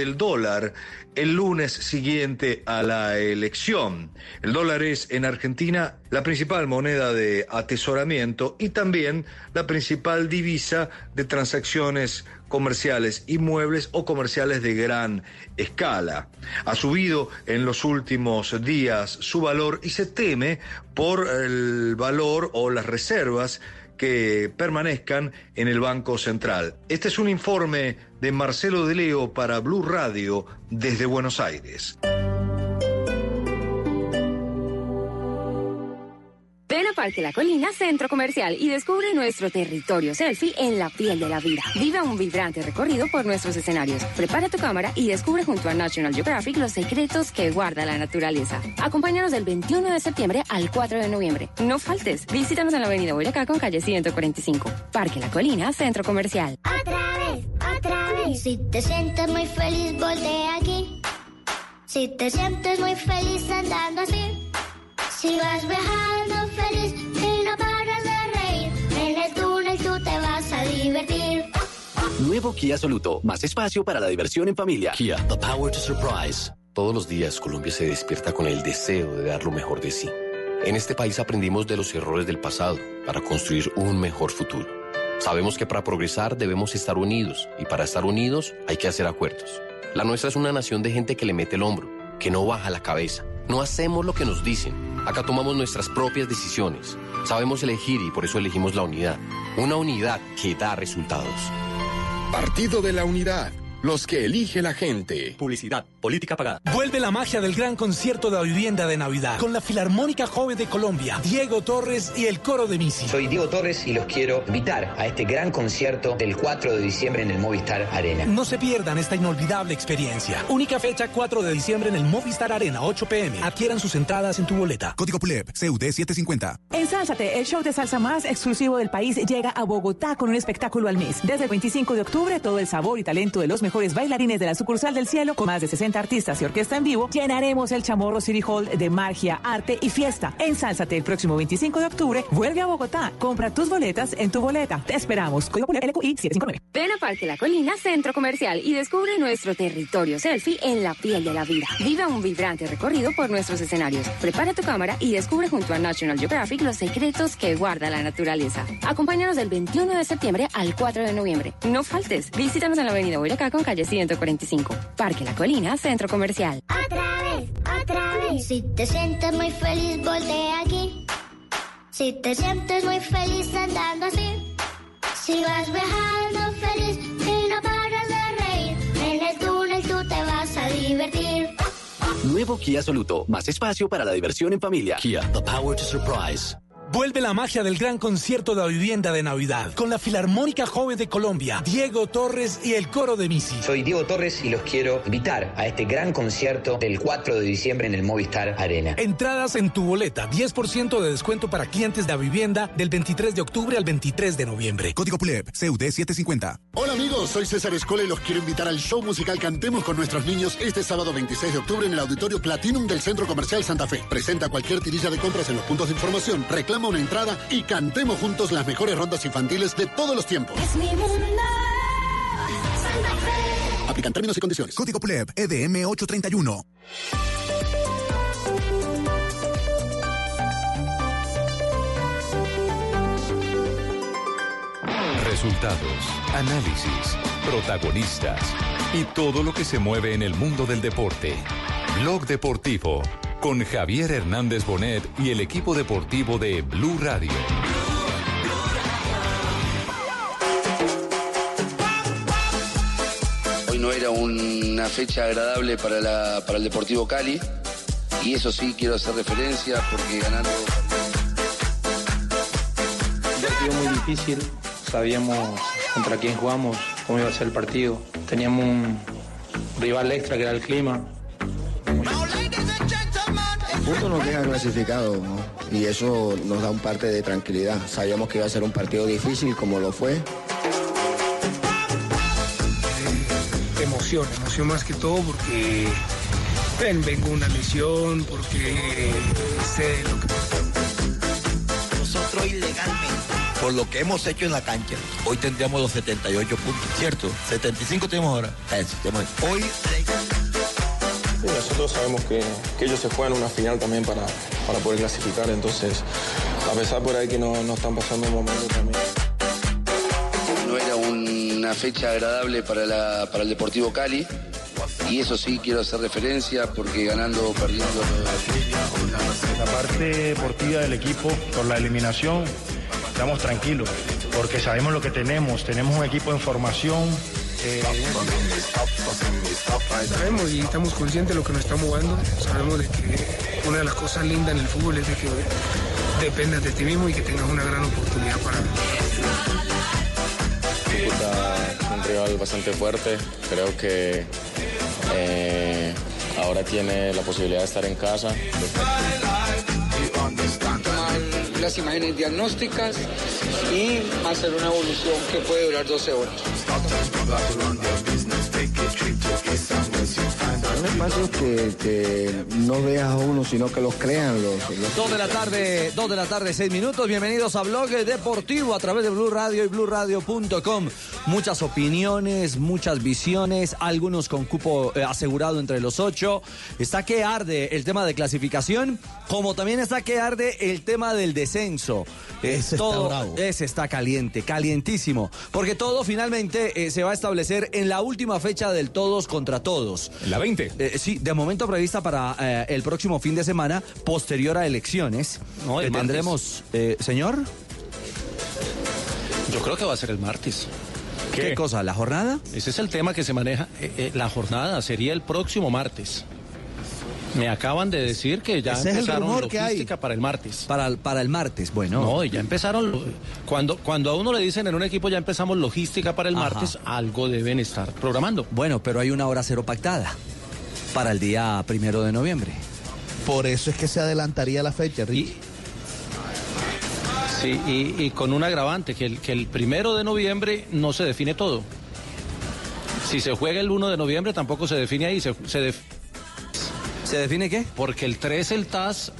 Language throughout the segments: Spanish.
el dólar el lunes siguiente a la elección. El dólar es en Argentina la principal moneda de atesoramiento y también la principal divisa de transacciones comerciales, inmuebles o comerciales de gran escala. Ha subido en los últimos días su valor y se teme por el valor o las reservas que permanezcan en el Banco Central. Este es un informe de Marcelo de Leo para Blue Radio desde Buenos Aires. Parque La Colina Centro Comercial y descubre nuestro territorio selfie en la piel de la vida. Vive un vibrante recorrido por nuestros escenarios. Prepara tu cámara y descubre junto a National Geographic los secretos que guarda la naturaleza. Acompáñanos del 21 de septiembre al 4 de noviembre. No faltes. Visítanos en la avenida Boyacá con calle 145. Parque La Colina Centro Comercial. Otra vez, otra vez. Si te sientes muy feliz, voltea aquí. Si te sientes muy feliz andando así. Si vas viajando feliz y no paras de reír, en el túnel tú te vas a divertir. Nuevo Kia Soluto, más espacio para la diversión en familia. Kia, the power to surprise. Todos los días Colombia se despierta con el deseo de dar lo mejor de sí. En este país aprendimos de los errores del pasado para construir un mejor futuro. Sabemos que para progresar debemos estar unidos y para estar unidos hay que hacer acuerdos. La nuestra es una nación de gente que le mete el hombro, que no baja la cabeza. No hacemos lo que nos dicen. Acá tomamos nuestras propias decisiones. Sabemos elegir y por eso elegimos la unidad. Una unidad que da resultados. Partido de la Unidad. Los que elige la gente. Publicidad, política pagada. Vuelve la magia del gran concierto de la vivienda de Navidad con la Filarmónica Joven de Colombia, Diego Torres y el coro de Misi. Soy Diego Torres y los quiero invitar a este gran concierto del 4 de diciembre en el Movistar Arena. No se pierdan esta inolvidable experiencia. Única fecha 4 de diciembre en el Movistar Arena, 8 pm. Adquieran sus entradas en tu boleta. Código PULEP, CUD 750. Ensálzate, el show de salsa más exclusivo del país llega a Bogotá con un espectáculo al mes. Desde el 25 de octubre, todo el sabor y talento de los mejores bailarines de la sucursal del cielo, con más de 60 artistas y orquesta en vivo, llenaremos el Chamorro City Hall de magia, arte y fiesta. Ensálzate el próximo 25 de octubre. Vuelve a Bogotá. Compra tus boletas en tu boleta. Te esperamos. Código LQI 759. Ven a Parque La Colina Centro Comercial y descubre nuestro territorio selfie en la piel de la vida. Viva un vibrante recorrido por nuestros escenarios. Prepara tu cámara y descubre junto a National Geographic los secretos que guarda la naturaleza. Acompáñanos del 21 de septiembre al 4 de noviembre. No faltes. Visítanos en la avenida Boyacá con calle 145. Parque La Colina Centro Comercial. Otra vez, otra vez. Si te sientes muy feliz, voltea aquí. Si te sientes muy feliz andando así. Si vas viajando feliz y no paras de reír, en el túnel tú te vas a divertir. Nuevo Kia Soluto, más espacio para la diversión en familia. Kia, the power to surprise. Vuelve la magia del gran concierto de la vivienda de Navidad con la Filarmónica Joven de Colombia, Diego Torres y el coro de Misi. Soy Diego Torres y los quiero invitar a este gran concierto del 4 de diciembre en el Movistar Arena. Entradas en tu boleta, 10% de descuento para clientes de la vivienda del 23 de octubre al 23 de noviembre. Código PULEP, CUD 750. Hola amigos, soy César Escola y los quiero invitar al show musical Cantemos con nuestros niños este sábado 26 de octubre en el Auditorio Platinum del Centro Comercial Santa Fe. Presenta cualquier tirilla de compras en los puntos de información, reclama una entrada y cantemos juntos las mejores rondas infantiles de todos los tiempos. Es mi mundo. Santa Fe. Aplican términos y condiciones. Código PULEP, EDM 831. Resultados, análisis, protagonistas y todo lo que se mueve en el mundo del deporte. Blog Deportivo con Javier Hernández Bonet y el equipo deportivo de Blue Radio. Hoy no era una fecha agradable para, la- para el Deportivo Cali y eso sí quiero hacer referencia porque ganando... Un partido muy difícil, sabíamos contra quién jugamos, cómo iba a ser el partido. Teníamos un rival extra que era el clima. Punto nos deja clasificado ¿no? y eso nos da un parte de tranquilidad. Sabíamos que iba a ser un partido difícil como lo fue. emoción, emoción más que todo porque ven, vengo una lesión, porque sé lo que Nosotros ilegalmente por lo que hemos hecho en la cancha, hoy tendríamos los 78 puntos, ¿cierto? 75 tenemos ahora. Eso, tenemos- Hoy Sí, nosotros sabemos que, que ellos se juegan una final también para, para poder clasificar, entonces a pesar por ahí que no, no están pasando un momento también. No era una fecha agradable para, la- para el Deportivo Cali. Y eso sí quiero hacer referencia porque ganando o perdiendo. La parte deportiva del equipo, por la eliminación, estamos tranquilos, porque sabemos lo que tenemos. Tenemos un equipo en formación. Eh, Sabemos y estamos conscientes de lo que nos estamos jugando. Sabemos de que una de las cosas lindas en el fútbol es de que dependas de ti mismo y que tengas una gran oportunidad para. Cúcuta es un rival bastante fuerte, creo que eh, ahora tiene la posibilidad de estar en casa. las imágenes diagnósticas y hacer una evolución que puede durar 12 horas. Doctors, to run your business. Take a trip to East and es fácil que, que no veas a uno, sino que los crean los, los- Dos de la tarde, dos de la tarde, seis minutos. Bienvenidos a Blog Deportivo a través de Blue Radio y BlueRadio.com. Muchas opiniones, muchas visiones, algunos con cupo eh, asegurado entre los ocho. Está que arde el tema de clasificación, como también está que arde el tema del descenso. Es Ese está todo, bravo. ese está caliente, calientísimo. Porque todo finalmente eh, se va a establecer en la última fecha del todos contra todos. La 20. Sí, de momento prevista para eh, el próximo fin de semana, posterior a elecciones. No, el Eh, tendremos, eh, señor, Yo creo que va a ser el martes. ¿Qué, cosa? ¿La jornada? Ese es el tema que se maneja. Eh, eh, la jornada sería el próximo martes. Me acaban de decir que ya Ese es el empezaron que hay. logística para el martes. Para el, para el martes, bueno. No, y ya empezaron. Cuando, cuando a uno le dicen en un equipo ya empezamos logística para el Ajá. martes, algo deben estar programando. Bueno, pero hay una hora cero pactada para el día primero de noviembre. Por eso es que se adelantaría la fecha, Sí, y, y con un agravante, que el, que el primero de noviembre no se define todo. Si se juega el 1 de noviembre tampoco se define ahí, se, se, def- ¿Se define qué? Porque el 3, el TAS,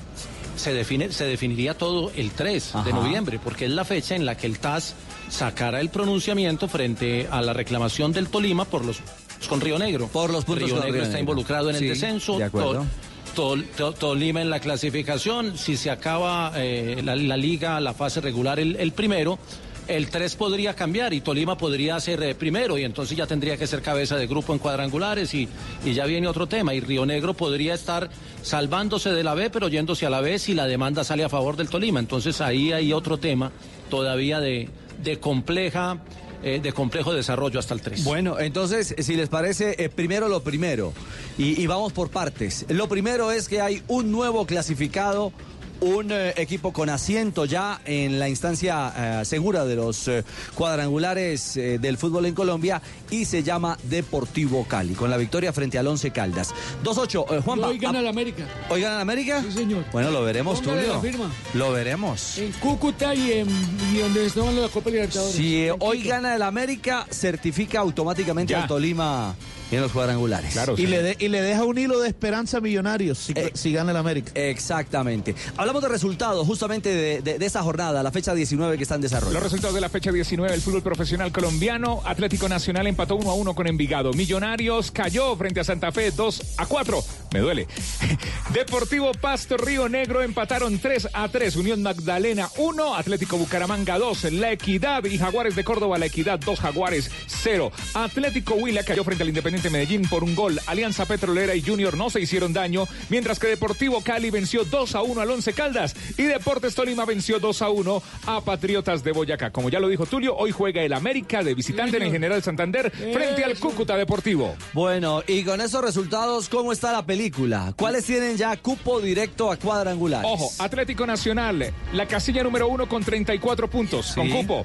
se, define, se definiría todo el 3 de noviembre, porque es la fecha en la que el TAS sacará el pronunciamiento frente a la reclamación del Tolima por los con Río Negro. Por los puntos Río Negro Río está involucrado en Sí, el descenso. de acuerdo. Tol- Tol- Tolima en la clasificación, si se acaba eh, la, la liga, la fase regular el, el primero, el 3 podría cambiar y Tolima podría ser eh, primero y entonces ya tendría que ser cabeza de grupo en cuadrangulares y, y ya viene otro tema y Río Negro podría estar salvándose de la B pero yéndose a la B si la demanda sale a favor del Tolima. Entonces ahí hay otro tema todavía de, de compleja... eh, de complejo desarrollo hasta el 3. Bueno, entonces, si les parece, eh, primero lo primero. Y, y vamos por partes. Lo primero es que hay un nuevo clasificado. Un eh, equipo con asiento ya en la instancia eh, segura de los eh, cuadrangulares eh, del fútbol en Colombia y se llama Deportivo Cali, con la victoria frente al Once Caldas. 2-8, eh, Juanpa. Hoy gana el América. ¿Hoy gana el América? Sí, señor. Bueno, lo veremos, Póngale Tulio. la firma. Lo veremos. En Cúcuta y, en, y donde están ganando la Copa Libertadores. Si eh, hoy gana el América, certifica automáticamente Ya. al Tolima en los cuadrangulares. y, le de- y le deja un hilo de esperanza a Millonarios si, Eh, si gana el América. Exactamente. Hablamos de resultados justamente de, de- de esa jornada, la fecha 19 que está en desarrollo. Los resultados de la fecha 19 del fútbol profesional colombiano. Atlético Nacional empató 1 a 1 con Envigado. Millonarios cayó frente a Santa Fe 2 a 4. Me duele. Deportivo Pasto Río Negro empataron 3 a 3. Unión Magdalena 1. Atlético Bucaramanga 2. La Equidad y Jaguares de Córdoba. La Equidad 2. Jaguares 0. Atlético Huila cayó frente al Independiente Medellín por un gol. Alianza Petrolera y Junior no se hicieron daño. Mientras que Deportivo Cali venció 2 a 1 al Once Caldas. Y Deportes Tolima venció 2 a 1 a Patriotas de Boyacá. Como ya lo dijo Tulio, hoy juega el América de visitante en el General Santander frente al Cúcuta Deportivo. Bueno, y con esos resultados, ¿cómo está la película? ¿Cuáles tienen ya cupo directo a cuadrangulares? Ojo, Atlético Nacional, la casilla número uno con 34 puntos, con cupo.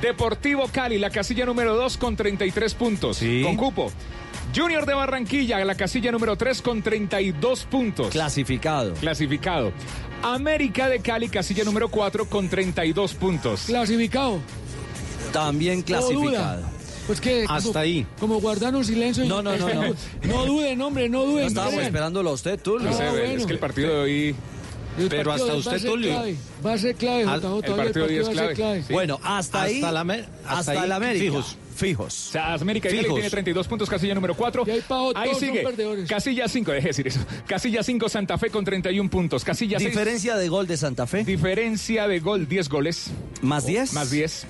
Deportivo Cali, la casilla número dos con 33 puntos, con cupo. Junior de Barranquilla, la casilla número 3 con 32 puntos. Clasificado. Clasificado. América de Cali, casilla número 4 con 32 puntos. Clasificado. También clasificado. Pues que Hasta como, ahí. Como guardando un silencio. No, no, no, no. no duden, hombre, no duden. No estábamos crean. esperándolo a usted, Tulio. No sé, Ah, bueno. Es que el partido de hoy El Pero partido hasta va a usted, ser Tulio. clave, Va a ser clave, JJ. el hoy partido va a ser clave. Bueno, hasta, ahí. Hasta la hasta hasta ahí, el América. fijos. Fijos. O sea, América Fijos. tiene 32 puntos, casilla número 4. Ahí todos son sigue. perdedores. Casilla 5, deje decir eso. Casilla 5, Santa Fe con 31 puntos. Casilla 6. Diferencia de gol de Santa Fe. Diferencia de gol, 10 goles. ¿Más 10? Más 10.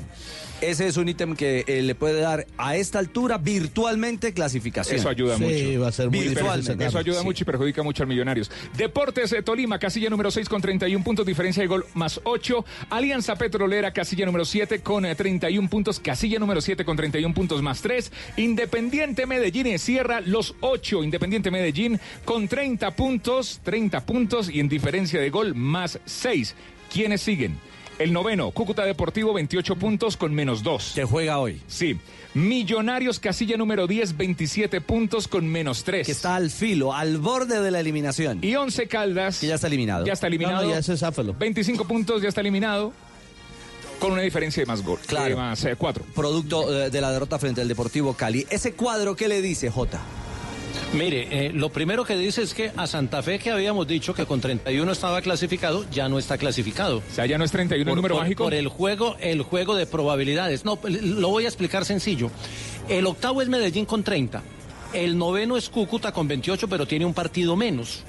Ese es un ítem que eh, le puede dar a esta altura virtualmente clasificación. Eso ayuda mucho. Virtualmente. Eso ayuda mucho y perjudica mucho a Millonarios. Deportes de Tolima, casilla número 6 con 31 puntos, diferencia de gol más 8. Alianza Petrolera, casilla número 7 con eh, 31 puntos, casilla número 7 con 31 puntos más 3. Independiente Medellín cierra los 8. Independiente Medellín con 30 puntos, 30 puntos y en diferencia de gol más 6. ¿Quiénes siguen? El noveno, Cúcuta Deportivo, 28 puntos con menos 2. Que juega hoy. Sí. Millonarios, casilla número 10, 27 puntos con menos 3. Que está al filo, al borde de la eliminación. Y 11 Caldas. Que ya está eliminado. Ya está eliminado. No, no, ya eso es 25 puntos, ya está eliminado. Con una diferencia de más gol. Claro. de más 4. Producto eh, de la derrota frente al Deportivo Cali. Ese cuadro, ¿qué le dice, Jota? Mire, eh, lo primero que dice es que a Santa Fe, que habíamos dicho que con 31 estaba clasificado, ya no está clasificado. O sea, ya no es 31 el número por, mágico. Por el juego, el juego de probabilidades. No, lo voy a explicar sencillo. El octavo es Medellín con 30. El noveno es Cúcuta con 28, pero tiene un partido menos.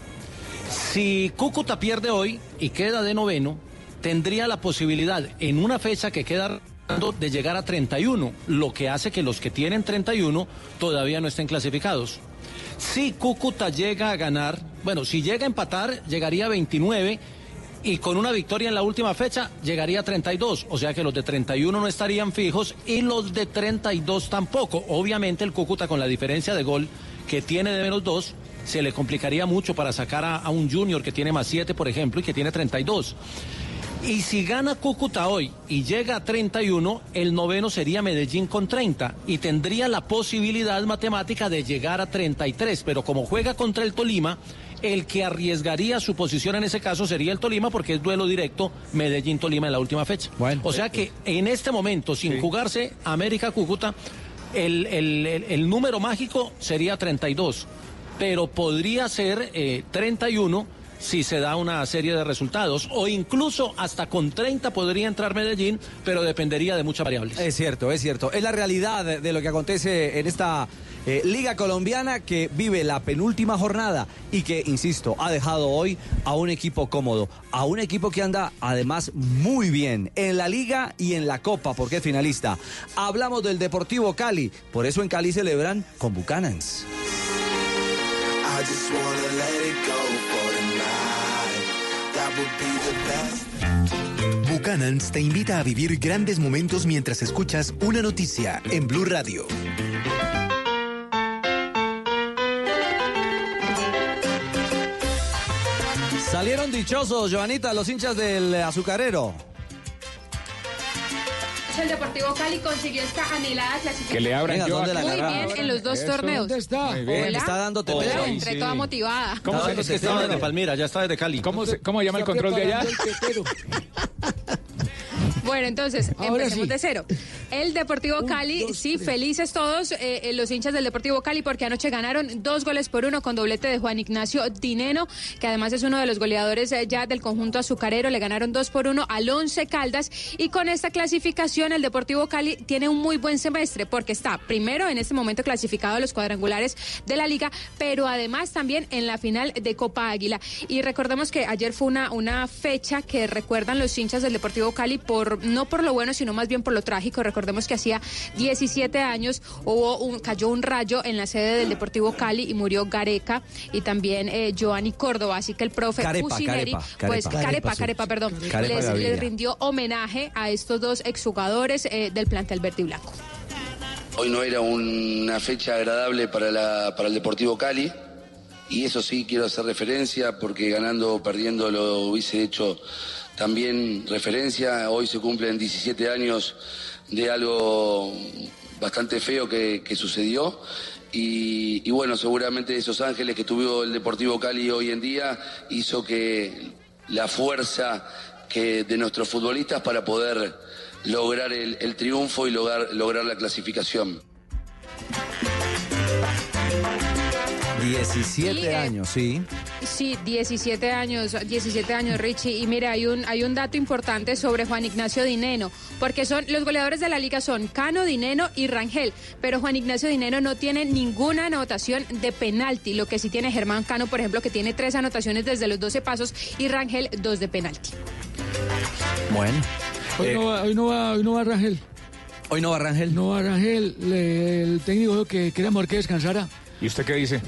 Si Cúcuta pierde hoy y queda de noveno, tendría la posibilidad en una fecha que queda de llegar a 31, lo que hace que los que tienen 31 todavía no estén clasificados. Si Cúcuta llega a ganar, bueno, si llega a empatar, llegaría a 29 y con una victoria en la última fecha llegaría a 32, o sea que los de 31 no estarían fijos y los de 32 tampoco. Obviamente el Cúcuta con la diferencia de gol que tiene de menos 2 se le complicaría mucho para sacar a, un junior que tiene más 7, por ejemplo, y que tiene 32. Y si gana Cúcuta hoy y llega a 31, el noveno sería Medellín con 30 y tendría la posibilidad matemática de llegar a 33, pero como juega contra el Tolima, el que arriesgaría su posición en ese caso sería el Tolima porque es duelo directo Medellín-Tolima en la última fecha. o sea que en este momento, sin jugarse América-Cúcuta, el, el- el- el número mágico sería 32, pero podría ser eh, 31 si se da una serie de resultados o incluso hasta con 30 podría entrar Medellín, pero dependería de muchas variables. Es cierto, es cierto. Es la realidad de, lo que acontece en esta eh, Liga Colombiana que vive la penúltima jornada y que, insisto, ha dejado hoy a un equipo cómodo, a un equipo que anda además muy bien en la Liga y en la Copa porque es finalista. Hablamos del Deportivo Cali, por eso en Cali celebran con Bucanans. I just wanna let it go Buchanan's te invita a vivir grandes momentos mientras escuchas una noticia en Blue Radio. Salieron dichosos, Joanita, los hinchas del azucarero. El Deportivo Cali consiguió esta anhelada clasificación. Que le abran Venga, yo ¿dónde la Muy bien en los dos Eso. torneos. ¿Dónde está? Muy bien. Hola. Está dándote Hola, entré Sí. toda motivada. ¿Cómo se, es que estaba desde Palmira, ya está desde Cali. ¿Cómo se, cómo llama el control de allá? Bueno, entonces, Ahora empecemos sí. de cero. El Deportivo Un, Cali, dos, sí, tres. felices todos eh, eh, los hinchas del Deportivo Cali porque anoche ganaron dos goles por uno con doblete de Juan Ignacio Dineno, que además es uno de los goleadores eh, ya del conjunto azucarero. Le ganaron dos por uno al Once Caldas y con esta clasificación el Deportivo Cali tiene un muy buen semestre porque está primero en este momento clasificado a los cuadrangulares de la liga, pero además también en la final de Copa Águila. Y recordemos que ayer fue una, una fecha que recuerdan los hinchas del Deportivo Cali por no por lo bueno, sino más bien por lo trágico. Recordemos que hacía 17 años hubo un, cayó un rayo en la sede del Deportivo Cali y murió Gareca y también eh, Giovanni Córdoba. Así que el profe Carepa, pues Carepa. Carepa, Carepa, sí. Carepa, perdón, Carepa les, Gaviria. les rindió homenaje a estos dos exjugadores eh, del plantel verde y blanco. Hoy no era una fecha agradable para, la, para el Deportivo Cali. Y eso sí quiero hacer referencia porque ganando o perdiendo lo hubiese hecho también referencia. Hoy se cumplen 17 años de algo bastante feo que, que sucedió. Y, bueno, seguramente esos ángeles que tuvo el Deportivo Cali hoy en día hizo que la fuerza que de nuestros futbolistas para poder lograr el, el triunfo y lograr, lograr la clasificación. 17 Y, eh, años, sí. Sí, 17 años, 17 años, Richie. Y mire, hay un, hay un dato importante sobre Juan Ignacio Dineno, porque son los goleadores de la liga son Cano, Dineno y Rangel, pero Juan Ignacio Dineno no tiene ninguna anotación de penalti, lo que sí tiene Germán Cano, por ejemplo, que tiene tres anotaciones desde los 12 pasos y Rangel dos de penalti. Bueno. Hoy, Eh, no, va, hoy, no, va, hoy no va Rangel. Hoy no va Rangel. No va Rangel. Le- el técnico dijo que queríamos que descansara. ¿Y usted qué dice?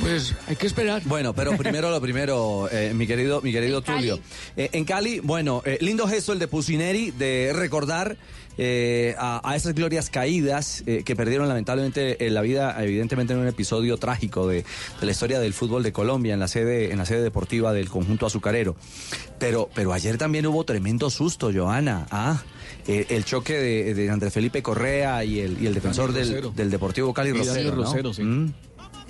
Pues hay que esperar. Bueno, pero primero lo primero, eh, mi querido, mi querido Tulio. Eh, en Cali, bueno, eh, lindo gesto el de Pusineri de recordar eh, a, a esas glorias caídas eh, que perdieron lamentablemente eh, la vida, evidentemente en un episodio trágico de, de la historia del fútbol de Colombia en la sede, en la sede deportiva del conjunto azucarero. Pero, pero ayer también hubo tremendo susto, Joana. Ah, eh, el choque de, de Andrés Felipe Correa y el, y el defensor del, del Deportivo Cali Y Daniel Rosero. ¿no? Rosero, sí. Mm.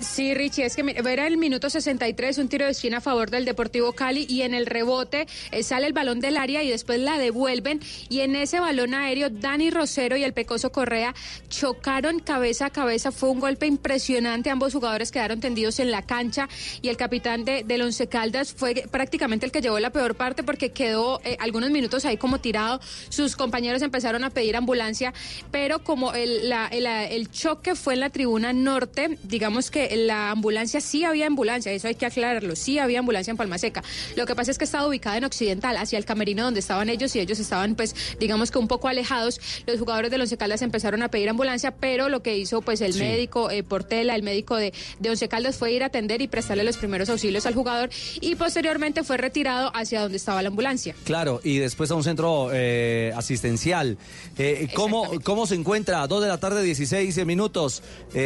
Sí, Richie, es que era el minuto 63, un tiro de esquina a favor del Deportivo Cali y en el rebote eh, sale el balón del área y después la devuelven. Y en ese balón aéreo Dani Rosero y el Pecoso Correa chocaron cabeza a cabeza, fue un golpe impresionante, ambos jugadores quedaron tendidos en la cancha y el capitán de, del Once Caldas fue prácticamente el que llevó la peor parte porque quedó eh, algunos minutos ahí como tirado, sus compañeros empezaron a pedir ambulancia, pero como el- el choque fue en la tribuna norte, digamos que la ambulancia sí había ambulancia, eso hay que aclararlo, sí había ambulancia en Palma Seca. Lo que pasa es que estaba ubicada en Occidental, hacia el camerino donde estaban ellos y ellos estaban pues digamos que un poco alejados. Los jugadores de Once Caldas empezaron a pedir ambulancia, pero lo que hizo pues el Sí. médico eh, Portela, el médico de, de Once Caldas fue ir a atender y prestarle los primeros auxilios al jugador y posteriormente fue retirado hacia donde estaba la ambulancia. Claro, y después a un centro eh, asistencial. Eh, ¿cómo, ¿Cómo se encuentra? Dos de la tarde, 16 minutos.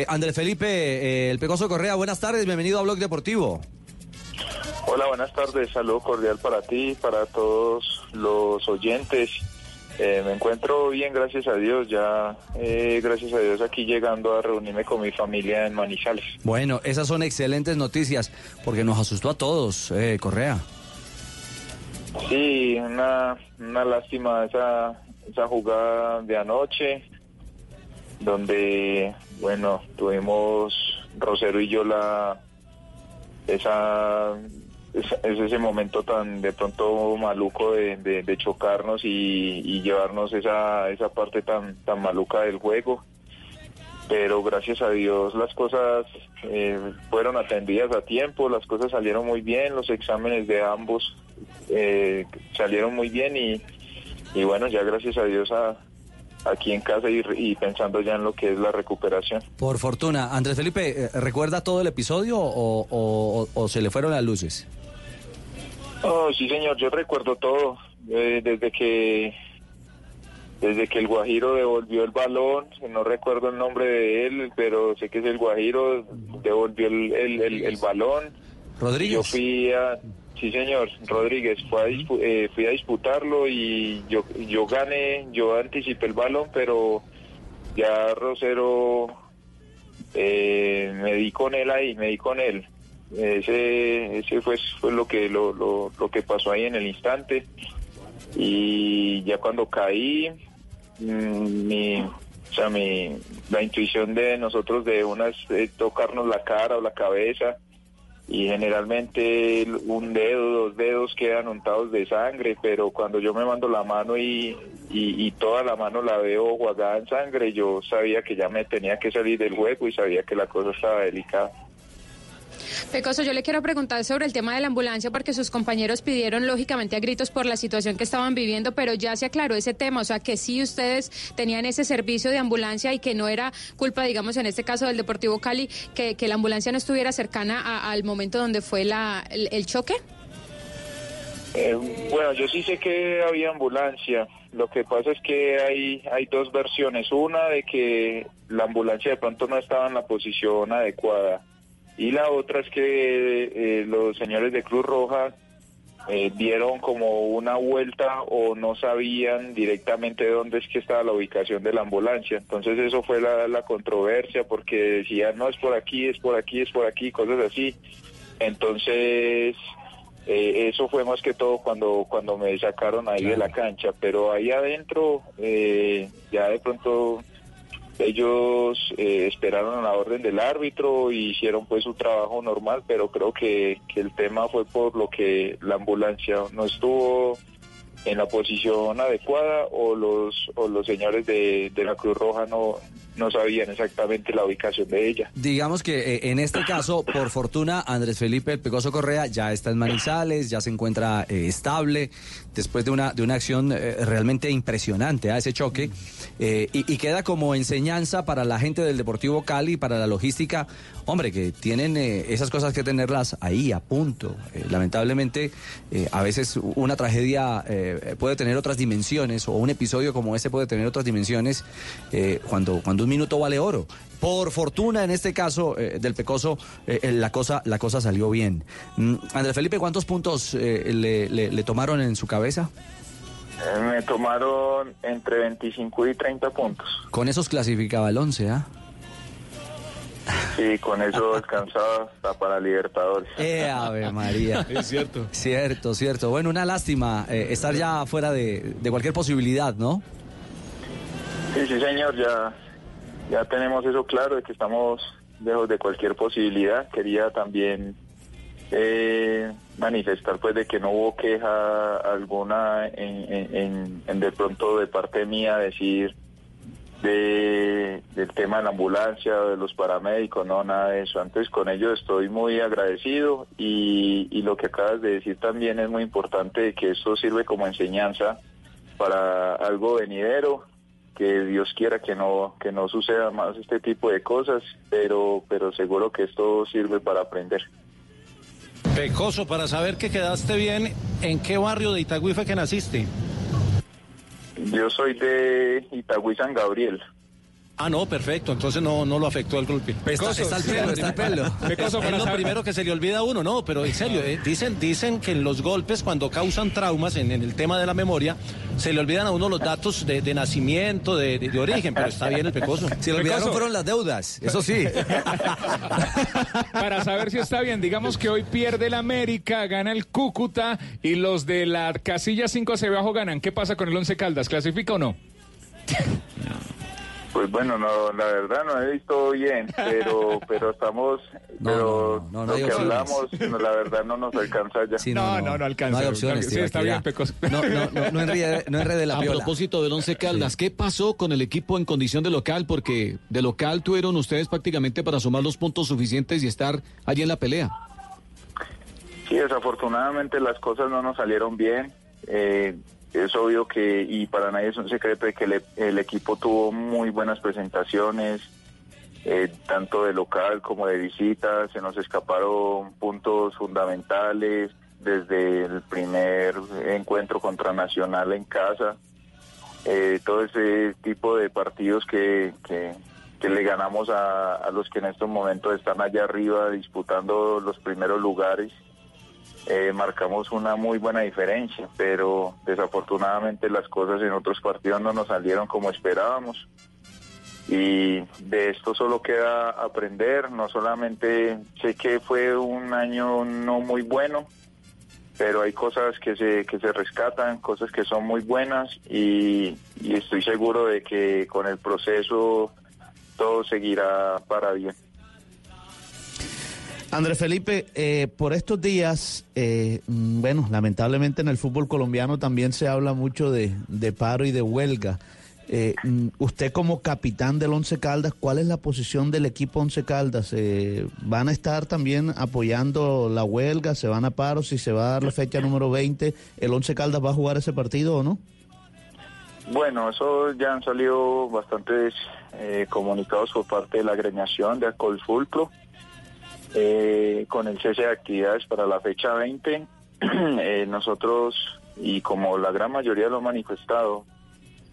Andrés Felipe, el Correa, buenas tardes, bienvenido a Blog Deportivo. Hola, buenas tardes. Saludo cordial para ti, para todos los oyentes. Eh, me encuentro bien, gracias a Dios. Ya, eh, gracias a Dios, aquí llegando a reunirme con mi familia en Manizales. Bueno, esas son excelentes noticias, porque nos asustó a todos, eh, Correa. Sí, una, una lástima esa, esa jugada de anoche, donde, bueno, tuvimos Rosero y yo la esa es, es ese momento tan de pronto maluco de, chocarnos y, y llevarnos esa, esa parte tan, tan maluca del juego. Pero gracias a Dios las cosas eh, fueron atendidas a tiempo, las cosas salieron muy bien, los exámenes de ambos eh, salieron muy bien y, y bueno, ya gracias a Dios a, aquí en casa y, y pensando ya en lo que es la recuperación. Por fortuna, Andrés Felipe, eh, ¿recuerda todo el episodio o, o- o se le fueron las luces? Oh, sí, señor, yo recuerdo todo. Eh, desde que desde que el Guajiro devolvió el balón, no recuerdo el nombre de él, pero sé que es el Guajiro, devolvió el, el- el- el balón. Rodríguez. Yo fui a, sí señor, Rodríguez, fue a dispu- eh, fui a disputarlo y yo, yo gané, yo anticipé el balón, pero ya Rosero eh, me di con él ahí, me di con él. Ese, ese fue, fue lo que lo, lo, lo que pasó ahí en el instante. Y ya cuando caí mm, mi o sea mi la intuición de nosotros de una es eh, tocarnos la cara o la cabeza y generalmente un dedo dos dedos quedan untados de sangre pero cuando yo me mando la mano y, y, y toda la mano la veo jugada en sangre yo sabía que ya me tenía que salir del juego y sabía que la cosa estaba delicada Pecoso, yo le quiero preguntar sobre el tema de la ambulancia porque sus compañeros pidieron lógicamente a gritos por la situación que estaban viviendo, pero ya se aclaró ese tema, o sea que sí ustedes tenían ese servicio de ambulancia y que no era culpa, digamos, en este caso del Deportivo Cali, que, la ambulancia no estuviera cercana a- al momento donde fue la, el, el choque. Eh, bueno, yo sí sé que había ambulancia. Lo que pasa es que hay, hay dos versiones. Una de que la ambulancia de pronto no estaba en la posición adecuada. Y la otra es que eh, los señores de Cruz Roja eh, dieron como una vuelta o no sabían directamente dónde es que estaba la ubicación de la ambulancia. Entonces eso fue la, la controversia porque decían, no, es por aquí, es por aquí, es por aquí, cosas así. Entonces, eh, eso fue más que todo cuando, cuando me sacaron ahí de la cancha, pero ahí adentro eh, ya de pronto ellos eh, esperaron la orden del árbitro y hicieron pues su trabajo normal, pero creo que, que el tema fue por lo que la ambulancia no estuvo en la posición adecuada o los o los señores de, de la Cruz Roja no no sabían exactamente la ubicación de ella. Digamos que eh, en este caso, por fortuna, Andrés Felipe El Pecoso Correa ya está en Manizales, ya se encuentra eh, estable después de una, de una acción eh, realmente impresionante a ese choque y, y queda como enseñanza para la gente del Deportivo Cali, para la logística, hombre, que tienen esas cosas que tenerlas ahí a punto. Lamentablemente, a veces una tragedia eh, puede tener otras dimensiones o un episodio como ese puede tener otras dimensiones eh, cuando, cuando un minuto vale oro. Por fortuna, en este caso eh, del Pecoso, la, cosa, la cosa salió bien. Mm, Andrés Felipe, ¿cuántos puntos le, le- le tomaron en su cabeza? Me tomaron entre 25 y 30 puntos. Con esos clasificaba el 11, ¿ah? Sí, con eso alcanzaba hasta para Libertadores. Eh, Ave María. Es cierto. Cierto, cierto. Bueno, una lástima eh, estar ya fuera de, de cualquier posibilidad, ¿no? Sí, sí, señor, ya, ya tenemos eso claro de que estamos lejos de cualquier posibilidad. Quería también eh, manifestar pues de que no hubo queja alguna en, en- en- en de pronto de parte mía decir de, del tema de la ambulancia, de los paramédicos, no, nada de eso. Antes con ellos estoy muy agradecido y, y lo que acabas de decir también es muy importante que esto sirve como enseñanza para algo venidero, que Dios quiera que no que no suceda más este tipo de cosas, pero pero seguro que esto sirve para aprender. Pecoso, para saber que quedaste bien, ¿en qué barrio de Itagüí fue que naciste? Yo soy de Itagüí San Gabriel. Ah, no, perfecto, entonces no, no lo afectó el golpe. Está- está el pelo, está el pelo. Pecoso, es lo saber- primero que se le olvida a uno, no, pero en serio, eh, dicen, dicen que en los golpes, cuando causan traumas en, en el tema de la memoria, se le olvidan a uno los datos de, de nacimiento, de, de- de origen, pero está bien el Pecoso. Se le olvidaron fueron las deudas, eso sí. Para saber si está bien, digamos que hoy pierde el América, gana el Cúcuta y los de la casilla 5 hacia abajo ganan. ¿Qué pasa con el Once Caldas? ¿Clasifica o no? Pues bueno, no, la verdad no he visto bien, pero pero estamos, pero no, no lo hay que opciones. hablamos, no, la verdad no nos alcanza ya. no, no, no alcanza. No hay opciones, Sí, está bien, Pecoso. No, no, no, no enrede, no enrede la A piola. propósito del Once Caldas, ¿qué pasó con el equipo en condición de local? Porque de local tuvieron ustedes prácticamente para sumar los puntos suficientes y estar allí en la pelea. Sí, desafortunadamente las cosas no nos salieron bien. Eh, es obvio que, y para nadie es un secreto, de que el, el equipo tuvo muy buenas presentaciones, eh, tanto de local como de visita. Se nos escaparon puntos fundamentales desde el primer encuentro contra Nacional en casa. Eh, todo ese tipo de partidos que, que, le ganamos a los que en estos momentos están allá arriba disputando los primeros lugares eh, marcamos una muy buena diferencia, pero desafortunadamente las cosas en otros partidos no nos salieron como esperábamos. Y de esto solo queda aprender, no solamente sé que fue un año no muy bueno, pero hay cosas que se, que se rescatan, cosas que son muy buenas y, y estoy seguro de que con el proceso todo seguirá para bien. Andrés Felipe, eh, por estos días, eh, mm, bueno, lamentablemente en el fútbol colombiano también se habla mucho de, paro y de huelga. Eh, mm, usted como capitán del Once Caldas, ¿cuál es la posición del equipo Once Caldas? Eh, ¿Van a estar también apoyando la huelga? ¿Se van a paro? Si se va a dar la fecha número 20, ¿el Once Caldas va a jugar ese partido o no? Bueno, eso ya han salido bastantes eh, comunicados por parte de la agremiación de Alcohol Fulcro eh, con el cese de actividades para la fecha 20. eh, nosotros, y como la gran mayoría lo ha manifestado,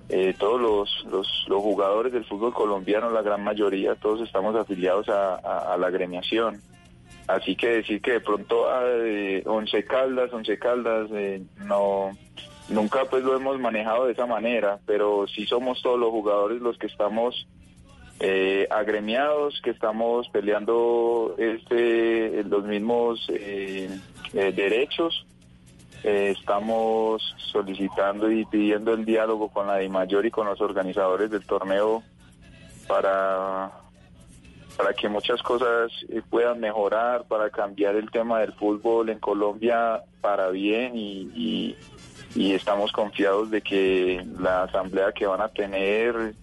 eh, todos los, los, los jugadores del fútbol colombiano, la gran mayoría, todos estamos afiliados a, la agremiación. Así que decir que de pronto eh, Once Caldas, Once Caldas, eh, no, nunca pues lo hemos manejado de esa manera, pero sí somos todos los jugadores los que estamos eh, agremiados, que estamos peleando este los mismos eh, eh, derechos. Eh, estamos solicitando y pidiendo el diálogo con la DIMAYOR y con los organizadores del torneo para, para que muchas cosas puedan mejorar, para cambiar el tema del fútbol en Colombia para bien y estamos confiados de que la asamblea que van a tener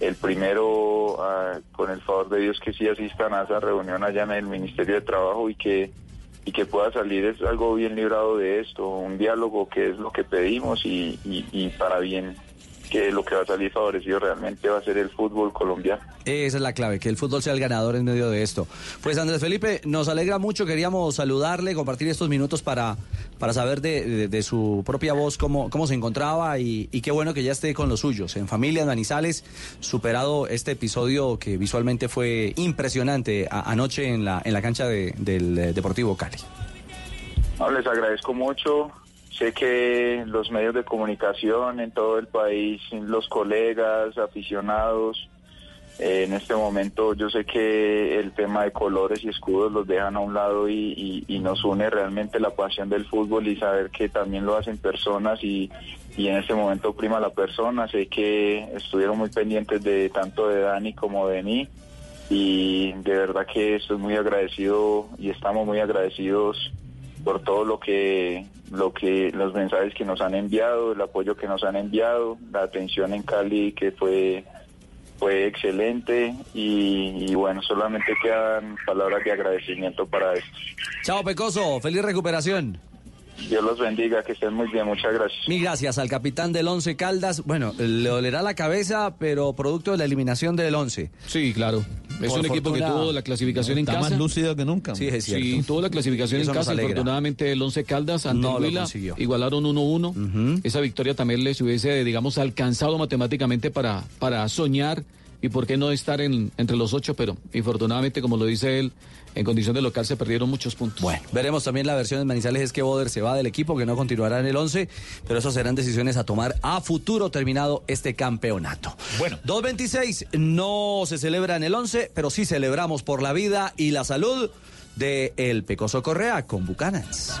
el primero, ah, con el favor de Dios, que sí asistan a esa reunión allá en el Ministerio de Trabajo y que y que pueda salir es algo bien librado de esto, un diálogo que es lo que pedimos y, y- y para bien que lo que va a salir favorecido realmente va a ser el fútbol colombiano. Esa es la clave, que el fútbol sea el ganador en medio de esto. Pues Andrés Felipe, nos alegra mucho, queríamos saludarle, compartir estos minutos para, para saber de, de- de su propia voz cómo, cómo se encontraba y, y qué bueno que ya esté con los suyos, en familia, en Manizales, superado este episodio que visualmente fue impresionante a- anoche en la, en la cancha de- del Deportivo Cali. No, les agradezco mucho. Sé que los medios de comunicación en todo el país, los colegas, aficionados, eh, en este momento yo sé que el tema de colores y escudos los dejan a un lado y, y- nos une realmente la pasión del fútbol y saber que también lo hacen personas y, y en este momento prima la persona. Sé que estuvieron muy pendientes de tanto de Dani como de mí y de verdad que estoy muy agradecido y estamos muy agradecidos por todo lo que lo que los mensajes que nos han enviado, el apoyo que nos han enviado, la atención en Cali que fue fue excelente y, bueno, solamente quedan palabras de agradecimiento para esto. Chao Pecoso, feliz recuperación. Dios los bendiga, que estén muy bien, muchas gracias. Mil gracias al capitán del Once Caldas. Bueno, le dolerá la cabeza, pero producto de la eliminación del Once. Sí, claro. Es un equipo que tuvo la clasificación en Está casa. más lúcido que nunca. Sí, es cierto. Sí, tuvo la clasificación Eso en casa. Afortunadamente el Once Caldas ante No Huila igualaron 1-1. Esa victoria también les hubiese, digamos, alcanzado matemáticamente para, para soñar y por qué no estar en, entre los ocho, pero infortunadamente, como lo dice él, en condición de local se perdieron muchos puntos. Bueno, veremos también la versión de Manizales es que Boder se va del equipo, que no continuará en el 11, pero esas serán decisiones a tomar a futuro terminado este campeonato. Bueno. 2.26 no se celebra en el 11, pero sí celebramos por la vida y la salud de el Pecoso Correa con Bucanans.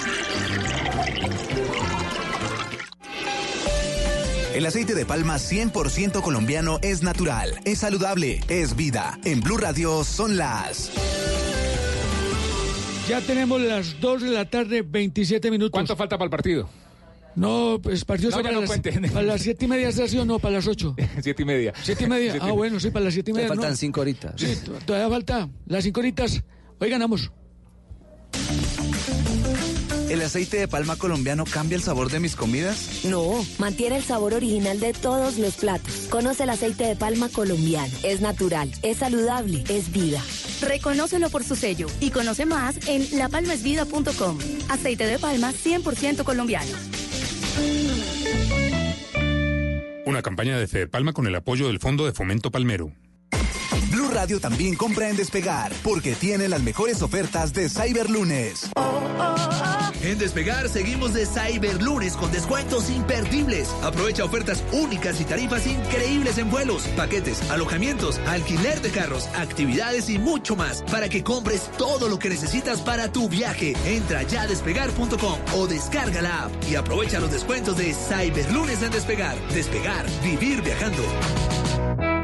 El aceite de palma 100% colombiano es natural, es saludable, es vida. En Blue Radio son las... Ya tenemos las 2 de la tarde, 27 minutos. ¿Cuánto falta para el partido? No, pues partido No, ya no para, las, para las 7 y media ¿está así o no, para las 8. Siete y media. ¿Siete y media? Siete ah, bueno, sí, para las 7 y media. faltan no. cinco horitas. Sí, to- todavía falta. Las 5 horitas. Hoy ganamos. ¿El aceite de palma colombiano cambia el sabor de mis comidas? No, mantiene el sabor original de todos los platos. Conoce el aceite de palma colombiano. Es natural, es saludable, es vida. Reconócelo por su sello y conoce más en lapalmasvida.com. Aceite de palma 100% colombiano. Una campaña de Fede Palma con el apoyo del Fondo de Fomento Palmero. Blue Radio también compra en Despegar, porque tiene las mejores ofertas de Cyberlunes. En Despegar seguimos de Cyberlunes con descuentos imperdibles. Aprovecha ofertas únicas y tarifas increíbles en vuelos, paquetes, alojamientos, alquiler de carros, actividades y mucho más para que compres todo lo que necesitas para tu viaje. Entra ya a despegar.com o descarga la app y aprovecha los descuentos de Cyberlunes en Despegar. Despegar, vivir viajando.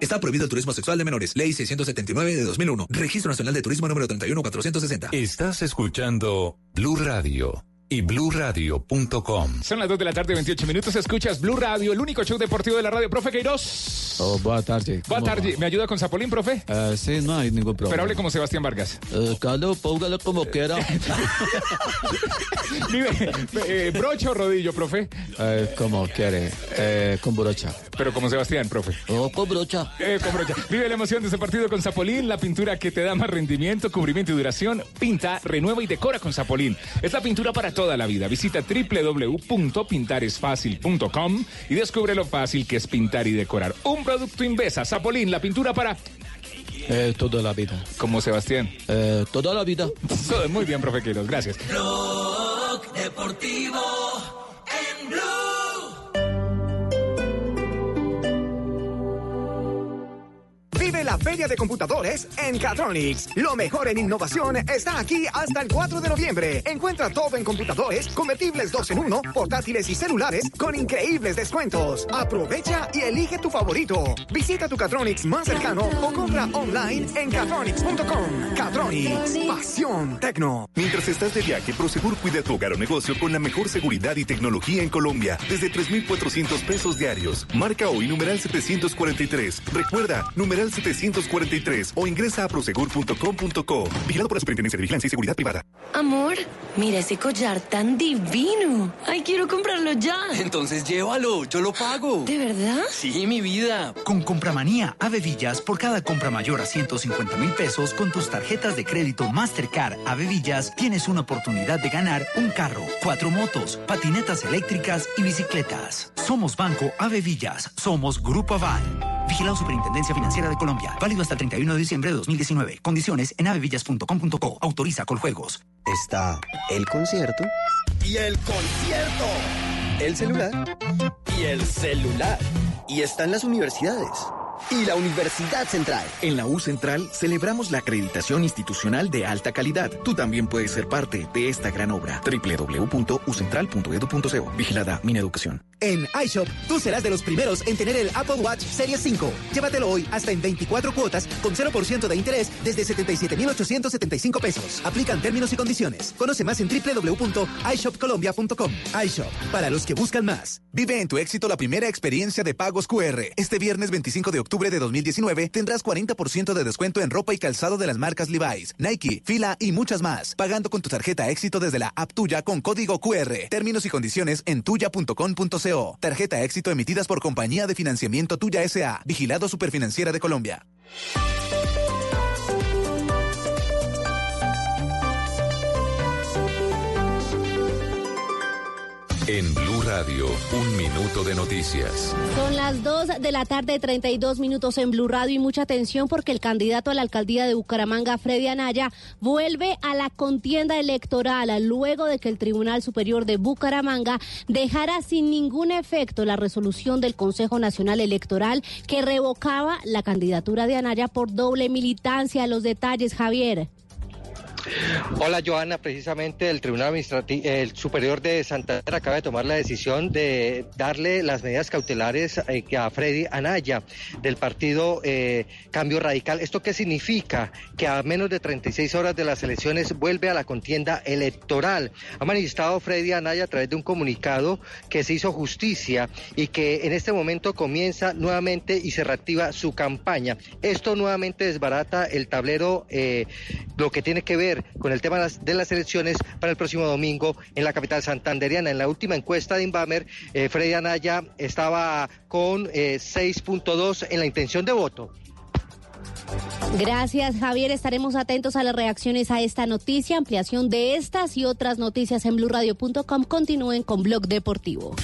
Está prohibido el turismo sexual de menores. Ley 679 de 2001. Registro Nacional de Turismo número 31460. Estás escuchando Blue Radio y bluradio.com. Son las 2 de la tarde, 28 minutos. Escuchas Blue Radio, el único show deportivo de la radio. Profe Queiroz. Oh, buena tarde. Buenas ¿Cómo tardes. ¿Me ayuda con Zapolín, profe? Eh, sí, no hay ningún problema. Pero hable como Sebastián Vargas. Eh, Carlos, póngalo como quiera. Vive, eh, brocha o rodillo, profe. Eh, como quiere. Eh, con brocha. Pero como Sebastián, profe. Oh, con brocha. Eh, con brocha. Vive la emoción de ese partido con Zapolín, la pintura que te da más rendimiento, cubrimiento y duración. Pinta, renueva y decora con Zapolín. Es la pintura para toda la vida. Visita www.pintaresfacil.com y descubre lo fácil que es pintar y decorar. Un producto Invesa, Zapolín, la pintura para Eh, toda la vida. Como Sebastián. Eh, toda la vida. Muy bien, profe Quiroz, gracias. Blog Deportivo en Blue. Vive la feria de computadores en Catronics. Lo mejor en innovación está aquí hasta el 4 de noviembre. Encuentra todo en computadores, convertibles 2 en 1, portátiles y celulares con increíbles descuentos. Aprovecha y elige tu favorito. Visita tu Catronics más cercano o compra online en catronics.com. Catronics, pasión tecno. Mientras estás de viaje, Prosegur cuida tu hogar o negocio con la mejor seguridad y tecnología en Colombia. Desde 3,400 pesos diarios. Marca hoy numeral 743. Recuerda, numeral 743 o ingresa a prosegur.com.co. Vigilado por la Superintendencia de Vigilancia y Seguridad Privada. Amor, mira ese collar tan divino. Ay, quiero comprarlo ya. Entonces llévalo, yo lo pago. ¿De verdad? Sí, mi vida. Con Compramanía Ave Villas, por cada compra mayor a 150 mil pesos con tus tarjetas de crédito Mastercard Ave Villas, tienes una oportunidad de ganar un carro, cuatro motos, patinetas eléctricas y bicicletas. Somos Banco Ave Villas, somos Grupo Aval. Vigilado Superintendencia Financiera de Colombia. Válido hasta el 31 de diciembre de 2019. Condiciones en avevillas.com.co. Autoriza con juegos. Está el concierto y el concierto. el celular Y el celular. y están las universidades. Y la Universidad Central. En la U Central celebramos la acreditación institucional de alta calidad. Tú también puedes ser parte de esta gran obra. www.ucentral.edu.co. Vigilada Mineducación. En iShop, tú serás de los primeros en tener el Apple Watch Series 5. Llévatelo hoy hasta en 24 cuotas con 0% de interés desde 77,875 pesos. Aplican términos y condiciones. Conoce más en www.ishopcolombia.com. iShop, para los que buscan más. Vive en tu éxito la primera experiencia de pagos QR. Este viernes 25 de octubre de 2019 tendrás 40% de descuento en ropa y calzado de las marcas Levi's, Nike, Fila y muchas más. Pagando con tu tarjeta éxito desde la app tuya con código QR. Términos y condiciones en tuya.com.co. Tarjeta éxito emitidas por Compañía de Financiamiento Tuya SA. Vigilado Superfinanciera de Colombia. En Blue Radio, un minuto de noticias. Son las 2 de la tarde, 32 minutos en Blue Radio y mucha atención porque el candidato a la alcaldía de Bucaramanga, Freddy Anaya, vuelve a la contienda electoral luego de que el Tribunal Superior de Bucaramanga dejara sin ningún efecto la resolución del Consejo Nacional Electoral que revocaba la candidatura de Anaya por doble militancia. Los detalles, Javier. Hola Joana, precisamente el Tribunal Administrativo, Superior de Santander acaba de tomar la decisión de darle las medidas cautelares eh, a Freddy Anaya del partido eh, Cambio Radical. ¿Esto qué significa? Que a menos de 36 horas de las elecciones vuelve a la contienda electoral. Ha manifestado Freddy Anaya a través de un comunicado que se hizo justicia y que en este momento comienza nuevamente y se reactiva su campaña. Esto nuevamente desbarata el tablero, eh, lo que tiene que ver con el tema de las, elecciones para el próximo domingo en la capital santanderiana. En la última encuesta de Inbamer, eh, Freddy Anaya estaba con eh, 6.2 en la intención de voto. Gracias, Javier. Estaremos atentos a las reacciones a esta noticia. Ampliación de estas y otras noticias en blurradio.com. Continúen con Blog Deportivo.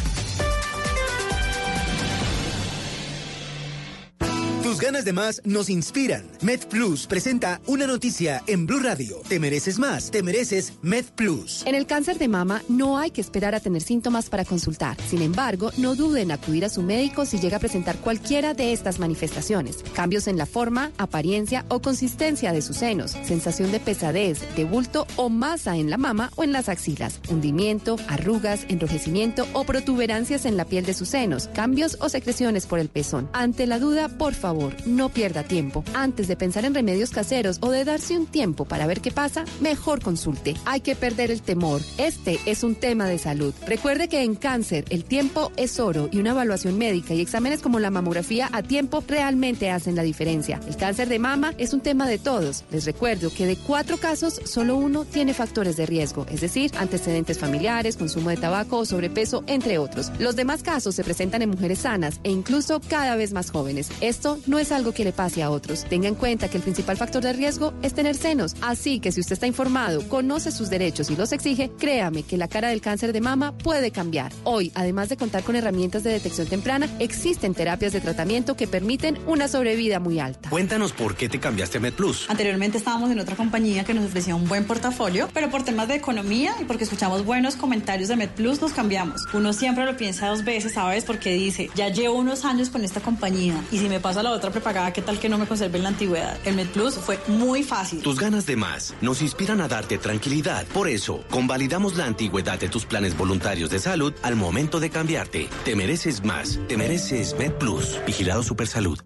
Tus ganas de más nos inspiran. MedPlus presenta una noticia en Blue Radio. Te mereces más, te mereces MedPlus. En el cáncer de mama no hay que esperar a tener síntomas para consultar. Sin embargo, no duden en acudir a su médico si llega a presentar cualquiera de estas manifestaciones. Cambios en la forma, apariencia o consistencia de sus senos, sensación de pesadez, de bulto o masa en la mama o en las axilas, hundimiento, arrugas, enrojecimiento o protuberancias en la piel de sus senos, cambios o secreciones por el pezón. Ante la duda, por favor, no pierda tiempo. Antes de pensar en remedios caseros o de darse un tiempo para ver qué pasa, mejor consulte. Hay que perder el temor. Este es un tema de salud. Recuerde que en cáncer el tiempo es oro y una evaluación médica y exámenes como la mamografía a tiempo realmente hacen la diferencia. El cáncer de mama es un tema de todos. Les recuerdo que de cuatro casos, solo uno tiene factores de riesgo, es decir, antecedentes familiares, consumo de tabaco o sobrepeso, entre otros. Los demás casos se presentan en mujeres sanas e incluso cada vez más jóvenes. Esto no no es algo que le pase a otros. Tenga en cuenta que el principal factor de riesgo es tener senos. Así que si usted está informado, conoce sus derechos y los exige, créame que la cara del cáncer de mama puede cambiar. Hoy, además de contar con herramientas de detección temprana, existen terapias de tratamiento que permiten una sobrevida muy alta. Cuéntanos por qué te cambiaste a MedPlus. Anteriormente estábamos en otra compañía que nos ofrecía un buen portafolio, pero por temas de economía y porque escuchamos buenos comentarios de MedPlus nos cambiamos. Uno siempre lo piensa dos veces, ¿sabes? Porque dice, ya llevo unos años con esta compañía y si me paso a la otra prepagada, ¿qué tal que no me conserve en la antigüedad? El MedPlus fue muy fácil. Tus ganas de más nos inspiran a darte tranquilidad. Por eso, convalidamos la antigüedad de tus planes voluntarios de salud al momento de cambiarte. Te mereces más. Te mereces MedPlus. Vigilado Supersalud.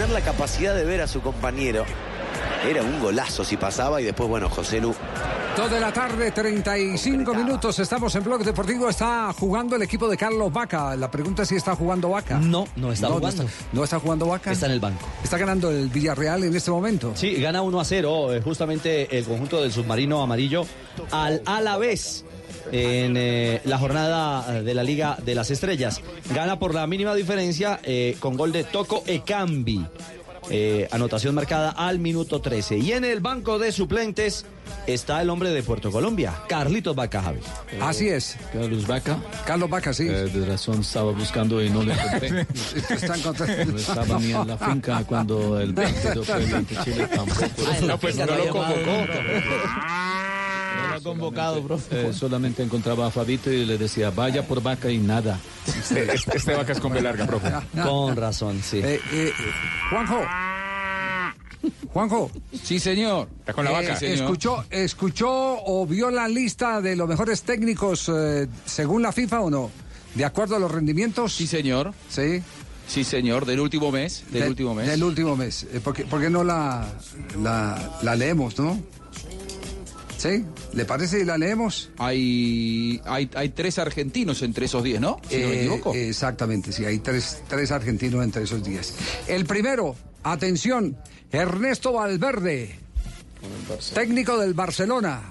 tener la capacidad de ver a su compañero. Era un golazo si pasaba y después, bueno, José Lu. Dos de la tarde, 35 minutos. Estamos en Blog Deportivo. Está jugando el equipo de Carlos Vaca. La pregunta es si está jugando Vaca. No, no está jugando. No está, jugando Vaca. Está en el banco. Está ganando el Villarreal en este momento. Sí, gana 1 a 0. eh, Justamente el conjunto del submarino amarillo al Alavés en eh, la jornada de la Liga de las Estrellas. Gana por la mínima diferencia eh, con gol de Toco Ekambi. Eh, anotación marcada al minuto 13. Y en el banco de suplentes está el hombre de Puerto Colombia, Carlitos Vaca Javi. Así es. Carlos Vaca. Carlos Vaca, sí. Eh, de razón estaba buscando y no lo encontré. Está encontrando. No estaba ni en la finca cuando el partido fue ante Chile tampoco. No, pues no lo convocó. No ha convocado, profe. Eh, solamente encontraba a Fabito y le decía, vaya por vaca y nada. Este, este- este vaca es con larga, profe. Con razón, sí. Eh, eh, Juanjo. Juanjo. Sí, señor. Está con la Eh, vaca. ¿escuchó, ¿Escuchó o vio la lista de los mejores técnicos eh, según la FIFA o no? ¿De acuerdo a los rendimientos? Sí, señor. Sí. Sí, señor. Del último mes. Del De- último mes. Del último mes. Eh, ¿Por qué, por qué no la, la, la leemos, no? ¿Sí? ¿Le parece si la leemos? Hay, hay, hay tres argentinos entre esos diez, ¿no? Si no me Eh, equivoco. Exactamente, sí, hay tres, tres argentinos entre esos días. El primero, atención, Ernesto Valverde, técnico del Barcelona.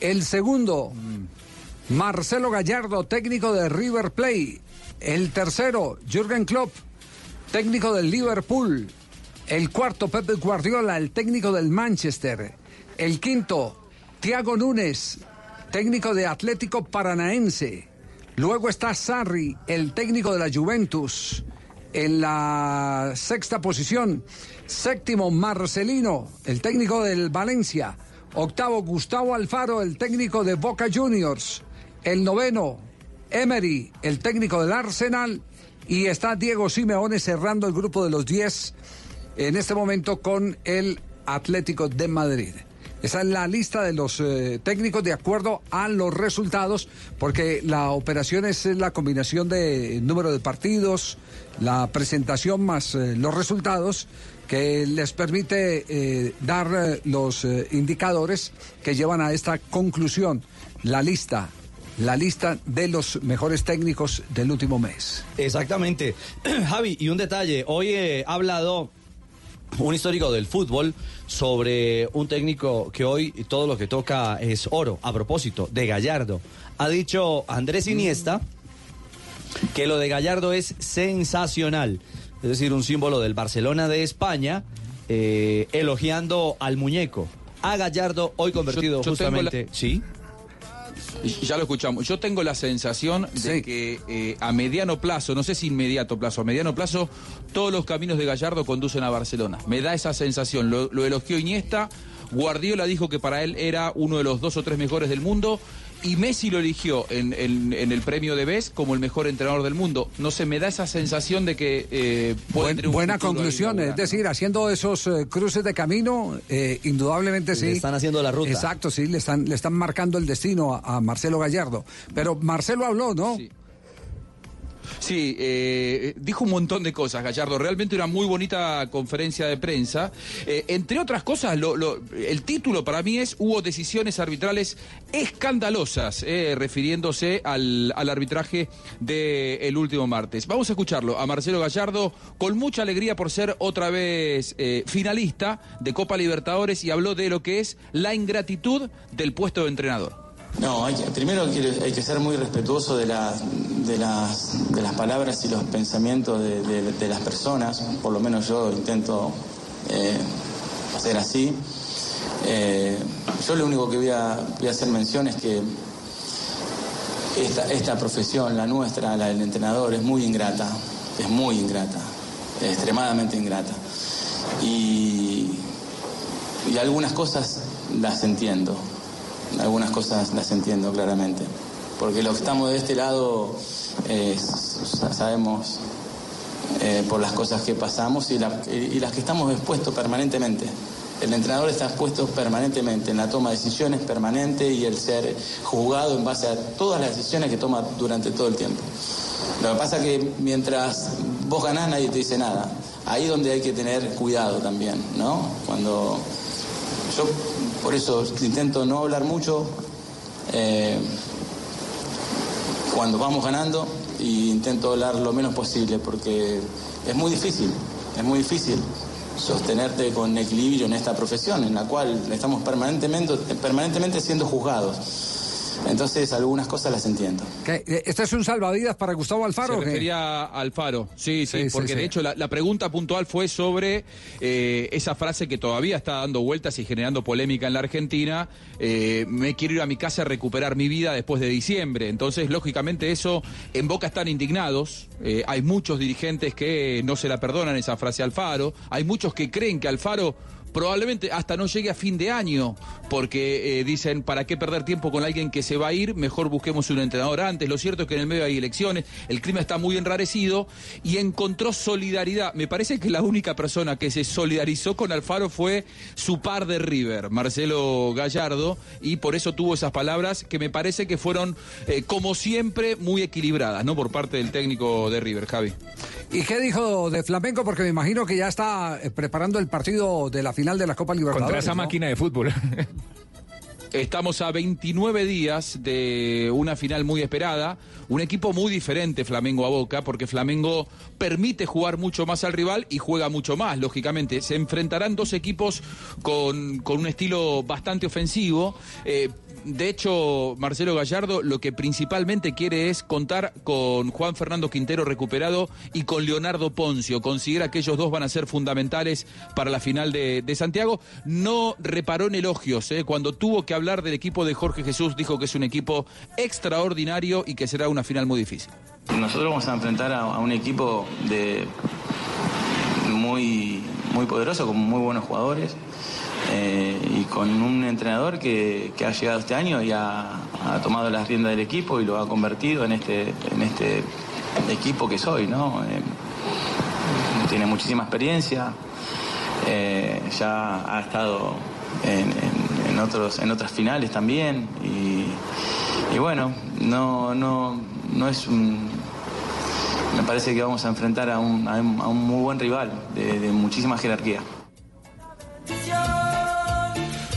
El segundo, Marcelo Gallardo, técnico de River Plate. El tercero, Jürgen Klopp, técnico del Liverpool. El cuarto, Pep Guardiola, el técnico del Manchester. El quinto, Thiago Núñez, técnico de Atlético Paranaense. Luego está Sarri, el técnico de la Juventus. En la sexta posición, séptimo Marcelino, el técnico del Valencia. Octavo Gustavo Alfaro, el técnico de Boca Juniors. El noveno Emery, el técnico del Arsenal. Y está Diego Simeone cerrando el grupo de los 10 en este momento con el Atlético de Madrid. Esa es la lista de los eh, técnicos de acuerdo a los resultados, porque la operación es la combinación de número de partidos, la presentación más eh, los resultados que les permite eh, dar los indicadores que llevan a esta conclusión, la lista, la lista de los mejores técnicos del último mes. Exactamente. Javi, y un detalle. Hoy ha hablado un histórico del fútbol sobre un técnico que hoy todo lo que toca es oro. A propósito, de Gallardo. Ha dicho Andrés Iniesta que lo de Gallardo es sensacional. Es decir, un símbolo del Barcelona de España, eh, elogiando al muñeco. A Gallardo, hoy convertido Yo- yo tengo justamente. la- Sí. Ya lo escuchamos. Yo tengo la sensación de que eh, a mediano plazo, no sé si inmediato plazo, a mediano plazo, todos los caminos de Gallardo conducen a Barcelona. Me da esa sensación. Lo, lo elogió Iniesta. Guardiola dijo que para él era uno de los dos o tres mejores del mundo. Y Messi lo eligió en, en- en el premio de BES como el mejor entrenador del mundo. No sé, me da esa sensación de que eh, puede Buen- tener un buena conclusión, es decir, haciendo esos eh, cruces de camino, eh, indudablemente sí. Le están haciendo la ruta. Exacto, sí, le están, le están marcando el destino a, a Marcelo Gallardo. Pero Marcelo habló, ¿no? Sí, eh, dijo un montón de cosas, Gallardo. Realmente una muy bonita conferencia de prensa. Eh, entre otras cosas, lo- lo- el título para mí es Hubo decisiones arbitrales escandalosas, eh, refiriéndose al, al arbitraje del último martes. Vamos a escucharlo a Marcelo Gallardo con mucha alegría por ser otra vez eh, finalista de Copa Libertadores y habló de lo que es la ingratitud del puesto de entrenador. No, primero hay que ser muy respetuoso de, de las, de las palabras y los pensamientos de, las personas, por lo menos yo intento eh, ser así. Eh, yo lo único que voy a, voy a hacer mención es que esta, profesión, la nuestra, la del entrenador, es muy ingrata, es muy ingrata, extremadamente ingrata. Y, y algunas cosas las entiendo, algunas cosas las entiendo claramente, porque los que estamos de este lado eh, sabemos eh, por las cosas que pasamos y, la- y las que estamos expuestos permanentemente. El entrenador está expuesto permanentemente en la toma de decisiones permanente y el ser juzgado en base a todas las decisiones que toma durante todo el tiempo. Lo que pasa es que mientras vos ganás nadie te dice nada. Ahí donde hay que tener cuidado también, ¿no? Cuando yo por eso intento no hablar mucho eh, cuando vamos ganando e intento hablar lo menos posible porque es muy difícil, es muy difícil sostenerte con equilibrio en esta profesión en la cual estamos permanentemente, permanentemente siendo juzgados. Entonces algunas cosas las entiendo. ¿Qué? ¿Este es un salvavidas para Gustavo Alfaro? Se refería a Alfaro, sí, sí, Sí, sí, porque sí. de hecho la, la pregunta puntual fue sobre eh, esa frase que todavía está dando vueltas y generando polémica en la Argentina, eh, me quiero ir a mi casa a recuperar mi vida después de diciembre. Entonces, lógicamente eso, en Boca están indignados, eh, hay muchos dirigentes que no se la perdonan esa frase a Alfaro, hay muchos que creen que Alfaro probablemente hasta no llegue a fin de año, porque eh, dicen, ¿para qué perder tiempo con alguien que se va a ir? Mejor busquemos un entrenador antes. Lo cierto es que en el medio hay elecciones, el clima está muy enrarecido y encontró solidaridad. Me parece que la única persona que se solidarizó con Alfaro fue su par de River, Marcelo Gallardo, y por eso tuvo esas palabras que me parece que fueron, eh, como siempre, muy equilibradas, ¿no? Por parte del técnico de River, Javi. ¿Y qué dijo de Flamenco? Porque me imagino que ya está eh, preparando el partido de la de la Copa Libertadores. Contra esa ¿no? máquina de fútbol. Estamos a 29 días de una final muy esperada, un equipo muy diferente Flamengo a Boca, porque Flamengo permite jugar mucho más al rival y juega mucho más, lógicamente. Se enfrentarán dos equipos con, con un estilo bastante ofensivo. Eh, de hecho, Marcelo Gallardo lo que principalmente quiere es contar con Juan Fernando Quintero recuperado y con Leonardo Poncio. Considera que ellos dos van a ser fundamentales para la final de, Santiago. No reparó en elogios. ¿eh? Cuando tuvo que hablar del equipo de Jorge Jesús, dijo que es un equipo extraordinario y que será una final muy difícil. Nosotros vamos a enfrentar a, a un equipo de muy, muy poderoso, con muy buenos jugadores eh, y con un entrenador que, que ha llegado este año y ha, tomado las riendas del equipo y lo ha convertido en este, en este equipo que soy, ¿no? Eh, tiene muchísima experiencia, eh, ya ha estado en, otros, en otras finales también y, bueno, no, no, no es un, me parece que vamos a enfrentar a un, a un- muy buen rival de muchísima jerarquía.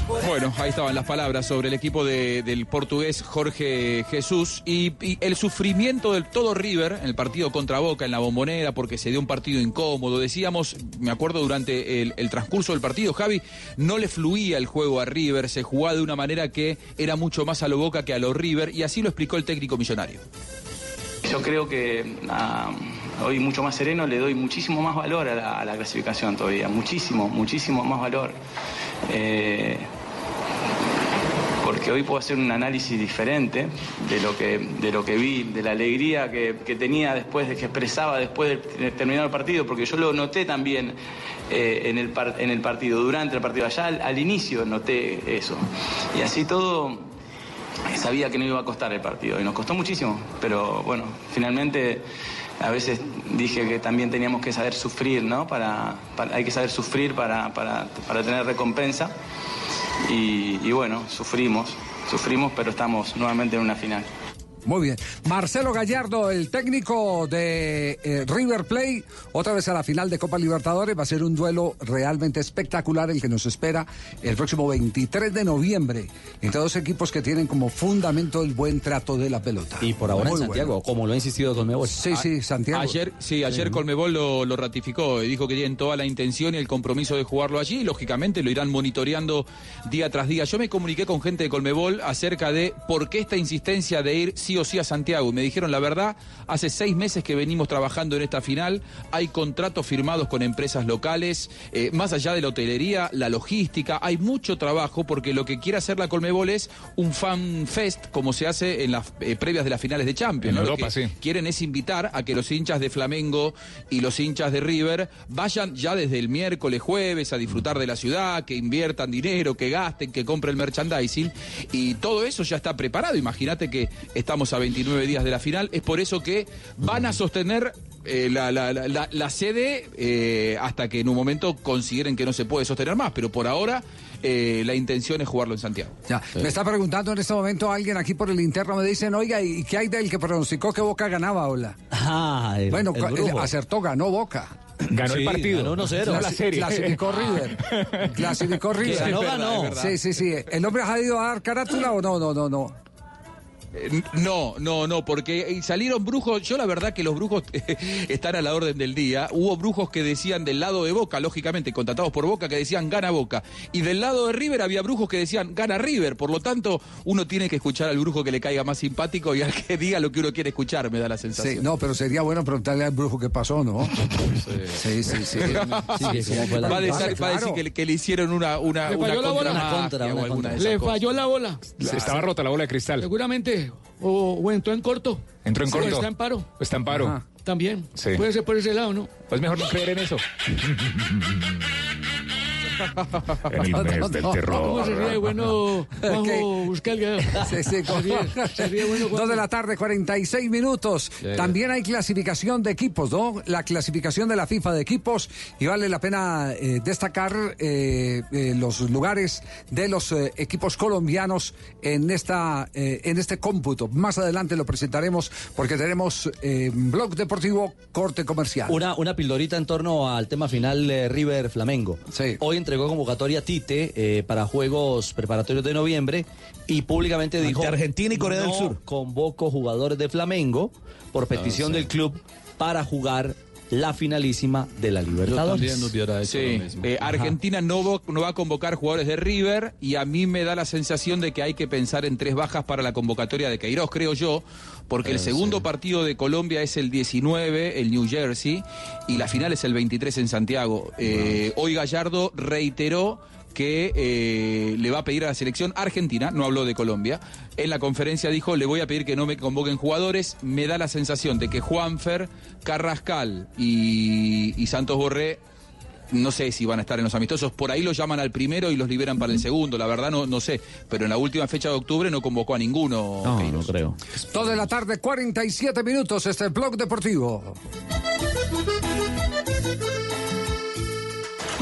Bueno, ahí estaban las palabras sobre el equipo de- del portugués Jorge Jesús y, el sufrimiento del todo River en el partido contra Boca en la bombonera porque se dio un partido incómodo. Decíamos, me acuerdo durante el, transcurso del partido, Javi, no le fluía el juego a River, se jugaba de una manera que era mucho más a lo Boca que a lo River y así lo explicó el técnico millonario. Yo creo que ah, hoy mucho más sereno le doy muchísimo más valor a la, a la clasificación todavía, muchísimo, muchísimo más valor. Eh, porque hoy puedo hacer un análisis diferente de lo que, de lo que vi, de la alegría que, tenía después, de que expresaba después de terminar el partido, porque yo lo noté también eh, en, el en el partido, durante el partido, allá al, inicio noté eso. Y así todo sabía que no iba a costar el partido, y nos costó muchísimo, pero bueno, finalmente a veces dije que también teníamos que saber sufrir, ¿no? Para- hay que saber sufrir para, para, para tener recompensa. Y, bueno, sufrimos, sufrimos, pero estamos nuevamente en una final. Muy bien. Marcelo Gallardo, el técnico de eh, River Plate, otra vez a la final de Copa Libertadores. Va a ser un duelo realmente espectacular el que nos espera el próximo 23 de noviembre entre dos equipos que tienen como fundamento el buen trato de la pelota. Y por ahora Muy en Santiago, bueno. como lo ha insistido Conmebol. Sí, sí, Santiago. Ayer, sí, ayer Colmebol lo, lo ratificó y dijo que tienen toda la intención y el compromiso de jugarlo allí y lógicamente lo irán monitoreando día tras día. Yo me comuniqué con gente de Colmebol acerca de por qué esta insistencia de ir sí o sí a Santiago y me dijeron la verdad, hace seis meses que venimos trabajando en esta final, hay contratos firmados con empresas locales, eh, más allá de la hotelería, la logística, hay mucho trabajo porque lo que quiere hacer la Colmebol es un fan fest como se hace en las eh, previas de las finales de Champions. En ¿no? Lo que sí. quieren es invitar a que los hinchas de Flamengo y los hinchas de River vayan ya desde el miércoles, jueves a disfrutar de la ciudad, que inviertan dinero, que gasten, que compren merchandising y todo eso ya está preparado. Imagínate que estamos a 29 días de la final, es por eso que van a sostener eh, la, la- la- sede eh, hasta que en un momento consideren que no se puede sostener más, pero por ahora eh, la intención es jugarlo en Santiago. Ya, me está preguntando en este momento alguien aquí por el interno, me dicen, oiga, ¿y qué hay del que pronosticó que Boca ganaba, hola? Ah, el- bueno, el acertó, ganó Boca. Ganó el partido. ganó 1-0. Ganó la serie. Clasificó River. Clasificó River. ganó, ganó. Sí, sí, sí. ¿El hombre ha ido a dar carátula o no? No, no, no. Eh, No, no, no, porque eh, salieron brujos. Yo la verdad que los brujos están a la orden del día. Hubo brujos que decían del lado de Boca, lógicamente, contratados por Boca, que decían gana Boca. Y del lado de River había brujos que decían gana River. Por lo tanto, uno tiene que escuchar al brujo que le caiga más simpático y al que diga lo que uno quiere escuchar, me da la Sí, sensación. no, pero sería bueno preguntarle al brujo qué pasó, ¿no? Sí, sí, sí. Sí, la- va, a decir, Vale, va a decir claro. que, le- que le hicieron una, una, Le una falló la contra bola. Una magia contra, una de esas Le cosas. falló la bola. Estaba rota la bola de cristal. Seguramente. O, o entró en corto. Entró en corto. Está en paro. Está en paro. Ajá. También. Sí. Puede ser por ese lado, ¿no? Pues mejor no creer en eso. en el mes del ¿Cómo se ríe terror. bueno Juanjo. Buscalga? Sí, sí, Se ríe, se ríe bueno Dos de la tarde, 46 minutos. También hay clasificación de equipos, ¿no? La clasificación de la FIFA de equipos y vale la pena eh, destacar eh, eh, los lugares de los eh, equipos colombianos en esta eh, en este cómputo. Más adelante lo presentaremos porque tenemos eh, blog deportivo corte comercial. Una, una pildorita en torno al tema final de River Flamengo. Sí. Hoy entregó convocatoria Tite eh, para Juegos Preparatorios de Noviembre y públicamente Ante dijo... Argentina y Corea del "No Sur". convoco jugadores de Flamengo por petición sí. del club para jugar la finalísima de la Yo Libertadores. también nos hubiera hecho Sí, lo mismo. eh, Argentina no, no va a convocar jugadores de River y a mí me da la sensación de que hay que pensar en tres bajas para la convocatoria de Queiroz, creo yo, porque el Eh, segundo sí. partido de Colombia es el 19, el New Jersey, y la final es el 23 en Santiago. Eh, hoy Gallardo reiteró que eh, le va a pedir a la selección argentina, no habló de Colombia, en la conferencia dijo, le voy a pedir que no me convoquen jugadores, me da la sensación de que Juanfer, Carrascal y, y Santos Borré no sé si van a estar en los amistosos. Por ahí los llaman al primero y los liberan para el segundo. La verdad no, no sé. Pero en la última fecha de octubre no convocó a ninguno. No, no creo. Dos de la tarde, 47 minutos. Este es el blog deportivo.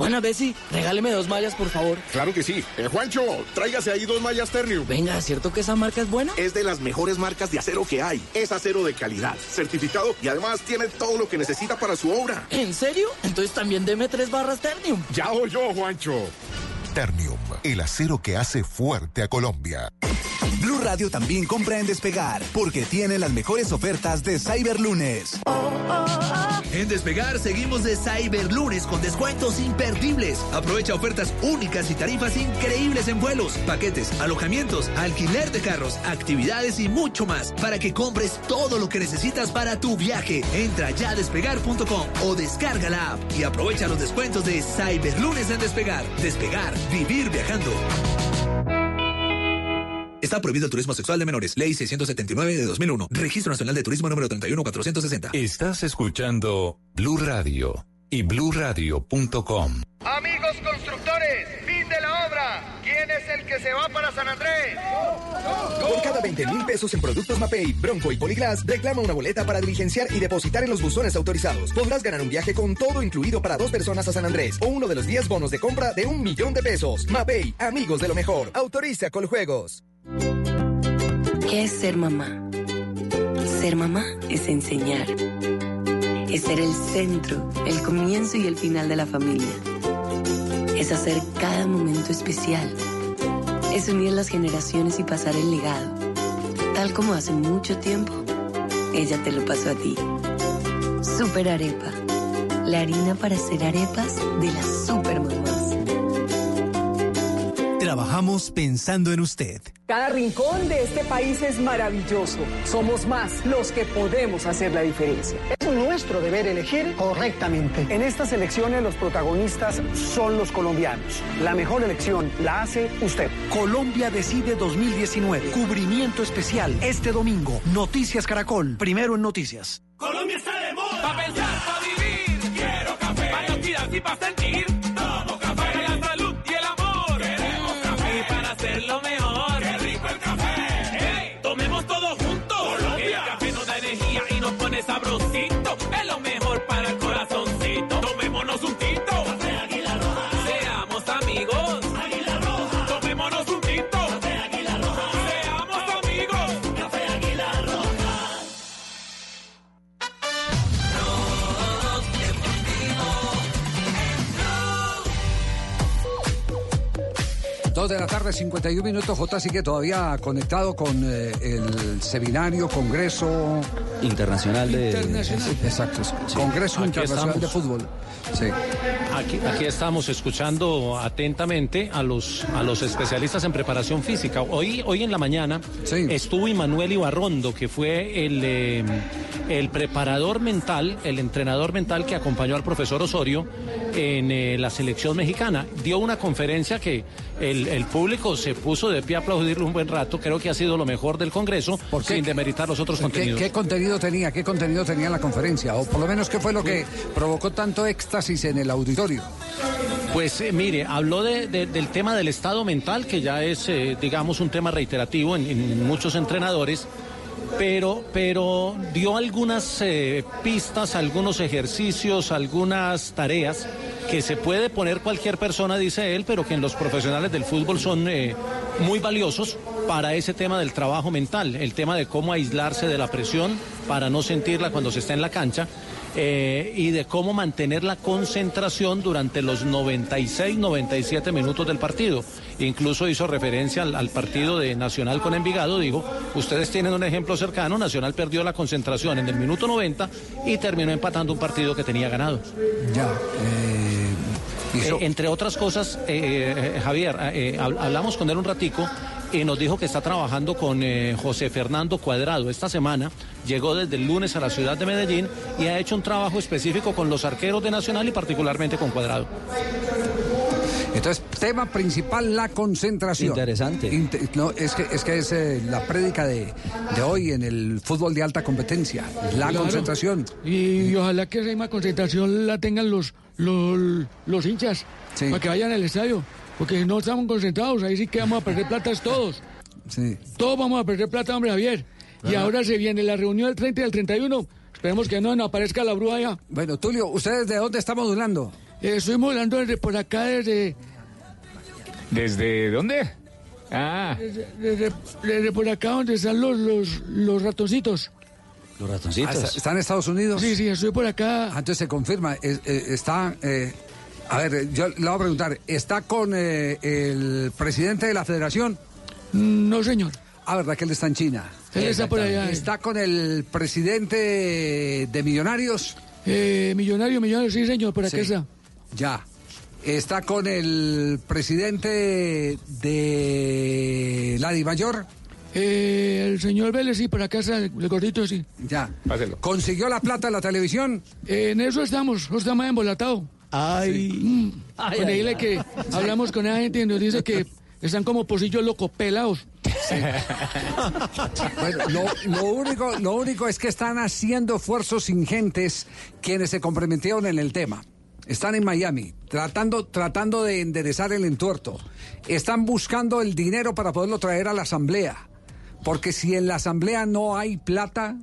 Buena, Bessie, regáleme dos mallas, por favor. Claro que sí. Eh, Juancho, tráigase ahí dos mallas Ternium. Venga, ¿es cierto que esa marca es buena? Es de las mejores marcas de acero que hay. Es acero de calidad, certificado y además tiene todo lo que necesita para su obra. ¿En serio? Entonces también deme tres barras Ternium. Ya oyó, Juancho. Ternium, el acero que hace fuerte a Colombia. Blue Radio también compra en Despegar, porque tiene las mejores ofertas de Cyberlunes. En Despegar seguimos de Cyberlunes con descuentos imperdibles. Aprovecha ofertas únicas y tarifas increíbles en vuelos, paquetes, alojamientos, alquiler de carros, actividades y mucho más para que compres todo lo que necesitas para tu viaje. Entra ya a despegar.com o descarga la app y aprovecha los descuentos de Cyberlunes en Despegar. Despegar, vivir viajando. Está prohibido el turismo sexual de menores. Ley 679 de 2001. Registro Nacional de Turismo número 31460. Estás escuchando Blue Radio y bluradio.com. Amigos constructores, fin de la obra. ¿Quién es el que se va para San Andrés? Por cada 20 mil pesos en productos Mapei, Bronco y Poliglas, reclama una boleta para diligenciar y depositar en los buzones autorizados. Podrás ganar un viaje con todo incluido para dos personas a San Andrés o uno de los 10 bonos de compra de un millón de pesos. Mapei, amigos de lo mejor. Autoriza con juegos. ¿Qué es ser mamá? Ser mamá es enseñar. Es ser el centro, el comienzo y el final de la familia. Es hacer cada momento especial. Es unir las generaciones y pasar el legado. Tal como hace mucho tiempo, ella te lo pasó a ti. Super Arepa. La harina para hacer arepas de las super mamás. Trabajamos pensando en usted. Cada rincón de este país es maravilloso. Somos más los que podemos hacer la diferencia. Es nuestro deber elegir correctamente. En estas elecciones los protagonistas son los colombianos. La mejor elección la hace usted. Colombia Decide 2019. Cubrimiento especial este domingo. Noticias Caracol. Primero en noticias. Colombia está de moda. Pa' pensar, pa' vivir. Quiero café. Pa' y pa' de la tarde, 51 minutos. J sigue todavía conectado con eh, el seminario, congreso. Internacional de. Sí, Exacto. Congreso Aquí Internacional estamos. de Fútbol. Sí. Aquí, aquí estamos escuchando atentamente a los, a los especialistas en preparación física. Hoy, hoy en la mañana estuvo Immanuel Ibarrondo, que fue el, eh, el preparador mental, el entrenador mental que acompañó al profesor Osorio en eh, la selección mexicana. Dio una conferencia que el, el público se puso de pie a aplaudirle un buen rato. Creo que ha sido lo mejor del Congreso, sin demeritar los otros ¿Qué, contenidos. qué contenido tenía? ¿Qué contenido tenía la conferencia? O por lo menos, ¿qué fue lo que provocó tanto éxtasis en el auditorio? Pues eh, mire, habló de- de- del tema del estado mental, que ya es, eh, digamos, un tema reiterativo en, en muchos entrenadores, pero, pero dio algunas eh, pistas, algunos ejercicios, algunas tareas que se puede poner cualquier persona, dice él, pero que en los profesionales del fútbol son eh, muy valiosos para ese tema del trabajo mental, el tema de cómo aislarse de la presión para no sentirla cuando se está en la cancha eh, y de cómo mantener la concentración durante los 96, 97 minutos del partido. Incluso hizo referencia al, partido de Nacional con Envigado, dijo, ustedes tienen un ejemplo cercano, Nacional perdió la concentración en el minuto 90 y terminó empatando un partido que tenía ganado. Ya. Eh, entre otras cosas, eh, eh, Javier, eh, hab- hablamos con él un ratico y nos dijo que está trabajando con eh, José Fernando Cuadrado. Esta semana llegó desde el lunes a la ciudad de Medellín y ha hecho un trabajo específico con los arqueros de Nacional y particularmente con Cuadrado. Entonces, tema principal, la concentración. Interesante. Inte- no, es que es, que es eh, la prédica de, de hoy en el fútbol de alta competencia. La Claro. concentración. Y, y ojalá que esa misma concentración la tengan los, los, los hinchas para que vayan al estadio. Porque si no estamos concentrados, ahí sí que vamos a perder platas todos. Sí. Todos vamos a perder plata, hombre Javier. Y ahora se viene la reunión del 30 y del 31. Esperemos que no nos aparezca la bruja ya. Bueno, Tulio, ¿ustedes de dónde están modulando? Eh, estoy modulando desde por acá, desde, ¿Desde dónde? Ah, desde, desde- desde por acá donde están los, los, los ratoncitos. Los Ah, ratoncitos. ¿está, está en Estados Unidos? Sí, sí, estoy por acá. Antes se confirma, es- eh, está eh, A ver, yo le voy a preguntar, ¿está con eh, el presidente de la federación? No, señor. Ah, ¿verdad que él está en China? Él está por allá. ¿Está con el presidente de Millonarios? Eh, millonario, millonario, sí, señor, por acá Sí. está. Ya. ¿Está con el presidente de la Mayor? Eh, el señor Vélez, sí, por acá está, el gordito, sí. Ya. ¿Consiguió la plata en la televisión? en eso estamos, estamos embolatados. Ay. Ay, con dile que hablamos con esa gente y nos dice que están como pocillos locos, pelados. Bueno, lo, lo único, lo único es que están haciendo esfuerzos ingentes quienes se comprometieron en el tema. Están en Miami, tratando, tratando de enderezar el entuerto. Están buscando el dinero para poderlo traer a la asamblea. Porque si en la asamblea no hay plata,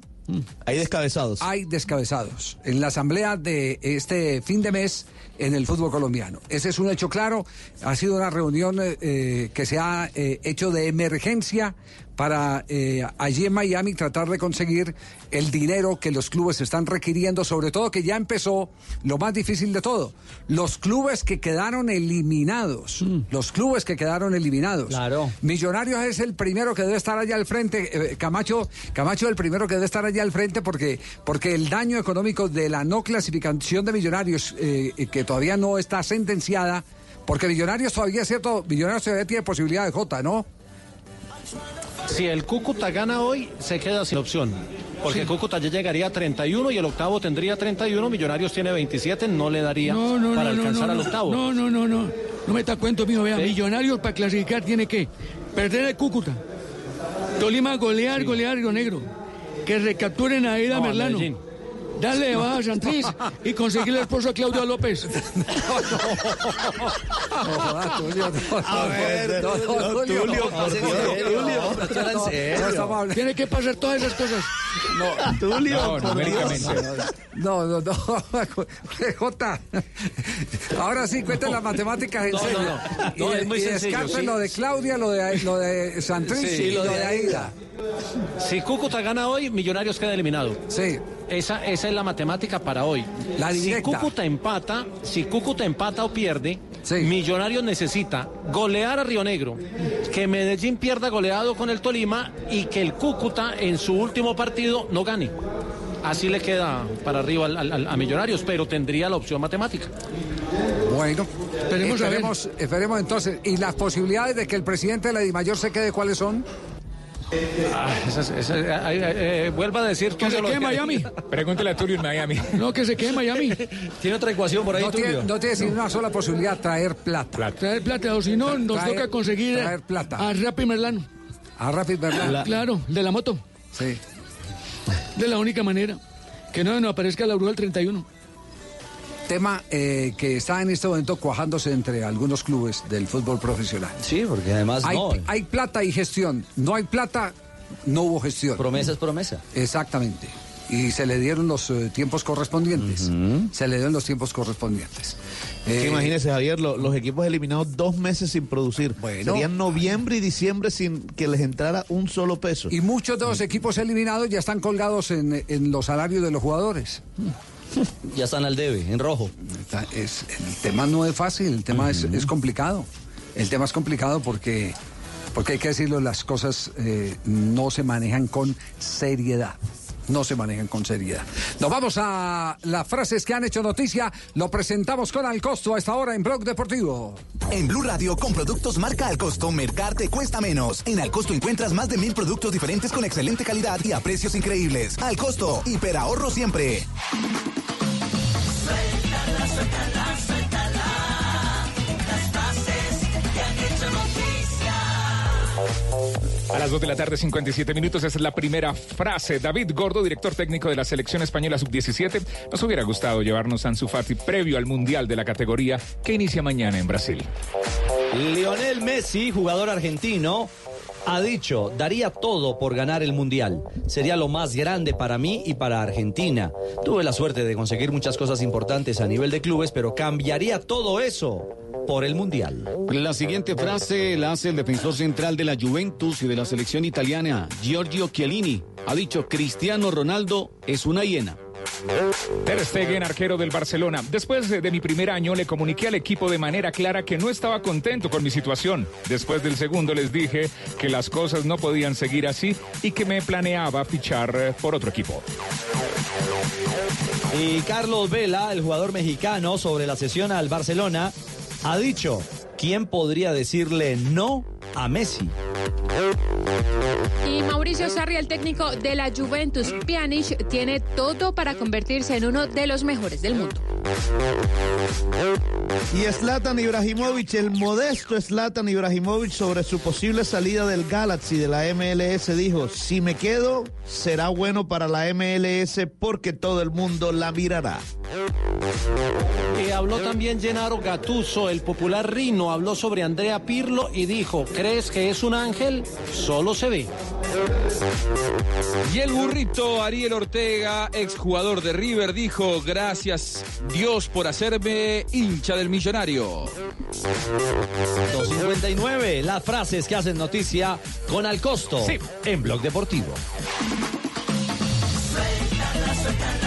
Hay descabezados. hay descabezados. En la asamblea de este fin de mes en el fútbol colombiano. Ese es un hecho claro. Ha sido una reunión eh, eh, que se ha eh, hecho de emergencia para eh, allí en Miami tratar de conseguir el dinero que los clubes están requiriendo, sobre todo que ya empezó lo más difícil de todo. Los clubes que quedaron eliminados. Los clubes que quedaron eliminados. Claro. Millonarios es el primero que debe estar allá al frente. Eh, Camacho, Camacho es el primero que debe estar allá al frente porque, porque el daño económico de la no clasificación de Millonarios, eh, que todavía no está sentenciada, porque Millonarios todavía es cierto, Millonarios todavía tiene posibilidad de J, ¿no? Si el Cúcuta gana hoy, se queda sin opción. Porque Cúcuta ya llegaría a 31 y el octavo tendría 31. Millonarios tiene 27, no le daría No, no, para no, alcanzar al octavo. No, no, no, no. No me está cuento, mijo. Vea, Millonarios para clasificar tiene que perder el Cúcuta. Tolima golear, golear Río Negro. Que recapturen a Aida No, a Merlano. Dale de baja a Santriz y conseguirle el esposo a Claudio López. A ver, Tulio, Tulio. Tiene que pasar todas esas cosas. No, Tulio, no, por. Dios. No, no, no. J. Ahora sí, cuenten las matemáticas en serio. no, no. No, y, es muy y sencillo, descarten sí. lo de Claudia, lo de, lo de Santriz Sí, y lo lo de de Aida. Si Cúcuta gana hoy, Millonarios queda eliminado. Sí. Esa, esa es la matemática para hoy. La si directa. Cúcuta empata, si Cúcuta empata o pierde, Millonarios necesita golear a Río Negro, que Medellín pierda goleado con el Tolima y que el Cúcuta en su último partido no gane. Así le queda para arriba al- al- a Millonarios, pero tendría la opción matemática. Bueno, Esperemos esperemos, esperemos entonces. ¿Y las posibilidades de que el presidente de la Dimayor se quede cuáles son? Ah, esas- esas- eh, eh, eh, vuelva a decir Que se quede en Miami. Pregúntele a Tulio en Miami. No, que se quede en Miami. Tiene otra ecuación por ahí, No tiene, Tulio. no tiene sino una sola posibilidad, traer plata. Traer plata, o si no, nos Traer- toca conseguir traer plata. a Rappi Merlano. A Rapid ¿verdad? Claro, de la moto. Sí. De la única manera. Que no nos aparezca la bruja del 31. Tema eh, que está en este momento cuajándose entre algunos clubes del fútbol profesional. Sí, porque además Hay, no. hay plata y gestión. No hay plata, no hubo gestión. Promesa es promesa. Exactamente. Y se le dieron los eh, tiempos correspondientes. Se le dieron los tiempos correspondientes. Eh, imagínese, Javier, lo- los equipos eliminados dos meses sin producir. Serían noviembre y diciembre sin que les entrara un solo peso. Y muchos de los equipos eliminados ya están colgados en, en los salarios de los jugadores. Ya están al debe, en rojo. Está- es- el tema no es fácil, el tema es, es complicado. El tema es complicado porque, porque hay que decirlo, las cosas eh, no se manejan con seriedad. No se manejan con seriedad. Nos vamos a las frases que han hecho noticia. Lo presentamos con al costo a esta hora en Blog Deportivo. En Blue Radio, con productos marca al costo, Mercar te cuesta menos. En al costo encuentras más de mil productos diferentes con excelente calidad y a precios increíbles. Al costo, hiper ahorro siempre. Suéltala, suéltala, suéltala. A las 2 de la tarde, 57 minutos, esa es la primera frase. David Gordo, director técnico de la selección española sub-17, nos hubiera gustado llevarnos a Ansu Fati previo al Mundial de la categoría que inicia mañana en Brasil. Lionel Messi, jugador argentino, ha dicho, daría todo por ganar el Mundial. Sería lo más grande para mí y para Argentina. Tuve la suerte de conseguir muchas cosas importantes a nivel de clubes, pero cambiaría todo eso por el Mundial. La siguiente frase la hace el defensor central de la Juventus y de la selección italiana, Giorgio Chiellini. Ha dicho, Cristiano Ronaldo es una hiena. Ter Stegen, arquero del Barcelona. Después de, de mi primer año le comuniqué al equipo de manera clara que no estaba contento con mi situación. Después del segundo les dije que las cosas no podían seguir así y que me planeaba fichar eh, por otro equipo. Y Carlos Vela, el jugador mexicano, sobre la sesión al Barcelona, ha dicho, ¿quién podría decirle no a Messi? Y Mauricio Sarri, el técnico de la Juventus Pjanic, tiene todo para convertirse en uno de los mejores del mundo. Y Zlatan Ibrahimovic, el modesto Zlatan Ibrahimovic sobre su posible salida del Galaxy de la MLS dijo, si me quedo será bueno para la MLS porque todo el mundo la mirará. Eh, habló también Gennaro Gattuso, el popular Rino, habló sobre Andrea Pirlo y dijo, ¿crees que es un ángel? Solo se ve. Y el burrito Ariel Ortega, exjugador de River, dijo, gracias Dios por hacerme hincha del millonario. 259, las frases que hacen noticia con al costo Sí. en Blog Deportivo. Suéltala, suéltala, suéltala.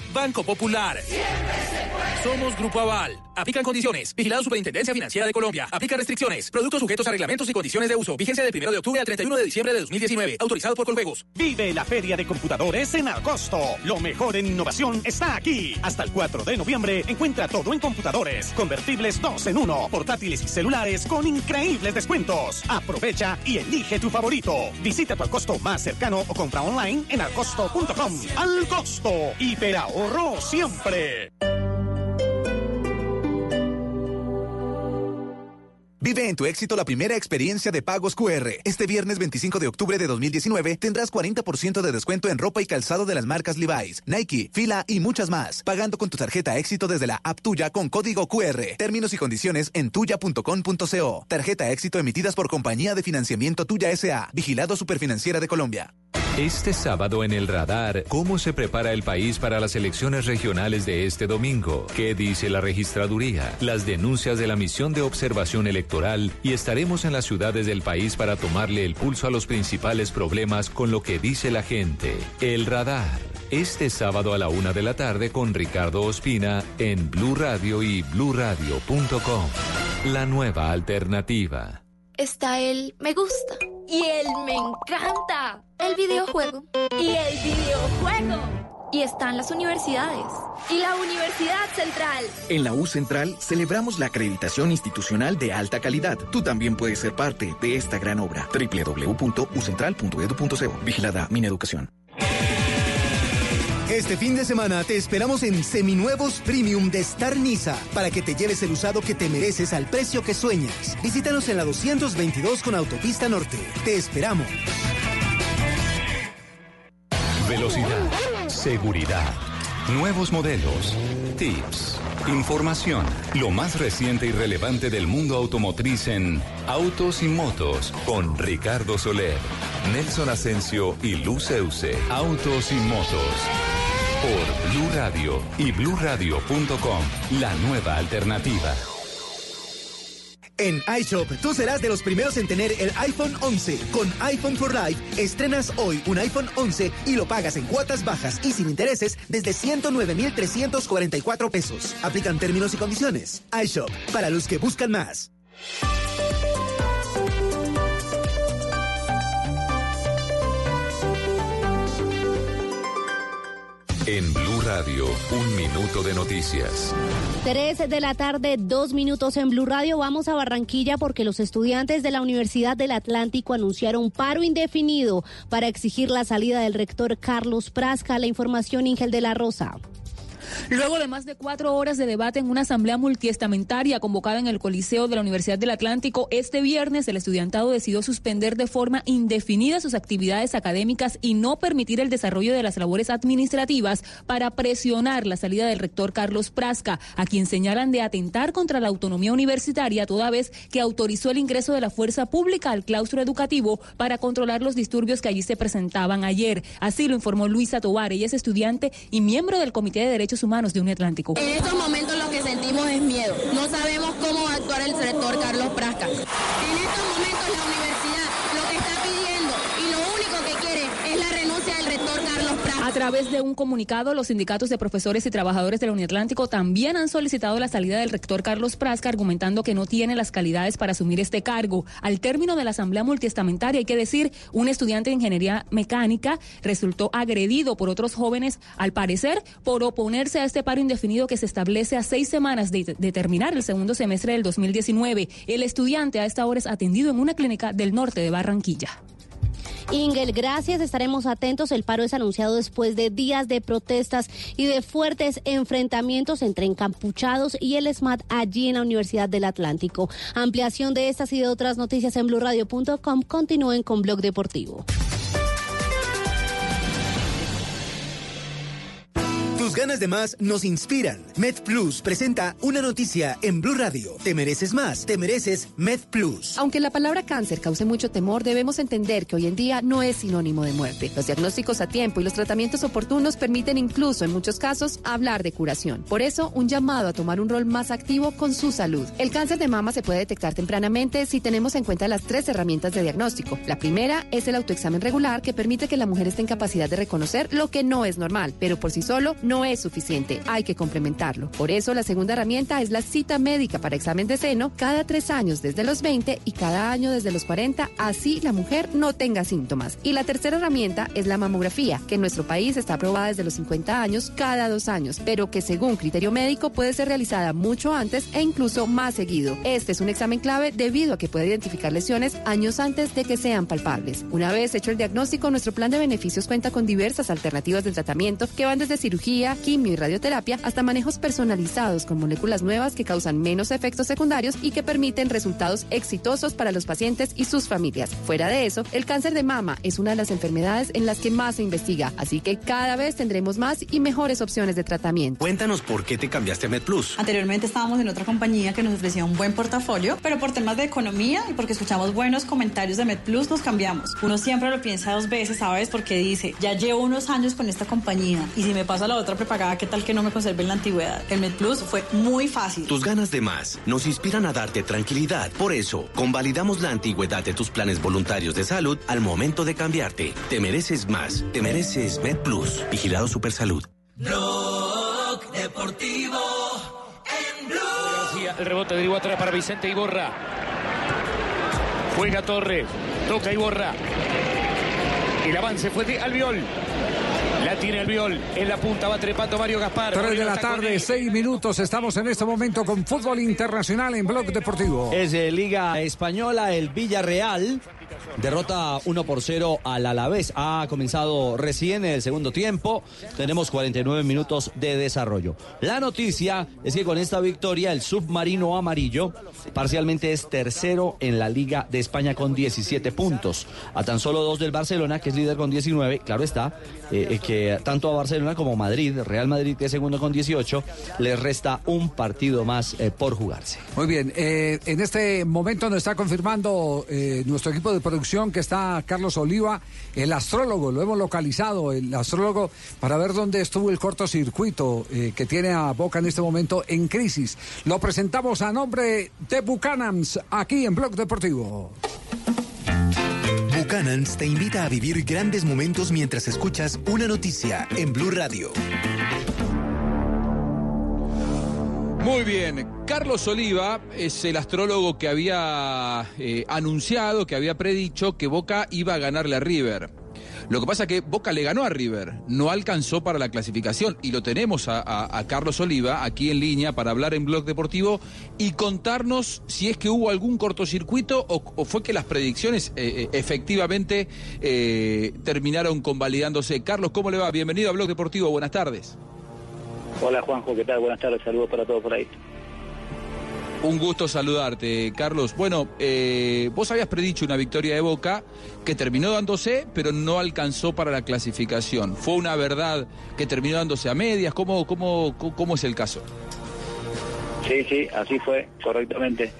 Banco Popular. Somos Grupo Aval. Aplican condiciones. Vigilado Superintendencia Financiera de Colombia. Aplica restricciones. Productos sujetos a reglamentos y condiciones de uso. Vigencia del 1 de octubre al 31 de diciembre de 2019. Autorizado por Coljuegos. Vive la Feria de Computadores en agosto. Lo mejor en innovación está aquí. Hasta el 4 de noviembre encuentra todo en computadores, convertibles 2 en 1, portátiles y celulares con increíbles descuentos. Aprovecha y elige tu favorito. Visita tu Alcosto más cercano o compra online en alcosto.com. Al costo. Hiperahorro siempre. Vive en tu éxito la primera experiencia de pagos QR. Este viernes 25 de octubre de 2019 tendrás 40% de descuento en ropa y calzado de las marcas Levi's, Nike, Fila y muchas más. Pagando con tu tarjeta éxito desde la app tuya con código QR. Términos y condiciones en tuya.com.co. Tarjeta éxito emitidas por Compañía de Financiamiento Tuya SA. Vigilado Superfinanciera de Colombia. Este sábado en el radar, ¿cómo se prepara el país para las elecciones regionales de este domingo? ¿Qué dice la registraduría? Las denuncias de la misión de observación electoral y estaremos en las ciudades del país para tomarle el pulso a los principales problemas con lo que dice la gente. El radar. Este sábado a la una de la tarde con Ricardo Ospina en Blue Radio y bluradio.com. La nueva alternativa. Está el me gusta. Y el me encanta. El videojuego. Y el videojuego. Y están las universidades. Y la Universidad Central. En la U Central celebramos la acreditación institucional de alta calidad. Tú también puedes ser parte de esta gran obra. www.ucentral.edu.co. Vigilada Mineducación. Este fin de semana te esperamos en Seminuevos Premium de Star Niza para que te lleves el usado que te mereces al precio que sueñas. Visítanos en la 222 con Autopista Norte. Te esperamos. Velocidad, seguridad, nuevos modelos, tips, información, lo más reciente y relevante del mundo automotriz en Autos y Motos con Ricardo Soler, Nelson Asensio y Luz Euse. Autos y Motos por Blue Radio y bluradio.com, la nueva alternativa. En iShop, tú serás de los primeros en tener el iPhone 11. Con iPhone for Life, estrenas hoy un iPhone 11 y lo pagas en cuotas bajas y sin intereses desde 109,344 pesos. Aplican términos y condiciones. iShop, para los que buscan más. En Blue Radio, un minuto de noticias. 3 de la tarde, dos minutos en Blue Radio. Vamos a Barranquilla porque los estudiantes de la Universidad del Atlántico anunciaron paro indefinido para exigir la salida del rector Carlos Prasca. La información, Ingel de la Rosa. Luego de más de cuatro horas de debate en una asamblea multiestamentaria convocada en el Coliseo de la Universidad del Atlántico, este viernes el estudiantado decidió suspender de forma indefinida sus actividades académicas y no permitir el desarrollo de las labores administrativas para presionar la salida del rector Carlos Prasca, a quien señalan de atentar contra la autonomía universitaria toda vez que autorizó el ingreso de la fuerza pública al claustro educativo para controlar los disturbios que allí se presentaban ayer. Así lo informó Luisa Tobar, ella es estudiante y miembro del Comité de Derechos Humanos de UniAtlántico. En estos momentos lo que sentimos es miedo. No sabemos cómo va a actuar el rector Carlos Prasca. En estos momentos A través de un comunicado, los sindicatos de profesores y trabajadores de la Uniatlántico también han solicitado la salida del rector Carlos Prasca, argumentando que no tiene las calidades para asumir este cargo. Al término de la asamblea multiestamentaria, hay que decir, un estudiante de ingeniería mecánica resultó agredido por otros jóvenes, al parecer, por oponerse a este paro indefinido que se establece a seis semanas de, de terminar el segundo semestre del 2019. El estudiante a esta hora es atendido en una clínica del norte de Barranquilla. Ingel, gracias. Estaremos atentos. El paro es anunciado después de días de protestas y de fuertes enfrentamientos entre encapuchados y el SMAT allí en la Universidad del Atlántico. Ampliación de estas y de otras noticias en blurradio.com. Continúen con Blog Deportivo. Tus ganas de más nos inspiran. MedPlus presenta una noticia en Blue Radio. Te mereces más, te mereces MedPlus. Aunque la palabra cáncer cause mucho temor, debemos entender que hoy en día no es sinónimo de muerte. Los diagnósticos a tiempo y los tratamientos oportunos permiten incluso en muchos casos hablar de curación. Por eso, un llamado a tomar un rol más activo con su salud. El cáncer de mama se puede detectar tempranamente si tenemos en cuenta las tres herramientas de diagnóstico. La primera es el autoexamen regular que permite que la mujer esté en capacidad de reconocer lo que no es normal, pero por sí solo no es suficiente, hay que complementarlo. Por eso la segunda herramienta es la cita médica para examen de seno cada tres años desde los 20 y cada año desde los 40, así la mujer no tenga síntomas. Y la tercera herramienta es la mamografía, que en nuestro país está aprobada desde los 50 años cada dos años, pero que según criterio médico puede ser realizada mucho antes e incluso más seguido. Este es un examen clave debido a que puede identificar lesiones años antes de que sean palpables. Una vez hecho el diagnóstico, nuestro plan de beneficios cuenta con diversas alternativas de tratamiento que van desde cirugía, quimio y radioterapia hasta manejos personalizados con moléculas nuevas que causan menos efectos secundarios y que permiten resultados exitosos para los pacientes y sus familias. Fuera de eso, el cáncer de mama es una de las enfermedades en las que más se investiga, así que cada vez tendremos más y mejores opciones de tratamiento. Cuéntanos por qué te cambiaste a MedPlus. Anteriormente estábamos en otra compañía que nos ofrecía un buen portafolio, pero por temas de economía y porque escuchamos buenos comentarios de MedPlus nos cambiamos. Uno siempre lo piensa dos veces, ¿sabes? Porque dice, ya llevo unos años con esta compañía y si me pasa la otra prepagada, ¿qué tal que no me conserve en la antigüedad? El MedPlus fue muy fácil. Tus ganas de más nos inspiran a darte tranquilidad. Por eso, convalidamos la antigüedad de tus planes voluntarios de salud al momento de cambiarte. Te mereces más. Te mereces MedPlus. Vigilado Supersalud. Blog Deportivo en Blue. El rebote derivó atrás para Vicente Iborra. Juega Torres, toca Iborra. El avance fue de Albiol. La tiene Albiol. En la punta va trepando Mario Gaspar. 3 de la tarde, él. 6 minutos. Estamos en este momento con fútbol internacional en Blog Deportivo. Es de Liga Española, el Villarreal. Derrota 1 por 0 al Alavés. Ha comenzado recién el segundo tiempo. Tenemos 49 minutos de desarrollo. La noticia es que con esta victoria el submarino amarillo parcialmente es tercero en la Liga de España con 17 puntos. A tan solo dos del Barcelona, que es líder con 19. Claro está eh, eh, que tanto a Barcelona como Madrid, Real Madrid que es segundo con 18, les resta un partido más eh, por jugarse. Muy bien, en este momento nos está confirmando nuestro equipo de producción que está Carlos Oliva, el astrólogo, lo hemos localizado, el astrólogo, para ver dónde estuvo el cortocircuito eh, que tiene a Boca en este momento en crisis. Lo presentamos a nombre de Buchanans aquí en Blog Deportivo. Buchanans te invita a vivir grandes momentos mientras escuchas una noticia en Blue Radio. Muy bien, Carlos Oliva es el astrólogo que había eh, anunciado, que había predicho que Boca iba a ganarle a River. Lo que pasa es que Boca le ganó a River, no alcanzó para la clasificación y lo tenemos a, Carlos Oliva aquí en línea para hablar en Blog Deportivo y contarnos si es que hubo algún cortocircuito o, fue que las predicciones eh, eh, efectivamente terminaron convalidándose. Carlos, ¿cómo le va? Bienvenido a Blog Deportivo, buenas tardes. Hola Juanjo, ¿qué tal? Buenas tardes, saludos para todos por ahí. Un gusto saludarte, Carlos. Bueno, eh, vos habías predicho una victoria de Boca que terminó dándose, pero no alcanzó para la clasificación. ¿Fue una verdad que terminó dándose a medias? ¿Cómo, cómo, cómo, es el caso? Sí, sí, así fue, correctamente.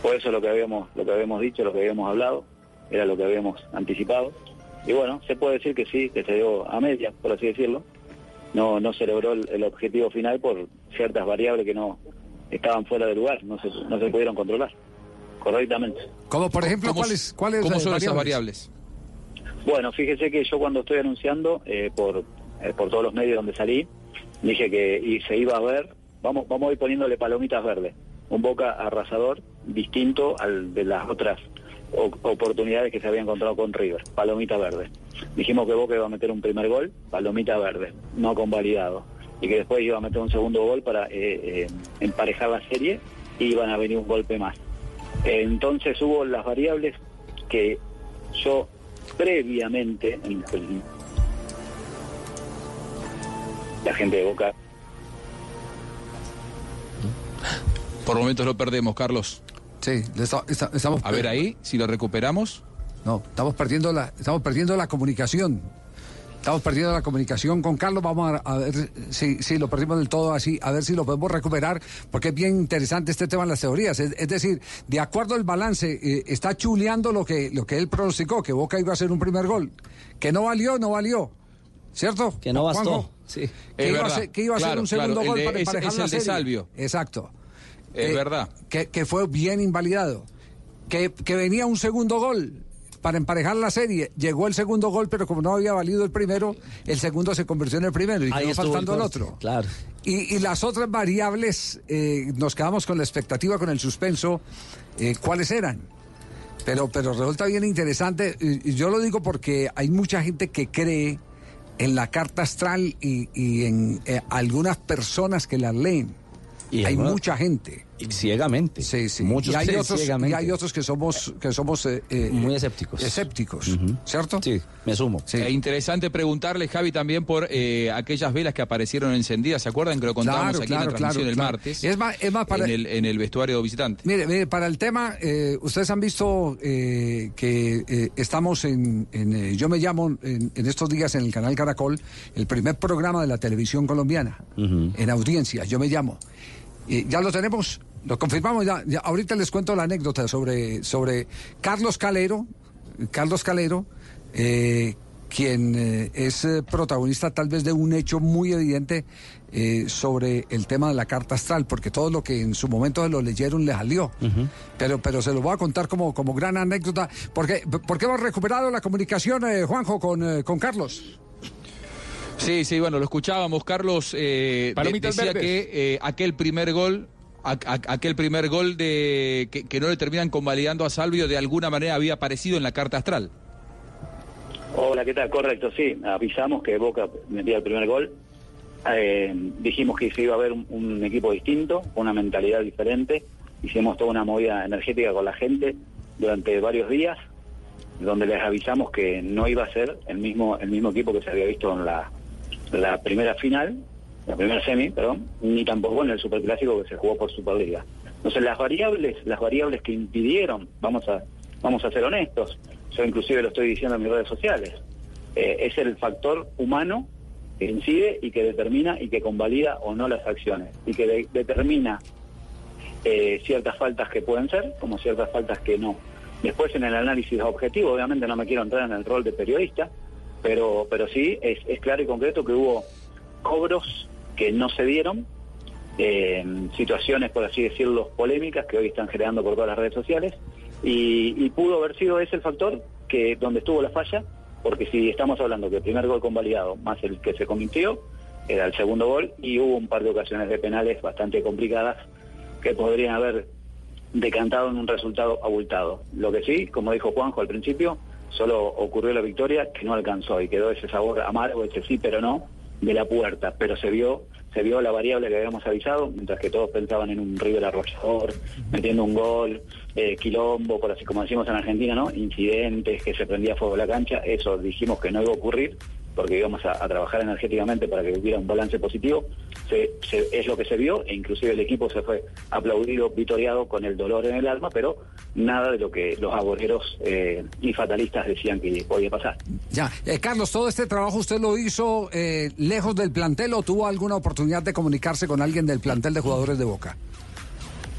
Fue eso lo que habíamos, lo que habíamos dicho, lo que habíamos hablado, era lo que habíamos anticipado. Y bueno, se puede decir que sí, que se dio a medias, por así decirlo. No, no el, el objetivo final por ciertas variables que no estaban fuera de lugar, no se, no se pudieron controlar correctamente. Como por ejemplo, ¿Cómo- ¿cuáles, cuáles ¿Cómo eh, son esas variables? Bueno, fíjese que yo cuando estoy anunciando eh, por, eh, por todos los medios donde salí, dije que y se iba a ver, vamos, vamos a ir poniéndole palomitas verdes, un Boca arrasador distinto al de las otras o- oportunidades que se había encontrado con River, palomita verde. Dijimos que Boca iba a meter un primer gol, palomita verde, no convalidado, y que después iba a meter un segundo gol para eh, eh, emparejar la serie y iban a venir un golpe más. Entonces hubo las variables que yo previamente, en- en- la gente de Boca, Por momentos lo perdemos, Carlos. Sí, le esta- esta- estamos. A ver ahí, si lo recuperamos. No, estamos perdiendo la, estamos perdiendo la comunicación. Estamos perdiendo la comunicación con Carlos. Vamos a, a ver si, si lo perdimos del todo así, a ver si lo podemos recuperar, porque es bien interesante este tema en las teorías. Es, es decir, de acuerdo al balance, eh, está chuleando lo que, lo que él pronosticó, que Boca iba a hacer un primer gol. Que no valió, no valió. ¿Cierto? Que no bastó. Juanjo? Sí. Que Es iba, a ser, que iba a ser un segundo claro, el gol de- para emparejar es la el de serie. Salvio. Exacto. Es Eh, verdad. Que, que fue bien invalidado. Que, que venía un segundo gol para emparejar la serie. Llegó el segundo gol, pero como no había valido el primero, el segundo se convirtió en el primero y Ahí quedó faltando el, otro. Claro. Y, y las otras variables, eh, nos quedamos con la expectativa, con el suspenso, eh, ¿cuáles eran? Pero, pero resulta bien interesante, y, y yo lo digo porque hay mucha gente que cree en la carta astral y, y en eh, algunas personas que la leen. Y hay mucha gente. Y ciegamente. Sí, sí. Muchos y hay otros, y ciegamente. hay otros que somos, que somos eh, eh, Muy escépticos. escépticos, ¿cierto? Sí, me sumo. Es interesante preguntarle, Javi, también por eh, aquellas velas que aparecieron encendidas. ¿Se acuerdan que lo contábamos Claro, aquí en la transmisión claro, el martes? Es más- es más para- en, el, en el vestuario visitante. Mire, mire, para el tema, eh, ustedes han visto eh, que eh, estamos en, en, eh, yo me llamo en, en estos días en el canal Caracol, el primer programa de la televisión colombiana, en audiencia, yo me llamo. Eh, ya lo tenemos, lo confirmamos ya, ya. Ahorita les cuento la anécdota sobre, sobre Carlos Calero, Carlos Calero, eh, quien eh, es eh, protagonista tal vez de un hecho muy evidente eh, sobre el tema de la carta astral, porque todo lo que en su momento se lo leyeron le salió. Pero, pero se lo voy a contar como, como gran anécdota. porque ¿Por qué hemos recuperado la comunicación, eh, Juanjo, con, con Carlos? Sí, sí, bueno, lo escuchábamos. Carlos eh, de- decía verdes. que eh, aquel primer gol, a- a- aquel primer gol de que, que no le terminan convalidando a Salvio, de alguna manera había aparecido en la carta astral. Hola, ¿qué tal? Correcto, sí. Avisamos que Boca metía el primer gol. Eh, dijimos que se iba a ver un, un equipo distinto, una mentalidad diferente. Hicimos toda una movida energética con la gente durante varios días, donde les avisamos que no iba a ser el mismo el mismo equipo que se había visto en la, la primera final, la primera semi, perdón, ni tampoco en el superclásico que se jugó por Superliga. Entonces las variables, las variables que impidieron, vamos a vamos a ser honestos, yo inclusive lo estoy diciendo en mis redes sociales, eh, es el factor humano que incide y que determina y que convalida o no las acciones y que de- determina eh, ciertas faltas que pueden ser como ciertas faltas que no. Después en el análisis objetivo, obviamente no me quiero entrar en el rol de periodista, pero, pero sí es, es claro y concreto que hubo cobros que no se dieron, eh, situaciones, por así decirlo, polémicas que hoy están generando por todas las redes sociales, y, pudo haber sido ese el factor que donde estuvo la falla, porque si estamos hablando que el primer gol convalidado más el que se cometió, era el segundo gol, y hubo un par de ocasiones de penales bastante complicadas que podrían haber decantado en un resultado abultado. Lo que sí, como dijo Juanjo al principio, solo ocurrió la victoria que no alcanzó y quedó ese sabor amargo, ese sí pero no, de la puerta, pero se vio se vio la variable que habíamos avisado, mientras que todos pensaban en un River arrollador, metiendo un gol, eh, quilombo, por así como decimos en Argentina, ¿no? Incidentes, que se prendía fuego la cancha, eso dijimos que no iba a ocurrir, porque íbamos a, a trabajar energéticamente para que hubiera un balance positivo, se- se- es lo que se vio e inclusive el equipo se fue aplaudido, vitoreado con el dolor en el alma, pero nada de lo que los agoreros eh, y fatalistas decían que podía pasar. Ya, Eh, Carlos, todo este trabajo usted lo hizo eh, lejos del plantel o tuvo alguna oportunidad de comunicarse con alguien del plantel de jugadores de Boca.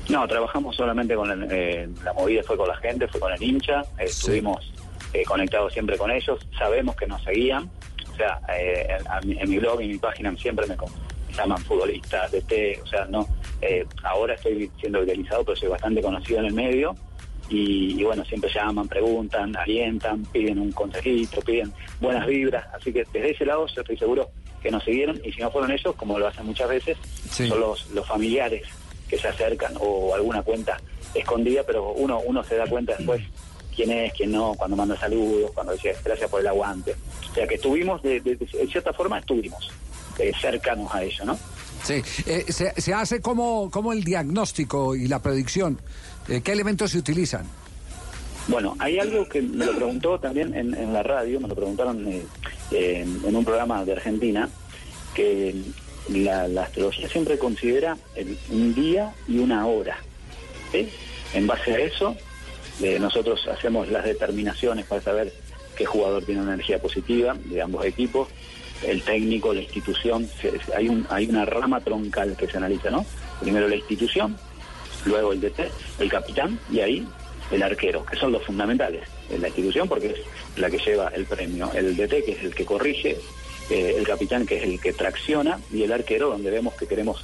No, trabajamos solamente con el- eh, la movida, fue con la gente, fue con el hincha, estuvimos eh, conectados siempre con ellos, sabemos que nos seguían, sea, eh, a mi- en mi blog y en mi página siempre me con- llaman futbolistas, DT, o sea, no, eh, ahora estoy siendo viralizado, pero soy bastante conocido en el medio, y, y bueno, siempre llaman, preguntan, alientan, piden un consejito, piden buenas vibras, así que desde ese lado yo estoy seguro que nos siguieron, y si no fueron ellos, como lo hacen muchas veces, Sí. son los, los familiares que se acercan o alguna cuenta escondida, pero uno uno se da cuenta después quién es, quién no, cuando manda saludos, cuando dice gracias por el aguante. O sea que estuvimos, de, de- cierta forma estuvimos eh, cercanos a ello, ¿no? Sí, eh, se, se hace como, como el diagnóstico y la predicción. Eh, ¿Qué elementos se utilizan? Bueno, hay algo que me lo preguntó también en, en la radio, me lo preguntaron eh, en, en un programa de Argentina, que la, la astrología siempre considera el- un día y una hora. ¿sí? En base a eso, eh, nosotros hacemos las determinaciones para saber qué jugador tiene una energía positiva de ambos equipos, el técnico, la institución, hay, un, hay una rama troncal que se analiza, ¿no? Primero la institución, luego el DT, el capitán y ahí el arquero, que son los fundamentales en la institución porque es la que lleva el premio, el DT que es el que corrige, eh, el capitán que es el que tracciona y el arquero donde vemos que queremos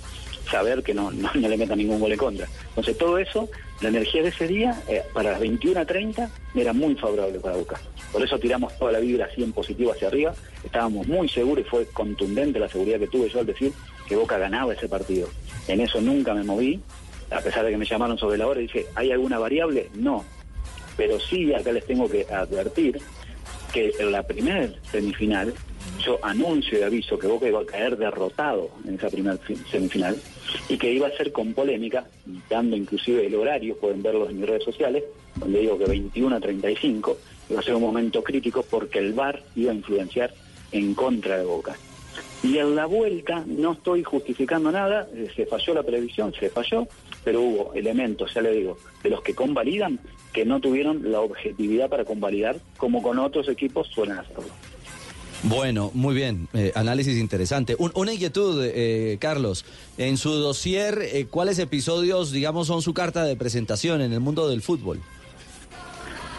saber que no, le metan ningún gol en contra. Entonces todo eso, la energía de ese día eh, para las 21.30 era muy favorable para Boca. Por eso tiramos toda la vibra así en positivo hacia arriba, estábamos muy seguros y fue contundente la seguridad que tuve yo al decir que Boca ganaba ese partido. En eso nunca me moví, a pesar de que me llamaron sobre la hora y dije, ¿hay alguna variable? No. Pero sí acá les tengo que advertir que en la primera semifinal yo anuncio y aviso que Boca iba a caer derrotado en esa primera fi- semifinal y que iba a ser con polémica, dando inclusive el horario, pueden verlo en mis redes sociales, donde digo que 21 a 35 iba a ser un momento crítico porque el VAR iba a influenciar en contra de Boca. Y en la vuelta no estoy justificando nada, eh, se falló la previsión, se falló, pero hubo elementos, ya le digo, de los que convalidan que no tuvieron la objetividad para convalidar como con otros equipos suelen hacerlo. Bueno, muy bien, eh, análisis interesante. Un- una inquietud, eh, Carlos, en su dossier, eh, ¿cuáles episodios, digamos, son su carta de presentación en el mundo del fútbol?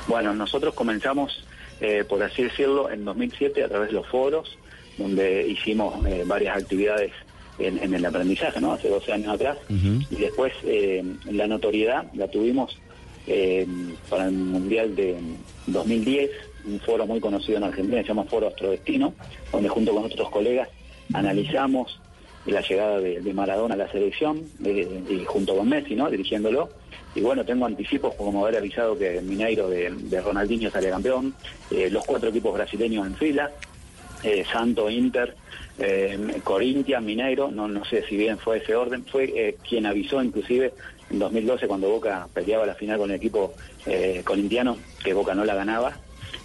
Bueno, nosotros comenzamos, eh, por así decirlo, en 2007 a través de los foros, donde hicimos eh, varias actividades en, en el aprendizaje, ¿no? Hace 12 años atrás. Y después eh, la notoriedad la tuvimos eh, para el Mundial de 2010, un foro muy conocido en Argentina, se llama Foro Astrodestino, donde junto con otros colegas analizamos la llegada de, de Maradona a la selección, eh, y junto con Messi, ¿no? Dirigiéndolo. Y bueno, tengo anticipos como haber avisado que Mineiro de, Ronaldinho sale campeón, eh, los cuatro equipos brasileños en fila, eh, Santo, Inter, eh, Corinthians, Mineiro, no, no sé si bien fue ese orden, fue quien avisó inclusive en 2012 cuando Boca peleaba la final con el equipo eh, corintiano, que Boca no la ganaba.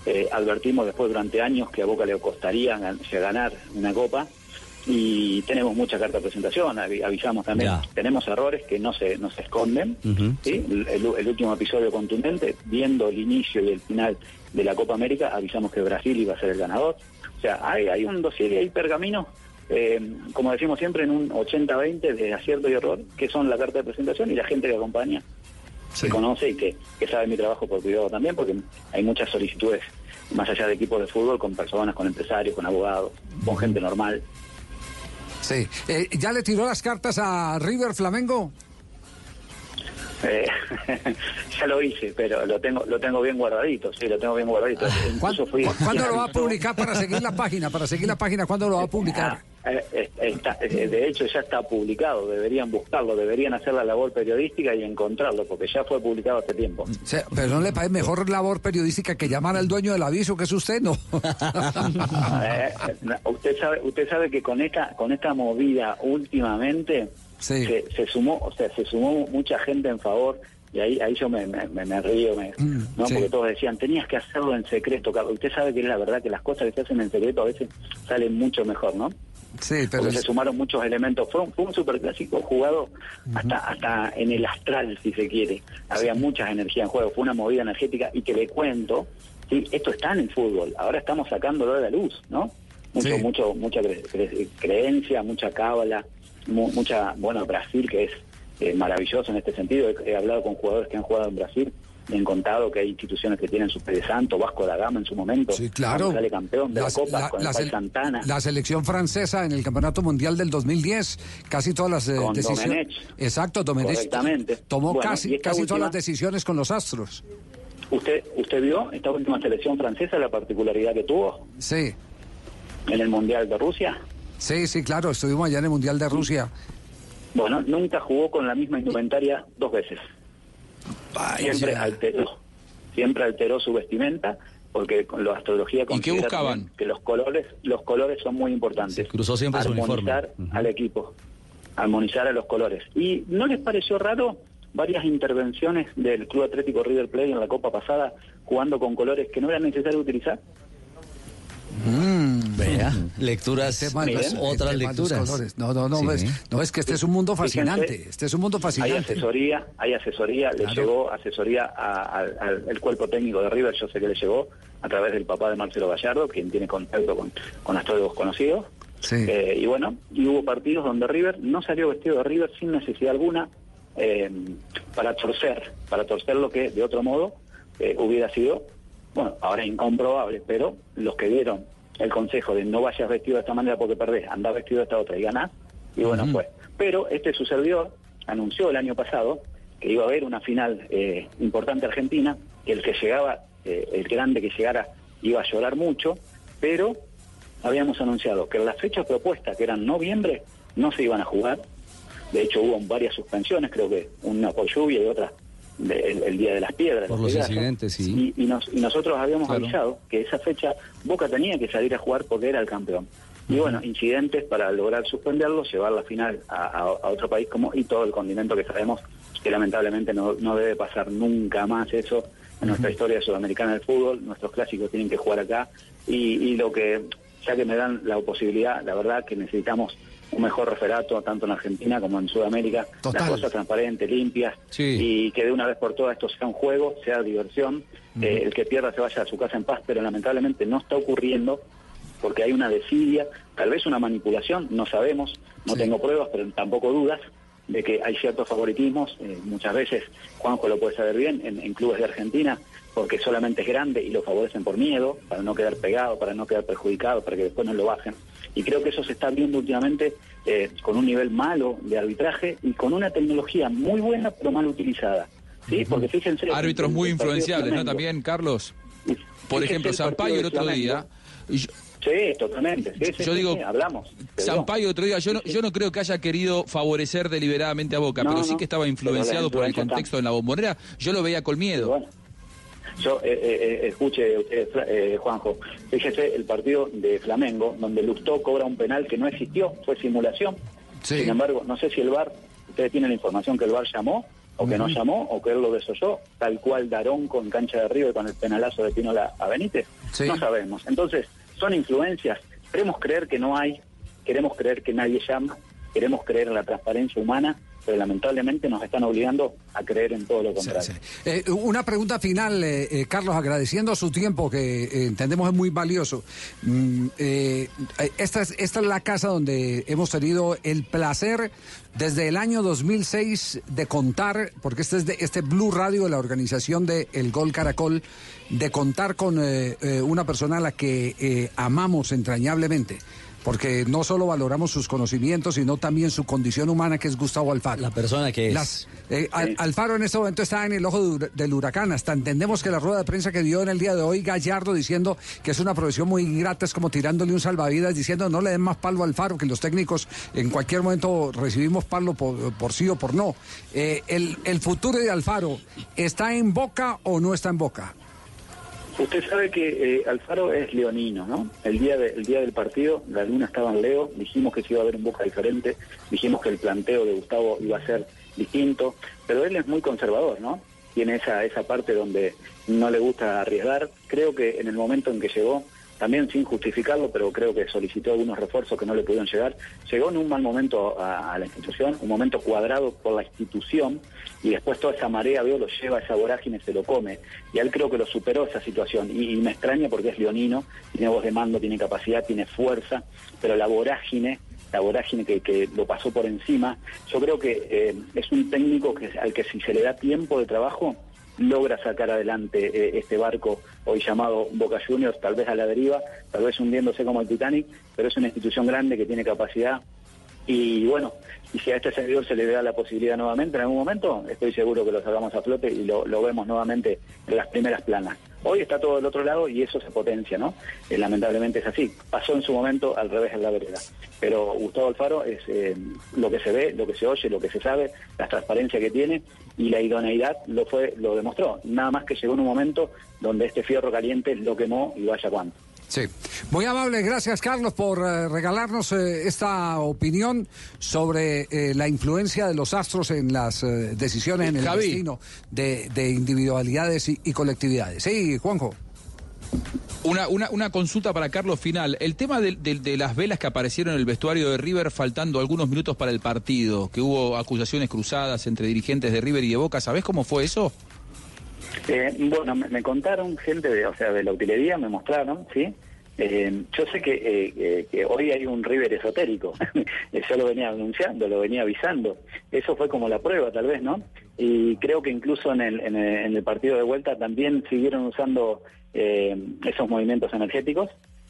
Eh, advertimos después durante años que a Boca le costaría gan- ganar una copa y tenemos mucha carta de presentación, avi- avisamos también, Ya. tenemos errores que no se, no se esconden, ¿sí? el, último episodio contundente, viendo el inicio y el final de la Copa América, avisamos que Brasil iba a ser el ganador. O sea, hay, hay un dossier y hay pergaminos, eh, como decimos siempre, en un 80-20 de acierto y error, que son la carta de presentación y la gente que acompaña, que conoce y que, que sabe mi trabajo por privado también, porque hay muchas solicitudes, más allá de equipos de fútbol, con personas, con empresarios, con abogados, con gente normal. Sí. Eh, ¿Ya le tiró las cartas a River Flamengo? Eh, ya lo hice, pero lo tengo lo tengo bien guardadito, sí, lo tengo bien guardadito. Incluso fui- ¿Cu- ¿Cuándo lo va a publicar para seguir la página? Para seguir la página, ¿cuándo lo va a publicar? Eh, está- eh, de hecho ya está publicado, deberían buscarlo, deberían hacer la labor periodística y encontrarlo, porque ya fue publicado hace tiempo. O sea, pero no le parece mejor labor periodística que llamar al dueño del aviso, que es usted, ¿no? Eh, usted sabe usted sabe que con esta con esta movida últimamente se, se sumó o sea se sumó mucha gente en favor y ahí ahí yo me, me, me- río me- no sí. porque todos decían tenías que hacerlo en secreto usted sabe que es la verdad que las cosas que se hacen en secreto a veces salen mucho mejor no Sí, pero porque es- se sumaron muchos elementos. Fue un, fue un superclásico jugado hasta, hasta en el astral, si se quiere. Había muchas energías en juego, fue una movida energética y que le cuento, sí, esto está en el fútbol, ahora estamos sacándolo de la luz, ¿no? Mucho, Sí. mucho, mucha cre- cre- creencia, mucha cábala, mu- mucha, bueno, Brasil que es eh, maravilloso en este sentido. He, he hablado con jugadores que han jugado en Brasil, han contado que hay instituciones que tienen su Santo, Vasco da Gama en su momento, Sí, claro. sale campeón de Las- la Copa la- con el la sele- Santana. La selección francesa en el Campeonato Mundial del 2010, casi todas las eh, Con decisiones. Domenech. Exacto, Domenech Correctamente. tomó Bueno, casi, casi todas última- las decisiones con los Astros. ¿Usted usted vio esta última selección francesa, la particularidad que tuvo Sí, en el Mundial de Rusia? sí, sí, claro, estuvimos allá en el Mundial de Rusia. Bueno, nunca jugó con la misma indumentaria dos veces. Siempre alteró, siempre alteró su vestimenta porque con la astrología ¿Y qué buscaban? que los colores, los colores son muy importantes. cruzó siempre su uniforme. Armonizar al equipo, armonizar a los colores. ¿Y no les pareció raro varias intervenciones del Club Atlético River Plate en la Copa pasada jugando con colores que no era necesario utilizar? Vea, lecturas, los- otras lecturas. colores. No, no, no, Sí. ves, no, es que este es un mundo Fíjense, fascinante. Este es un mundo Hay fascinante. asesoría, hay asesoría, le llegó asesoría a- al- cuerpo técnico de River, yo sé que le llegó a través del papá de Marcelo Gallardo, quien tiene contacto con, con astrólogos conocidos. Eh, y bueno, y hubo partidos donde River no salió vestido de River sin necesidad alguna eh, para torcer, para torcer lo que de otro modo eh, hubiera sido, bueno, ahora incomprobable, pero los que dieron el consejo de no vayas vestido de esta manera porque perdés, andá vestido de esta otra y ganás, y bueno, fue. Pero este su servidor anunció el año pasado que iba a haber una final eh, importante argentina, que el que llegaba, eh, el grande que llegara iba a llorar mucho, pero habíamos anunciado que las fechas propuestas, que eran noviembre, no se iban a jugar. De hecho, hubo varias suspensiones, creo que una por lluvia y otra el, el Día de las Piedras. Por los pedazos. incidentes, sí. Y, y nos- y nosotros habíamos Claro. avisado que esa fecha Boca tenía que salir a jugar porque era el campeón. Y bueno, incidentes para lograr suspenderlo, llevar la final a, a- a otro país como y todo el continente que sabemos que lamentablemente no, no debe pasar nunca más eso en nuestra historia sudamericana del fútbol. Nuestros clásicos tienen que jugar acá y, y lo que, ya que me dan la posibilidad, la verdad que necesitamos un mejor referato tanto en Argentina como en Sudamérica, Total. las cosas transparentes, limpias y que de una vez por todas esto sea un juego, sea diversión, eh, el que pierda se vaya a su casa en paz, pero lamentablemente no está ocurriendo porque hay una desidia, tal vez una manipulación, no sabemos, no tengo pruebas, pero tampoco dudas de que hay ciertos favoritismos, eh, muchas veces Juanjo lo puede saber bien, en, en clubes de Argentina, porque solamente es grande y lo favorecen por miedo, para no quedar pegado, para no quedar perjudicado, para que después no lo bajen. Y creo que eso se está viendo últimamente eh, con un nivel malo de arbitraje y con una tecnología muy buena pero mal utilizada. ¿sí? Porque fíjense... Árbitros muy influenciables, ¿no? También, Carlos. Por ejemplo, Sampaio el otro día. yo- Sí, totalmente. Sí, sí, Yo sí, digo, hablamos. Sampaio el otro día, yo no, yo no creo que haya querido favorecer deliberadamente a Boca, No, pero sí que estaba influenciado por el influencia está. contexto en la bombonera. Yo lo veía con miedo. Yo, eh, eh, eh, escuche, eh, eh, Juanjo, fíjese el partido de Flamengo, donde Lustó cobra un penal que no existió, fue simulación. Sin embargo, no sé si el VAR, ustedes tienen la información que el VAR llamó, o que no Ujú. llamó, o que él lo desoyó, tal cual Darón con cancha de River con el penalazo de Pinola a Benítez. Sí. No sabemos. Entonces, son influencias. Queremos creer que no hay, queremos creer que nadie llama, queremos creer en la transparencia humana, pero lamentablemente nos están obligando a creer en todo lo contrario. Eh, una pregunta final, eh, eh, Carlos, agradeciendo su tiempo que eh, entendemos es muy valioso. Mm, eh, esta, es, esta es la casa donde hemos tenido el placer desde el año 2006 de contar, porque este es de, este Blue Radio de la organización de El Gol Caracol, de contar con una persona a la que amamos entrañablemente. Porque no solo valoramos sus conocimientos, sino también su condición humana, que es Gustavo Alfaro. La persona que es. Las- eh, Al- Alfaro en este momento está en el ojo de del huracán. Hasta entendemos que la rueda de prensa que dio en el día de hoy Gallardo diciendo que es una profesión muy ingrata, es como tirándole un salvavidas, diciendo no le den más palo al Alfaro, que los técnicos en cualquier momento recibimos palo por, por sí o por no. Eh, el, el futuro de Alfaro, ¿está en boca o no está en boca? Usted sabe que eh, Alfaro es leonino, ¿no? El día, de- el día del partido, la luna estaba en Leo, dijimos que se iba a ver un Boca diferente, dijimos que el planteo de Gustavo iba a ser distinto, pero él es muy conservador, ¿no? Tiene esa, esa parte donde no le gusta arriesgar. Creo que en el momento en que llegó también sin justificarlo, pero creo que solicitó algunos refuerzos que no le pudieron llegar. Llegó en un mal momento a, la institución, un momento cuadrado por la institución, y después toda esa marea, veo, lo lleva esa vorágine, se lo come. Y él creo que lo superó esa situación. Y, me extraña porque es leonino, tiene voz de mando, tiene capacidad, tiene fuerza, pero la vorágine la vorágine que, que lo pasó por encima. Yo creo que eh, es un técnico que, al que si se le da tiempo de trabajo, logra sacar adelante eh, este barco hoy llamado Boca Juniors, tal vez a la deriva, tal vez hundiéndose como el Titanic, pero es una institución grande que tiene capacidad. Y bueno, y si a este servidor se le da la posibilidad nuevamente en algún momento, estoy seguro que lo sacamos a flote y lo, lo vemos nuevamente en las primeras planas. Hoy está todo del otro lado y eso se potencia, ¿no? Eh, lamentablemente es así. Pasó en su momento al revés en la vereda. Pero Gustavo Alfaro es eh, lo que se ve, lo que se oye, lo que se sabe, la transparencia que tiene y la idoneidad lo fue, lo demostró. Nada más que llegó en un momento donde este fierro caliente lo quemó y vaya cuánto. Sí, muy amable, gracias Carlos por eh, regalarnos eh, esta opinión sobre eh, la influencia de los astros en las decisiones, en el Javi. destino de, de individualidades y, y colectividades. Sí, Juanjo. Una, una, una consulta para Carlos final. El tema de, de- de las velas que aparecieron en el vestuario de River faltando algunos minutos para el partido, que hubo acusaciones cruzadas entre dirigentes de River y de Boca, ¿sabés cómo fue eso? Eh, bueno, me, contaron gente de, o sea, de la utilería, me mostraron, ¿sí? Eh, yo sé que, eh, eh, que hoy hay un River esotérico, yo lo venía anunciando, lo venía avisando, eso fue como la prueba tal vez, ¿no? Y creo que incluso en el, en el, en el partido de vuelta también siguieron usando esos movimientos energéticos,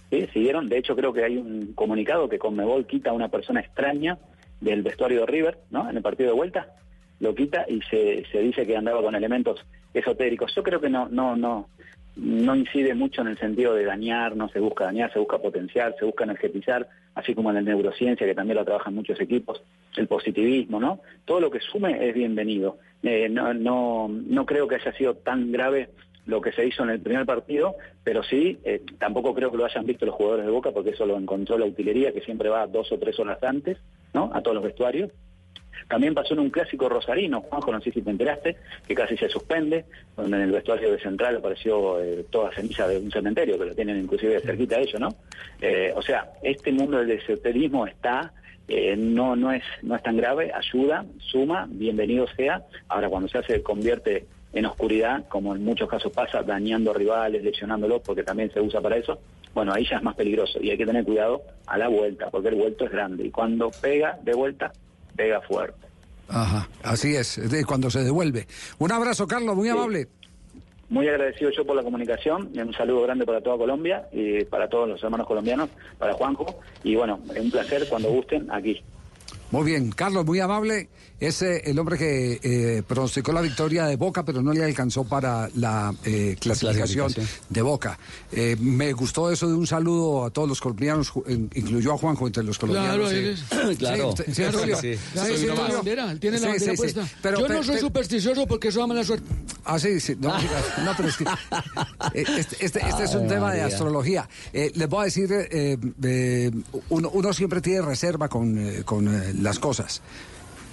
¿sí? Siguieron, de hecho creo que hay un comunicado que Conmebol quita a una persona extraña del vestuario de River, ¿no? En el partido de vuelta, lo quita y se, se dice que andaba con elementos esotéricos. Yo creo que no, no, no, no incide mucho en el sentido de dañar, no se busca dañar, se busca potenciar, se busca energetizar, así como en la neurociencia, que también lo trabajan muchos equipos, el positivismo, ¿no? Todo lo que sume es bienvenido. Eh, no, no, no creo que haya sido tan grave lo que se hizo en el primer partido, pero sí, eh, tampoco creo que lo hayan visto los jugadores de Boca, porque eso lo encontró la utilería, que siempre va dos o tres horas antes, ¿no? A todos los vestuarios. También pasó en un clásico rosarino, Juanjo, no sé si te enteraste, que casi se suspende, donde en el vestuario de Central apareció eh, toda ceniza de un cementerio, que lo tienen inclusive cerquita de ellos, ¿no? Eh, o sea, este mundo del esoterismo está, eh, no, no, es, no es tan grave, ayuda, suma, bienvenido sea. Ahora, cuando se hace, convierte en oscuridad, como en muchos casos pasa, dañando rivales, lesionándolos, porque también se usa para eso, bueno, ahí ya es más peligroso y hay que tener cuidado a la vuelta, porque el vuelto es grande y cuando pega de vuelta, pega fuerte. Ajá, así es, es de cuando se devuelve. Un abrazo, Carlos, muy amable. Muy agradecido yo por la comunicación, y un saludo grande para toda Colombia y para todos los hermanos colombianos, para Juanjo, y bueno, un placer cuando gusten aquí. Muy bien, Carlos, muy amable. Es eh, el hombre que eh, pronosticó la victoria de Boca, pero no le alcanzó para la eh, clasificación Clasificación. de Boca. Eh, me gustó eso de un saludo a todos los colombianos, incluyó a Juanjo entre los colombianos. Claro, tiene la bandera, puesta. Pero- Yo pero- no soy pero- supersticioso porque eso da mala suerte. Ah, sí, sí. No, no, pero es que eh, este, este- este es un tema de María. astrología. Eh, les voy a decir, eh, eh, uno, uno siempre tiene reserva con, eh, con eh, las cosas.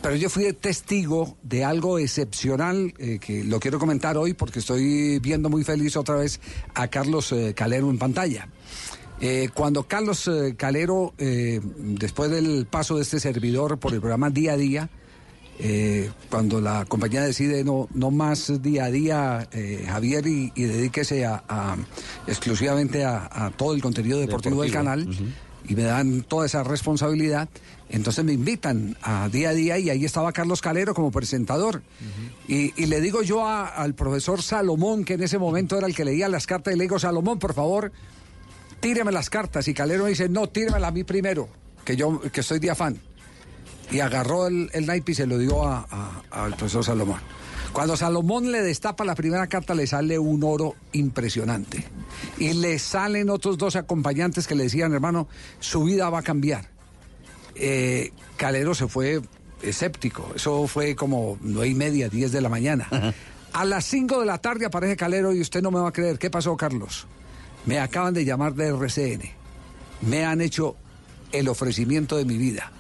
Pero yo fui testigo de algo excepcional eh, que lo quiero comentar hoy porque estoy viendo muy feliz otra vez a Carlos eh, Calero en pantalla. Eh, cuando Carlos Calero, eh, después del paso de este servidor por el programa Día a Día, eh, cuando la compañía decide no, no más día a día, Javier, y, y dedíquese a, a- exclusivamente a, a todo el contenido deportivo, del canal, y me dan toda esa responsabilidad, entonces me invitan a día a día y ahí estaba Carlos Calero como presentador. y, y le digo yo a- al profesor Salomón, que en ese momento era el que leía las cartas, y le digo, Salomón, por favor, tíreme las cartas. Y Calero me dice, no, tíremelas a mí primero, que yo que estoy de afán y agarró el, el naipe y se lo dio a- a- al profesor Salomón. Cuando Salomón le destapa la primera carta, le sale un oro impresionante. Y le salen otros dos acompañantes que le decían, hermano, su vida va a cambiar. Eh, Calero se fue escéptico. Eso fue como nueve y media, diez de la mañana. A las cinco de la tarde aparece Calero y usted no me va a creer. ¿Qué pasó, Carlos? Me acaban de llamar de RCN. Me han hecho el ofrecimiento de mi vida.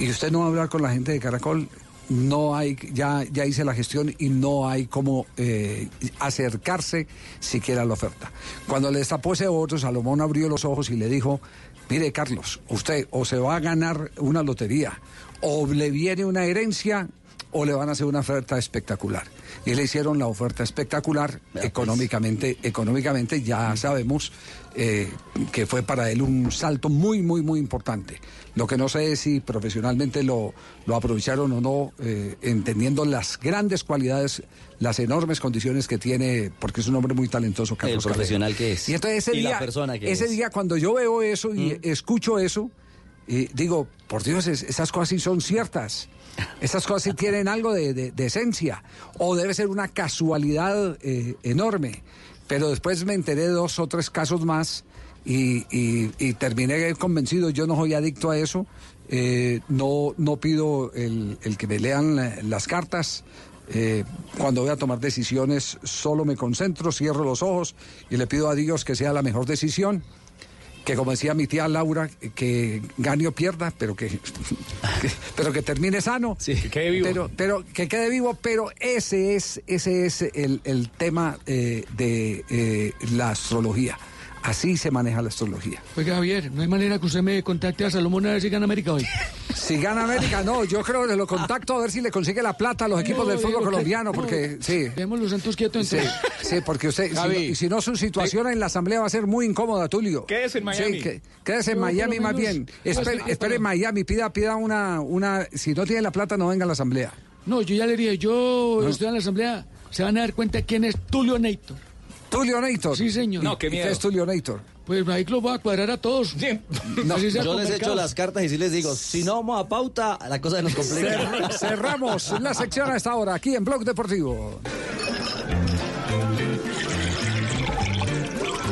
¿Y usted no va a hablar con la gente de Caracol? No hay, ya, ya hice la gestión y no hay como eh, acercarse siquiera a la oferta. Cuando le destapó ese otro, Salomón abrió los ojos y le dijo, mire Carlos, usted o se va a ganar una lotería, o le viene una herencia, o le van a hacer una oferta espectacular. Y le hicieron la oferta espectacular, económicamente, económicamente ya sabemos eh, que fue para él un salto muy, muy, muy importante. Lo que no sé es si profesionalmente lo, lo aprovecharon o no, eh, entendiendo las grandes cualidades, las enormes condiciones que tiene, porque es un hombre muy talentoso, El Carlos Carrera. profesional que es. Y entonces ese Y la día, persona que ese es. día cuando yo veo eso y escucho eso, y digo, por Dios, es- esas cosas sí son ciertas. Esas cosas sí tienen algo de, de- esencia. O debe ser una casualidad eh, enorme. Pero después me enteré de dos o tres casos más y, y- terminé convencido. Yo no soy adicto a eso. Eh, no, no pido el, que me lean la- las cartas. Eh, cuando voy a tomar decisiones, solo me concentro, cierro los ojos y le pido a Dios que sea la mejor decisión. Que como decía mi tía Laura, que gane o pierda, pero que, que- pero que termine sano. Que quede vivo. Pero, pero que quede vivo, pero ese es, ese es el, el tema eh, de eh, la astrología. Así se maneja la astrología. Oiga, Javier, no hay manera que usted me contacte a Salomón a ver si gana América hoy. Si gana América, no, yo creo que lo contacto a ver si le consigue la plata a los equipos No, del fútbol que- colombiano, no, porque sí. Dejemos los santos quietos Sí, entonces. sí, porque usted, si no, Javi. y si no, su situación en la asamblea va a ser muy incómoda, Tulio. Quédese en Miami. Sí, que- quédese en No, Miami más bien. no, Espere, sí, en Miami, pida, pida una, una, si no tiene la plata, no venga a la asamblea. No, yo ya le dije, yo estoy en la asamblea, se van a dar cuenta quién es Tulio Neito. ¿Tulio Neito? Sí, señor. No, qué ¿Y miedo. es Tulio Neito? Pues ahí los voy a cuadrar a todos. No, Así sea Yo les echo las cartas y sí les digo, si no vamos a pauta, la cosa se nos complica. Cer- cerramos la sección a esta hora, aquí en Blog Deportivo.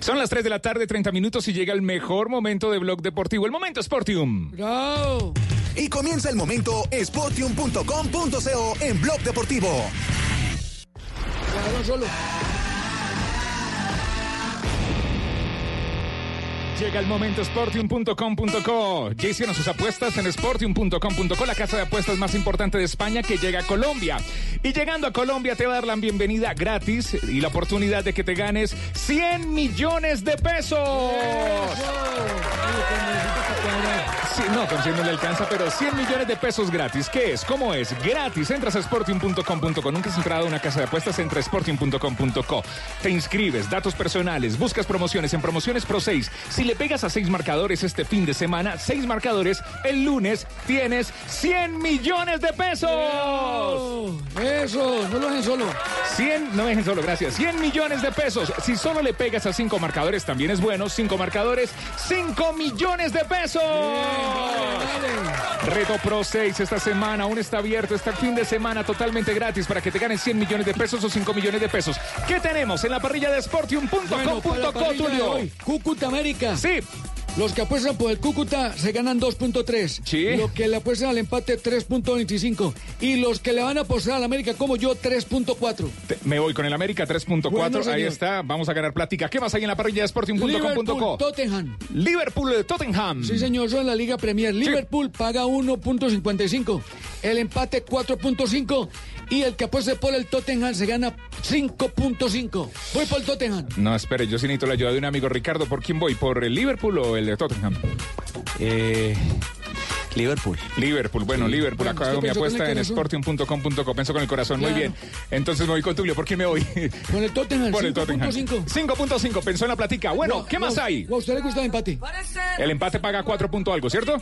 Son las 3 de la tarde, 30 minutos y llega el mejor momento de Blog Deportivo, el momento Sportium. ¡Bravo! Y comienza el momento sportium.com.co en Blog Deportivo. Solo. Llega el momento Sportium.com.co. Jason a sus apuestas en Sportium.com.co, la casa de apuestas más importante de España que llega a Colombia. Y llegando a Colombia te va a dar la bienvenida gratis y la oportunidad de que te ganes 100 millones de pesos. Sí, no, con 100 no le alcanza, pero 100 millones de pesos gratis. ¿Qué es? ¿Cómo es? Gratis. Entras a sportium.com.co. Nunca has entrado a una casa de apuestas, entra a sportium.com.co. Te inscribes, datos personales, buscas promociones en Promociones Pro 6. Si le pegas a seis marcadores este fin de semana, seis marcadores, el lunes tienes 100 millones de pesos. Eso, no lo dejen solo. 100, no dejen solo, gracias. 100 millones de pesos. Si solo le pegas a cinco marcadores, también es bueno. Cinco marcadores, 5 millones de pesos. Reto Pro 6 esta semana, aún está abierto, está fin de semana totalmente gratis para que te ganes 100 millones de pesos o 5 millones de pesos. ¿Qué tenemos en la parrilla de Sportium.com.co, Bueno, Tulio? Cúcuta América. Sí. Los que apuestan por el Cúcuta se ganan 2.3. Sí. Los que le apuestan al empate 3.25. Y los que le van a apostar al América como yo 3.4. Te- Me voy con el América 3.4, Bueno, señor. ahí está, vamos a ganar plática. ¿Qué más hay en la parrilla de Sportium.com.co? Liverpool, Tottenham. Liverpool de Tottenham. Sí, señor, eso en la Liga Premier. Liverpool paga 1.55. El empate 4.5. Y el que apueste por el Tottenham se gana 5.5. Voy por el Tottenham. No, espere, yo sí necesito la ayuda de un amigo. Ricardo, ¿por quién voy? ¿Por el Liverpool o el de Tottenham? Eh, Liverpool. Liverpool, bueno, Sí. Liverpool. Bueno, Acá mi con apuesta en corazón. sportium.com.co. Pensó con el corazón, muy bien. Entonces me voy con Tulio. ¿Por quién me voy? Con el Tottenham, Por el Tottenham. 5.5. 5.5, pensó en la platica. Bueno, ¿qué más hay? ¿A usted le gusta el empate? El empate paga 4 punto algo, ¿cierto?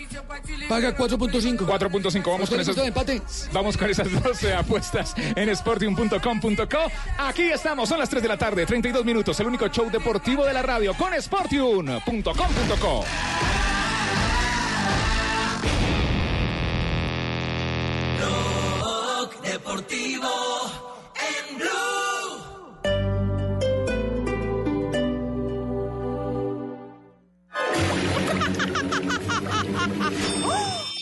Paga 4.5. 4.5, ¿A vamos con esas. gusta el empate? Vamos con esas 12 apuestas en sportium.com.co. Aquí estamos, son las 3 de la tarde, 32 minutos, el único show deportivo de la radio con sportium.com.co. Deportivo en Blue.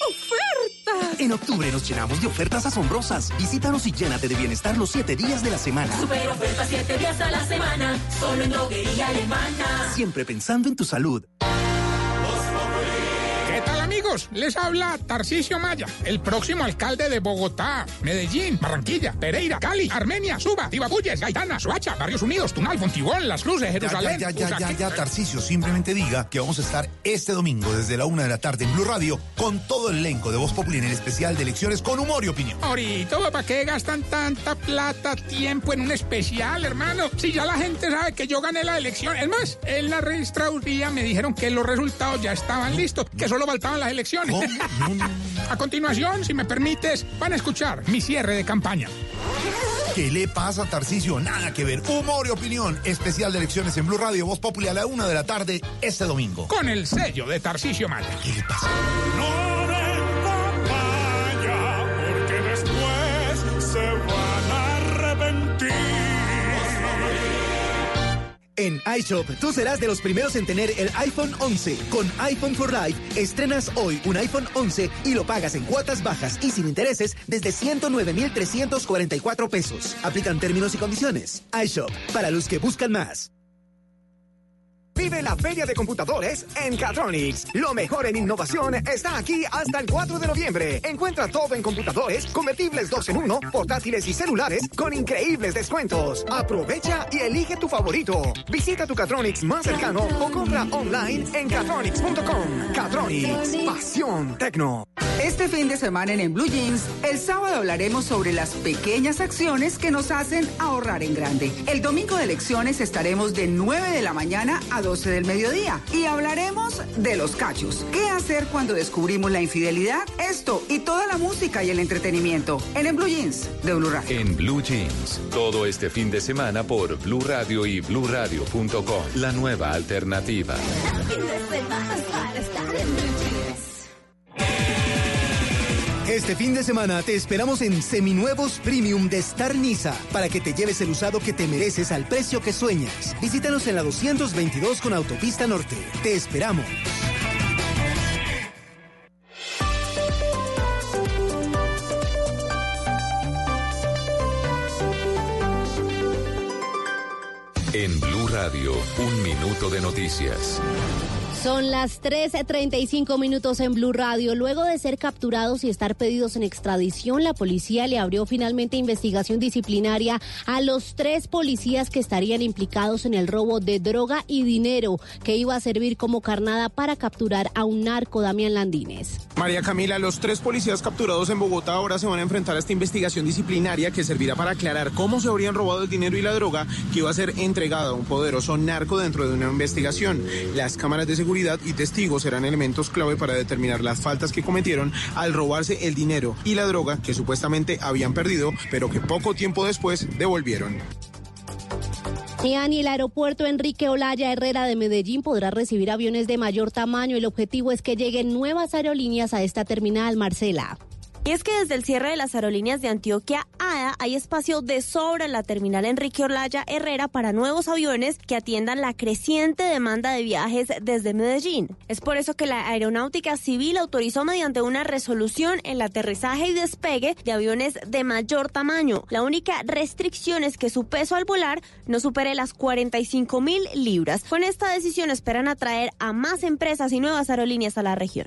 ¡Ofertas! En octubre nos llenamos de ofertas asombrosas. Visítanos y llénate de bienestar los 7 días de la semana. Super ofertas 7 días a la semana. Solo en Droguería Alemana. Siempre pensando en tu salud. Les habla Tarcisio Maya, el próximo alcalde de Bogotá, Medellín, Barranquilla, Pereira, Cali, Armenia, Suba, Tibaguyes, Gaitana, Suacha, Barrios Unidos, Tunal, Fontibón, Las Cruces, Jerusalén. ya, ya, ya, ya, ya, Tarcicio, simplemente diga que vamos a estar este domingo desde la una de la tarde en Blue Radio con todo el elenco de Voz Populi en el especial de elecciones con humor y opinión. Ahorita, ¿para qué gastan tanta plata, tiempo en un especial, hermano? Si ya la gente sabe que yo gané la elección. Es más, en la registraduría me dijeron que los resultados ya estaban listos, que solo faltaban las elecciones. a continuación, si me permites, van a escuchar mi cierre de campaña. ¿Qué le pasa, Tarcicio? Nada que ver. Humor y opinión. Especial de elecciones en Blue Radio, Voz Populi a la una de la tarde este domingo. Con el sello de Tarcisio Maya. ¿Qué le pasa? porque En iShop, tú serás de los primeros en tener el iPhone 11. Con iPhone for Life, estrenas hoy un iPhone 11 y lo pagas en cuotas bajas y sin intereses desde 109,344 pesos. Aplican términos y condiciones. iShop, para los que buscan más. Vive la Feria de Computadores en Catronics. Lo mejor en innovación está aquí hasta el 4 de noviembre. Encuentra todo en computadores, convertibles 2 en 1, portátiles y celulares con increíbles descuentos. Aprovecha y elige tu favorito. Visita tu Catronics más cercano o compra online en catronics.com. Catronics, pasión tecno. Este fin de semana en, En Blue Jeans, el sábado hablaremos sobre las pequeñas acciones que nos hacen ahorrar en grande. El domingo de elecciones estaremos de 9 de la mañana a 12 del mediodía y hablaremos de los cachos. ¿Qué hacer cuando descubrimos la infidelidad? Esto y toda la música y el entretenimiento en, En Blue Jeans de Blue Radio. En Blue Jeans, todo este fin de semana por Blue Radio y BlueRadio.com. La nueva alternativa. Este fin de semana te esperamos en Seminuevos Premium de Star Niza para que te lleves el usado que te mereces al precio que sueñas. Visítanos en la 222 con Autopista Norte. Te esperamos. En Blue Radio, un minuto de noticias. Son las 13.35 minutos en Blue Radio. Luego de ser capturados y estar pedidos en extradición, la policía le abrió finalmente investigación disciplinaria a los tres policías que estarían implicados en el robo de droga y dinero que iba a servir como carnada para capturar a un narco, Damián Landines. María Camila, los tres policías capturados en Bogotá ahora se van a enfrentar a esta investigación disciplinaria que servirá para aclarar cómo se habrían robado el dinero y la droga que iba a ser entregado a un poderoso narco dentro de una investigación. Las cámaras de seguridad y testigos serán elementos clave para determinar las faltas que cometieron al robarse el dinero y la droga que supuestamente habían perdido, pero que poco tiempo después devolvieron. Y el aeropuerto Enrique Olaya Herrera de Medellín podrá recibir aviones de mayor tamaño. El objetivo es que lleguen nuevas aerolíneas a esta terminal, Marcela. Y es que desde el cierre de las aerolíneas de Antioquia ADA hay espacio de sobra en la terminal Enrique Olaya Herrera para nuevos aviones que atiendan la creciente demanda de viajes desde Medellín. Es por eso que la Aeronáutica Civil autorizó mediante una resolución el aterrizaje y despegue de aviones de mayor tamaño. La única restricción es que su peso al volar no supere las 45 mil libras. Con esta decisión esperan atraer a más empresas y nuevas aerolíneas a la región.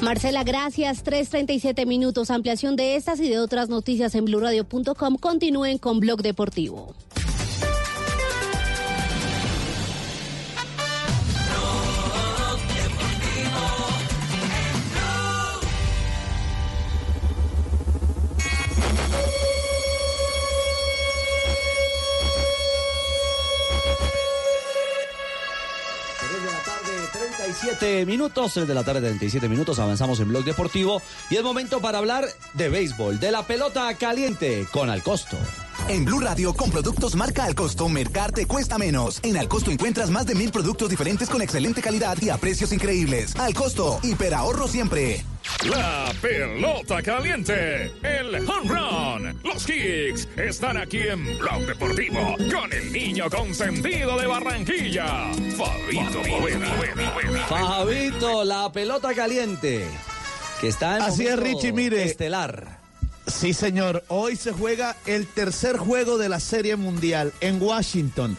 Marcela, gracias. 3.37 minutos. Ampliación de estas y de otras noticias en blurradio.com. Continúen con Blog Deportivo. 37 minutos, 3 de la tarde, 37 minutos, avanzamos en Blog Deportivo y es momento para hablar de béisbol, de la pelota caliente con Alcosto. En Blue Radio, con productos marca Alcosto, Mercar te cuesta menos. En Alcosto encuentras más de mil productos diferentes con excelente calidad y a precios increíbles. Alcosto, hiperahorro siempre. La pelota caliente, el home run, los kicks están aquí en Blog Deportivo con el niño consentido de Barranquilla, Fabito Poveda. Fabito, la pelota caliente. que está en Así es, momento Richie, mire. estelar. Sí, señor. Hoy se juega el tercer juego de la Serie Mundial en Washington.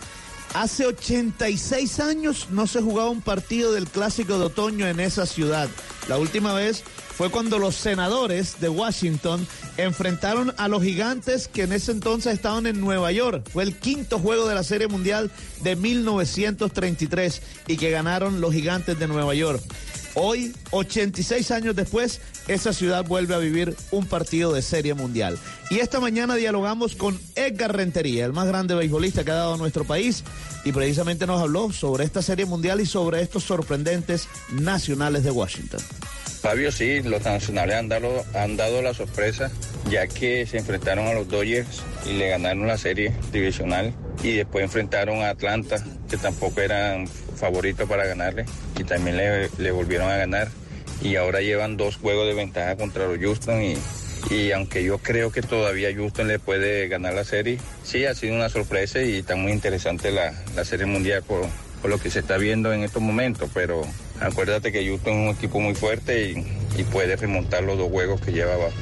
Hace 86 años no se jugaba un partido del Clásico de Otoño en esa ciudad. La última vez fue cuando los senadores de Washington enfrentaron a los gigantes que en ese entonces estaban en Nueva York. Fue el quinto juego de la Serie Mundial de 1933 y que ganaron los gigantes de Nueva York. Hoy, 86 años después, esa ciudad vuelve a vivir un partido de serie mundial. Y esta mañana dialogamos con Edgar Rentería, el más grande beisbolista que ha dado nuestro país, y precisamente nos habló sobre esta serie mundial y sobre estos sorprendentes nacionales de Washington. Fabio, sí, los nacionales han dado, han dado la sorpresa, ya que se enfrentaron a los Dodgers y le ganaron la serie divisional. Y después enfrentaron a Atlanta, que tampoco eran favoritos para ganarle, y también le, le volvieron a ganar. Y ahora llevan dos juegos de ventaja contra los Houston y, y aunque yo creo que todavía Houston le puede ganar la serie, sí ha sido una sorpresa y está muy interesante la, la serie mundial por, por lo que se está viendo en estos momentos, pero acuérdate que Houston es un equipo muy fuerte y, y puede remontar los dos juegos que lleva abajo.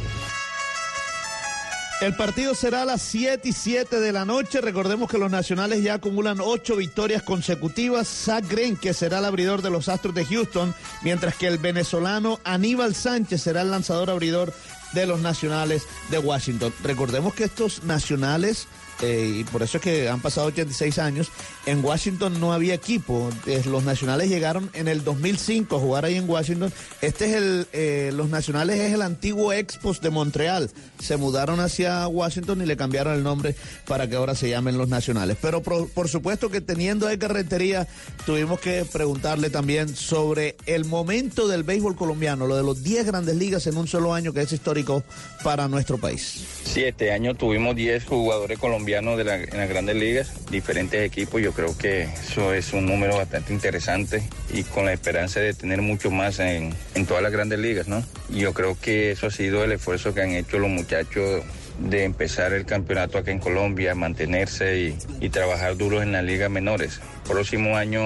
El partido será a las 7 y 7 de la noche. Recordemos que los nacionales ya acumulan ocho victorias consecutivas. Zach Green, que será el abridor de los Astros de Houston, mientras que el venezolano Aníbal Sánchez será el lanzador abridor de los nacionales de Washington. Recordemos que estos nacionales, eh, y por eso es que han pasado 86 años, en Washington no había equipo. Eh, los nacionales llegaron en el 2005 a jugar ahí en Washington. Este es el, eh, los nacionales es el antiguo Expos de Montreal. Se mudaron hacia Washington y le cambiaron el nombre para que ahora se llamen los nacionales. Pero por, por supuesto que teniendo a Carretería, tuvimos que preguntarle también sobre el momento del béisbol colombiano, lo de los 10 grandes ligas en un solo año, que es histórico para nuestro país. Sí, este año tuvimos 10 jugadores colombianos de la- en las grandes ligas, diferentes equipos. Yo creo que eso es un número bastante interesante y con la esperanza de tener mucho más en, en todas las grandes ligas, ¿no? Yo creo que eso ha sido el esfuerzo que han hecho los muchachos de empezar el campeonato acá en Colombia, mantenerse y, y trabajar duro en las ligas menores. Próximo año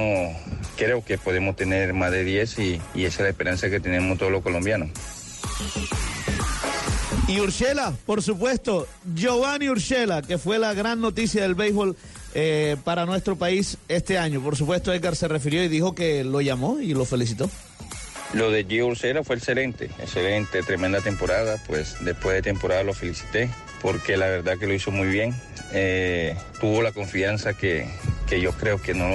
creo que podemos tener más de 10 y, y esa es la esperanza que tenemos todos los colombianos. Y Urshela, por supuesto, Giovanni Urshela, que fue la gran noticia del béisbol eh, para nuestro país este año. Por supuesto, Edgar se refirió y dijo que lo llamó y lo felicitó. Lo de Gio Ursera fue excelente, excelente, tremenda temporada. Pues después de temporada lo felicité porque la verdad que lo hizo muy bien. Eh, tuvo la confianza que, que yo creo que no,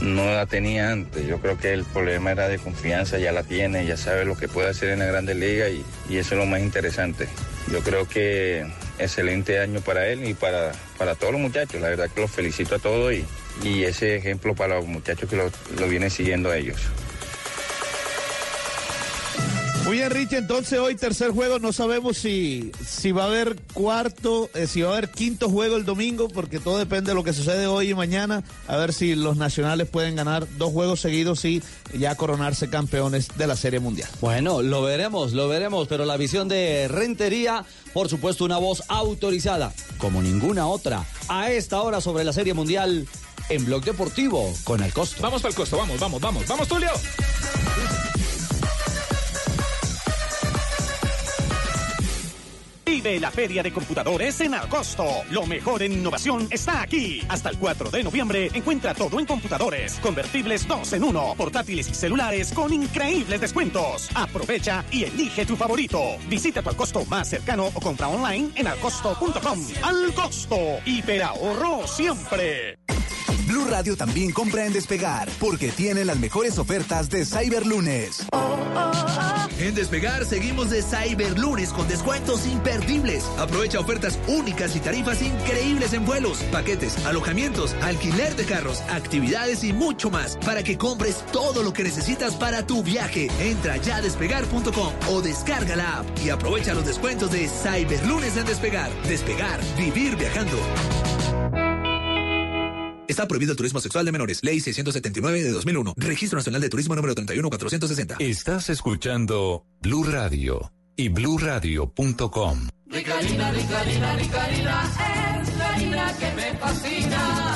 no la tenía antes. Yo creo que el problema era de confianza, ya la tiene, ya sabe lo que puede hacer en la Grandes Ligas y, y eso es lo más interesante. Yo creo que excelente año para él y para, para todos los muchachos. La verdad que los felicito a todos y, y ese ejemplo para los muchachos que lo, lo vienen siguiendo a ellos. Muy bien, Richie, entonces hoy tercer juego, no sabemos si, si va a haber cuarto, eh, si va a haber quinto juego el domingo, porque todo depende de lo que sucede hoy y mañana, a ver si los nacionales pueden ganar dos juegos seguidos y ya coronarse campeones de la Serie Mundial. Bueno, lo veremos, lo veremos, pero la visión de Rentería, por supuesto, una voz autorizada, como ninguna otra, a esta hora sobre la Serie Mundial en Blog Deportivo con el costo. Vamos para el costo, vamos, vamos, vamos. ¡Vamos, Tulio! Vive la feria de computadores en agosto. Lo mejor en innovación está aquí. Hasta el 4 de noviembre encuentra todo en computadores, convertibles 2 en 1, portátiles y celulares con increíbles descuentos. Aprovecha y elige tu favorito. Visita tu Alcosto más cercano o compra online en alcosto.com. Al costo, hiperahorro siempre. Blue Radio también compra en Despegar, porque tiene las mejores ofertas de Cyberlunes. En Despegar seguimos de Cyberlunes con descuentos imperdibles. Aprovecha ofertas únicas y tarifas increíbles en vuelos, paquetes, alojamientos, alquiler de carros, actividades y mucho más para que compres todo lo que necesitas para tu viaje. Entra ya a despegar.com o descarga la app y aprovecha los descuentos de Cyberlunes en Despegar. Despegar, vivir viajando. Está prohibido el turismo sexual de menores. Ley 679 de 2001. Registro Nacional de Turismo número 31460. Estás escuchando Blue Radio y bluradio.com. Rica harina, rica harina, rica harina, es la harina que me fascina.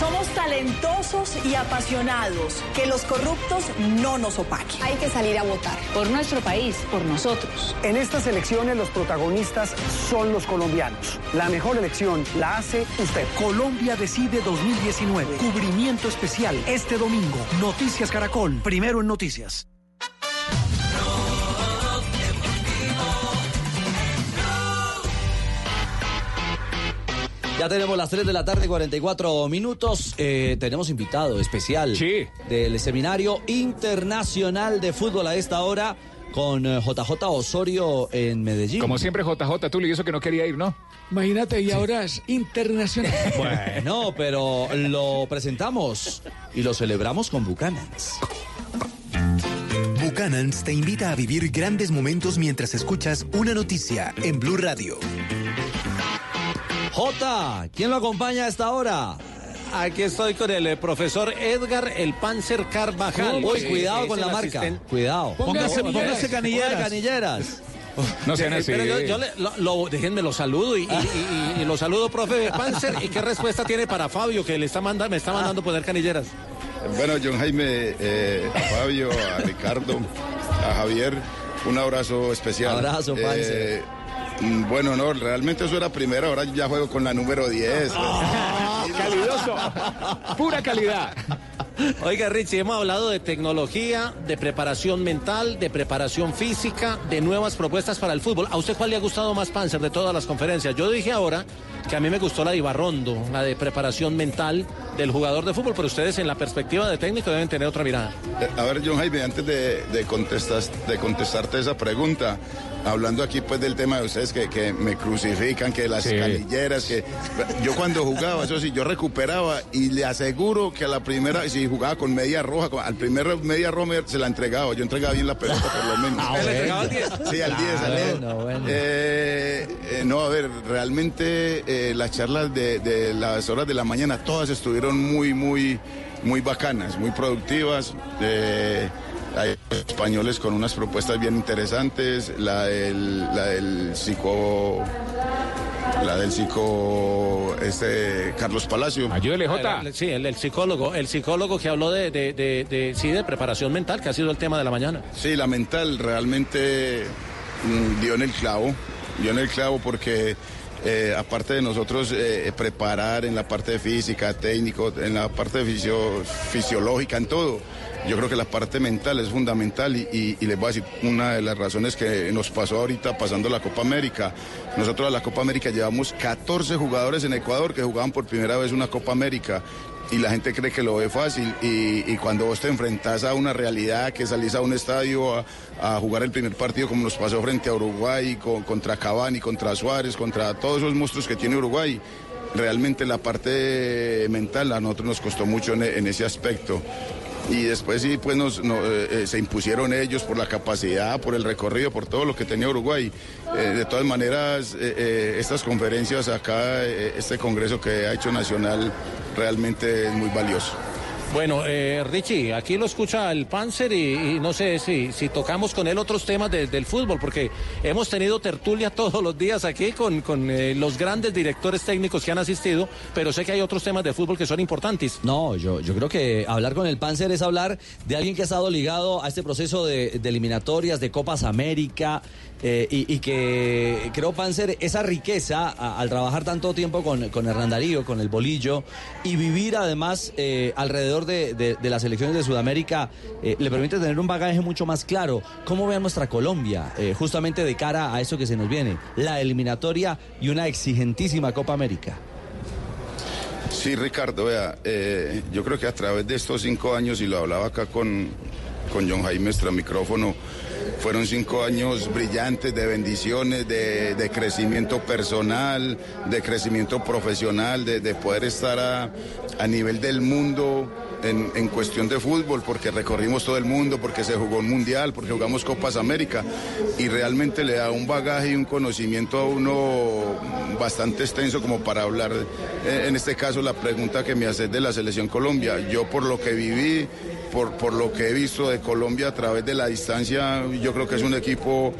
Somos talentosos y apasionados. Que los corruptos no nos opaquen. Hay que salir a votar. Por nuestro país, por nosotros. En estas elecciones los protagonistas son los colombianos. La mejor elección la hace usted. Colombia Decide 2019. Cubrimiento especial este domingo. Noticias Caracol. Primero en noticias. Ya tenemos las 3 de la tarde, 44 minutos. Eh, tenemos invitado especial del Seminario Internacional de Fútbol a esta hora con eh, JJ Osorio en Medellín. Como siempre, JJ, tú y eso que no quería ir, ¿no? Imagínate, y ahora es internacional. Bueno, pero lo presentamos y lo celebramos con Buchanans. Buchanans te invita a vivir grandes momentos mientras escuchas una noticia en Blue Radio. J, ¿quién lo acompaña a esta hora? Aquí estoy con el eh, profesor Edgar El Panzer Carvajal. Uy, cuidado con la marca. Cuidado. Póngase- Póngase- canilleras. canilleras. No sean Eh, así. Pero yo, yo le- lo, lo- déjenme lo saludo y, y- y- y lo saludo, profe Panzer. ¿Y qué respuesta tiene para Fabio que le está manda, me está mandando poner canilleras? Bueno, John Jaime, eh, a Fabio, a Ricardo, a Javier, un abrazo especial. Abrazo, Panzer. Bueno, no, realmente eso era primero, ahora ya juego con la número 10. Calidoso. Pura calidad. Oiga, Richie, hemos hablado de tecnología, de preparación mental, de preparación física, de nuevas propuestas para el fútbol. ¿A usted cuál le ha gustado más, Panzer, de todas las conferencias? Yo dije ahora que a mí me gustó la de Ibarrondo, la de preparación mental del jugador de fútbol, pero ustedes en la perspectiva de técnico deben tener otra mirada. Eh, A ver, John Jaime, antes de, de, contestas- de contestarte esa pregunta, hablando aquí pues del tema de ustedes que, que me crucifican, que las Sí. canilleras, que yo cuando jugaba, eso sí, yo recuperaba y le aseguro que a la primera, si jugaba con media roja, al primer media roja me- se la entregaba, yo entregaba bien la pelota por lo menos. Ah, ¿Le entregaba al 10? Sí, al 10, al 10. Bueno, bueno. Eh, eh, no, a ver, realmente eh, las charlas de, de las horas de la mañana todas estuvieron muy, muy, muy bacanas, muy productivas. Eh, hay españoles con unas propuestas bien interesantes, la del, la del psico, la del psico, este Carlos Palacio. Ayúdele, El- Sí, el, el psicólogo, el psicólogo que habló de, de, de- de- sí, de preparación mental, que ha sido el tema de la mañana. Sí, la mental realmente mm, dio en el clavo, dio en el clavo porque eh, aparte de nosotros eh, preparar en la parte de física, técnico, en la parte de fisio- fisiológica, en todo, yo creo que la parte mental es fundamental y, les voy a decir una de las razones que nos pasó ahorita pasando la Copa América. Nosotros a la Copa América llevamos 14 jugadores en Ecuador que jugaban por primera vez una Copa América y la gente cree que lo ve fácil y, cuando vos te enfrentás a una realidad que salís a un estadio a, jugar el primer partido como nos pasó frente a Uruguay, con- contra Cavani, contra Suárez, contra todos esos monstruos que tiene Uruguay, realmente la parte mental a nosotros nos costó mucho en ese aspecto. Y después sí, pues nos, no, eh, eh, se impusieron ellos por la capacidad, por el recorrido, por todo lo que tenía Uruguay. Eh, de todas maneras, estas conferencias acá, este congreso que ha hecho Nacional, realmente es muy valioso. Bueno, eh, Richie, aquí lo escucha el Panzer y, y no sé si, si tocamos con él otros temas de- del fútbol, porque hemos tenido tertulia todos los días aquí con, con, eh, los grandes directores técnicos que han asistido, pero sé que hay otros temas de fútbol que son importantes. No, yo, yo creo que hablar con el Panzer es hablar de alguien que ha estado ligado a este proceso de, de eliminatorias, de Copas América, eh, y, que creo, Panzer, esa riqueza al trabajar tanto tiempo con, con Hernán Darío, con el bolillo, y vivir además eh, alrededor de, de- las elecciones de Sudamérica, eh, le permite tener un bagaje mucho más claro. ¿Cómo ve a nuestra Colombia, justamente de cara a eso que se nos viene? La eliminatoria y una exigentísima Copa América. Sí, Ricardo, vea, yo creo que a través de estos cinco años, y lo hablaba acá con, con John Jaime extra micrófono, fueron cinco años brillantes de bendiciones, de, de crecimiento personal, de crecimiento profesional, de, de poder estar a, a nivel del mundo en, en cuestión de fútbol, porque recorrimos todo el mundo, porque se jugó un mundial, porque jugamos Copas América y realmente le da un bagaje y un conocimiento a uno bastante extenso como para hablar, eh, en este caso la pregunta que me haces de la selección Colombia. Yo por lo que viví, por, por lo que he visto de Colombia a través de la distancia, yo creo que es un equipo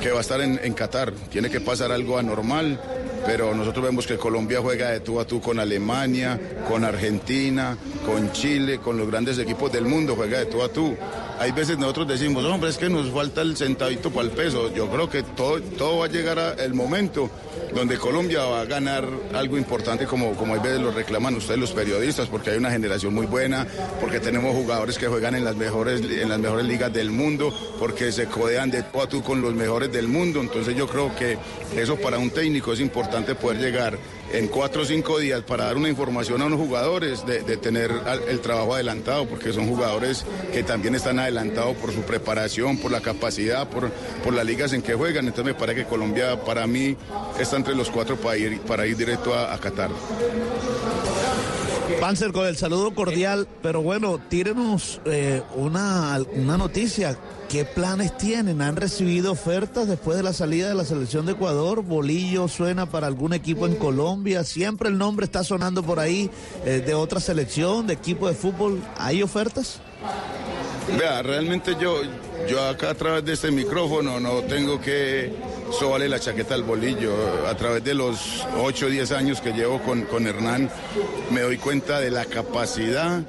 que va a estar en, Qatar. Tiene que pasar algo anormal pero nosotros vemos que Colombia juega de tú a tú con Alemania, con Argentina, con Chile, con los grandes equipos del mundo, juega de tú a tú. Hay veces nosotros decimos, hombre, es que nos falta el centavito para el peso. Yo creo que todo, todo va a llegar a el momento donde Colombia va a ganar algo importante como, como hay veces lo reclaman ustedes los periodistas, porque hay una generación muy buena, porque tenemos jugadores que juegan en las mejores, en las mejores ligas del mundo, porque se codean de tú a tú con los mejores del mundo. Entonces yo creo que eso para un técnico es importante poder llegar en cuatro o cinco días para dar una información a unos jugadores, de, tener el trabajo adelantado, porque son jugadores que también están adelantados por su preparación, por la capacidad, por, por las ligas en que juegan. Entonces me parece que Colombia para mí está entre los cuatro para ir, para ir directo a, a Qatar. Panzer, con el saludo cordial, pero bueno, tírenos eh, una, una noticia. ¿Qué planes tienen? ¿Han recibido ofertas después de la salida de la selección de Ecuador? ¿Bolillo suena para algún equipo en Colombia? Siempre el nombre está sonando por ahí eh, de otra selección, de equipo de fútbol. ¿Hay ofertas? Vea, realmente yo, yo acá a través de este micrófono no tengo que sobarle la chaqueta al bolillo. A través de los 8 o 10 años que llevo con, con Hernán, me doy cuenta de la capacidad,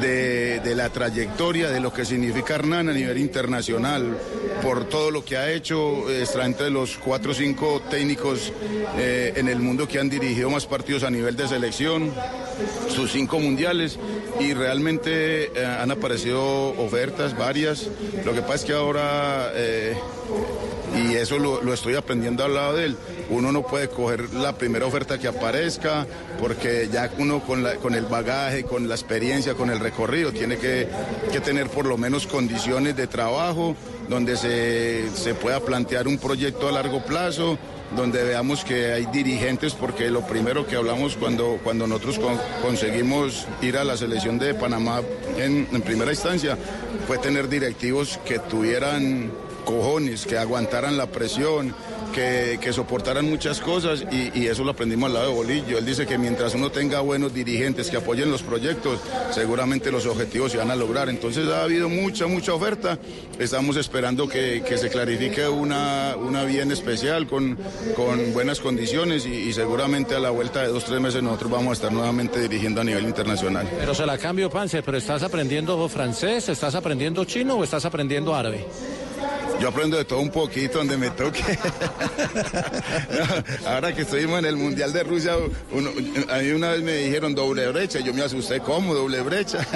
de, de la trayectoria, de lo que significa Hernán a nivel internacional, por todo lo que ha hecho, está entre los 4 o 5 técnicos eh, en el mundo que han dirigido más partidos a nivel de selección, sus cinco mundiales y realmente eh, han aparecido ofertas varias. Lo que pasa es que ahora, eh, y eso lo, lo estoy aprendiendo al lado de él, uno no puede coger la primera oferta que aparezca porque ya uno con, la- con el bagaje, con la experiencia, con el recorrido, tiene que, que tener por lo menos condiciones de trabajo donde se, se pueda plantear un proyecto a largo plazo donde veamos que hay dirigentes, porque lo primero que hablamos cuando, cuando nosotros con- conseguimos ir a la selección de Panamá en primera instancia fue tener directivos que tuvieran cojones, que aguantaran la presión, que, que soportaran muchas cosas y, eso lo aprendimos al lado de Bolillo. Él dice que mientras uno tenga buenos dirigentes que apoyen los proyectos, seguramente los objetivos se van a lograr. Entonces ha habido mucha, mucha oferta. Estamos esperando que, que se clarifique una, una bien especial con, con buenas condiciones y, y seguramente a la vuelta de dos, tres meses nosotros vamos a estar nuevamente dirigiendo a nivel internacional. Pero se la cambio, Panzer, pero ¿estás aprendiendo francés, estás aprendiendo chino o estás aprendiendo árabe? Yo aprendo de todo un poquito donde me toque. No, ahora que estuvimos en el Mundial de Rusia, uno- a mí una vez me dijeron doble brecha, yo me asusté, ¿cómo doble brecha?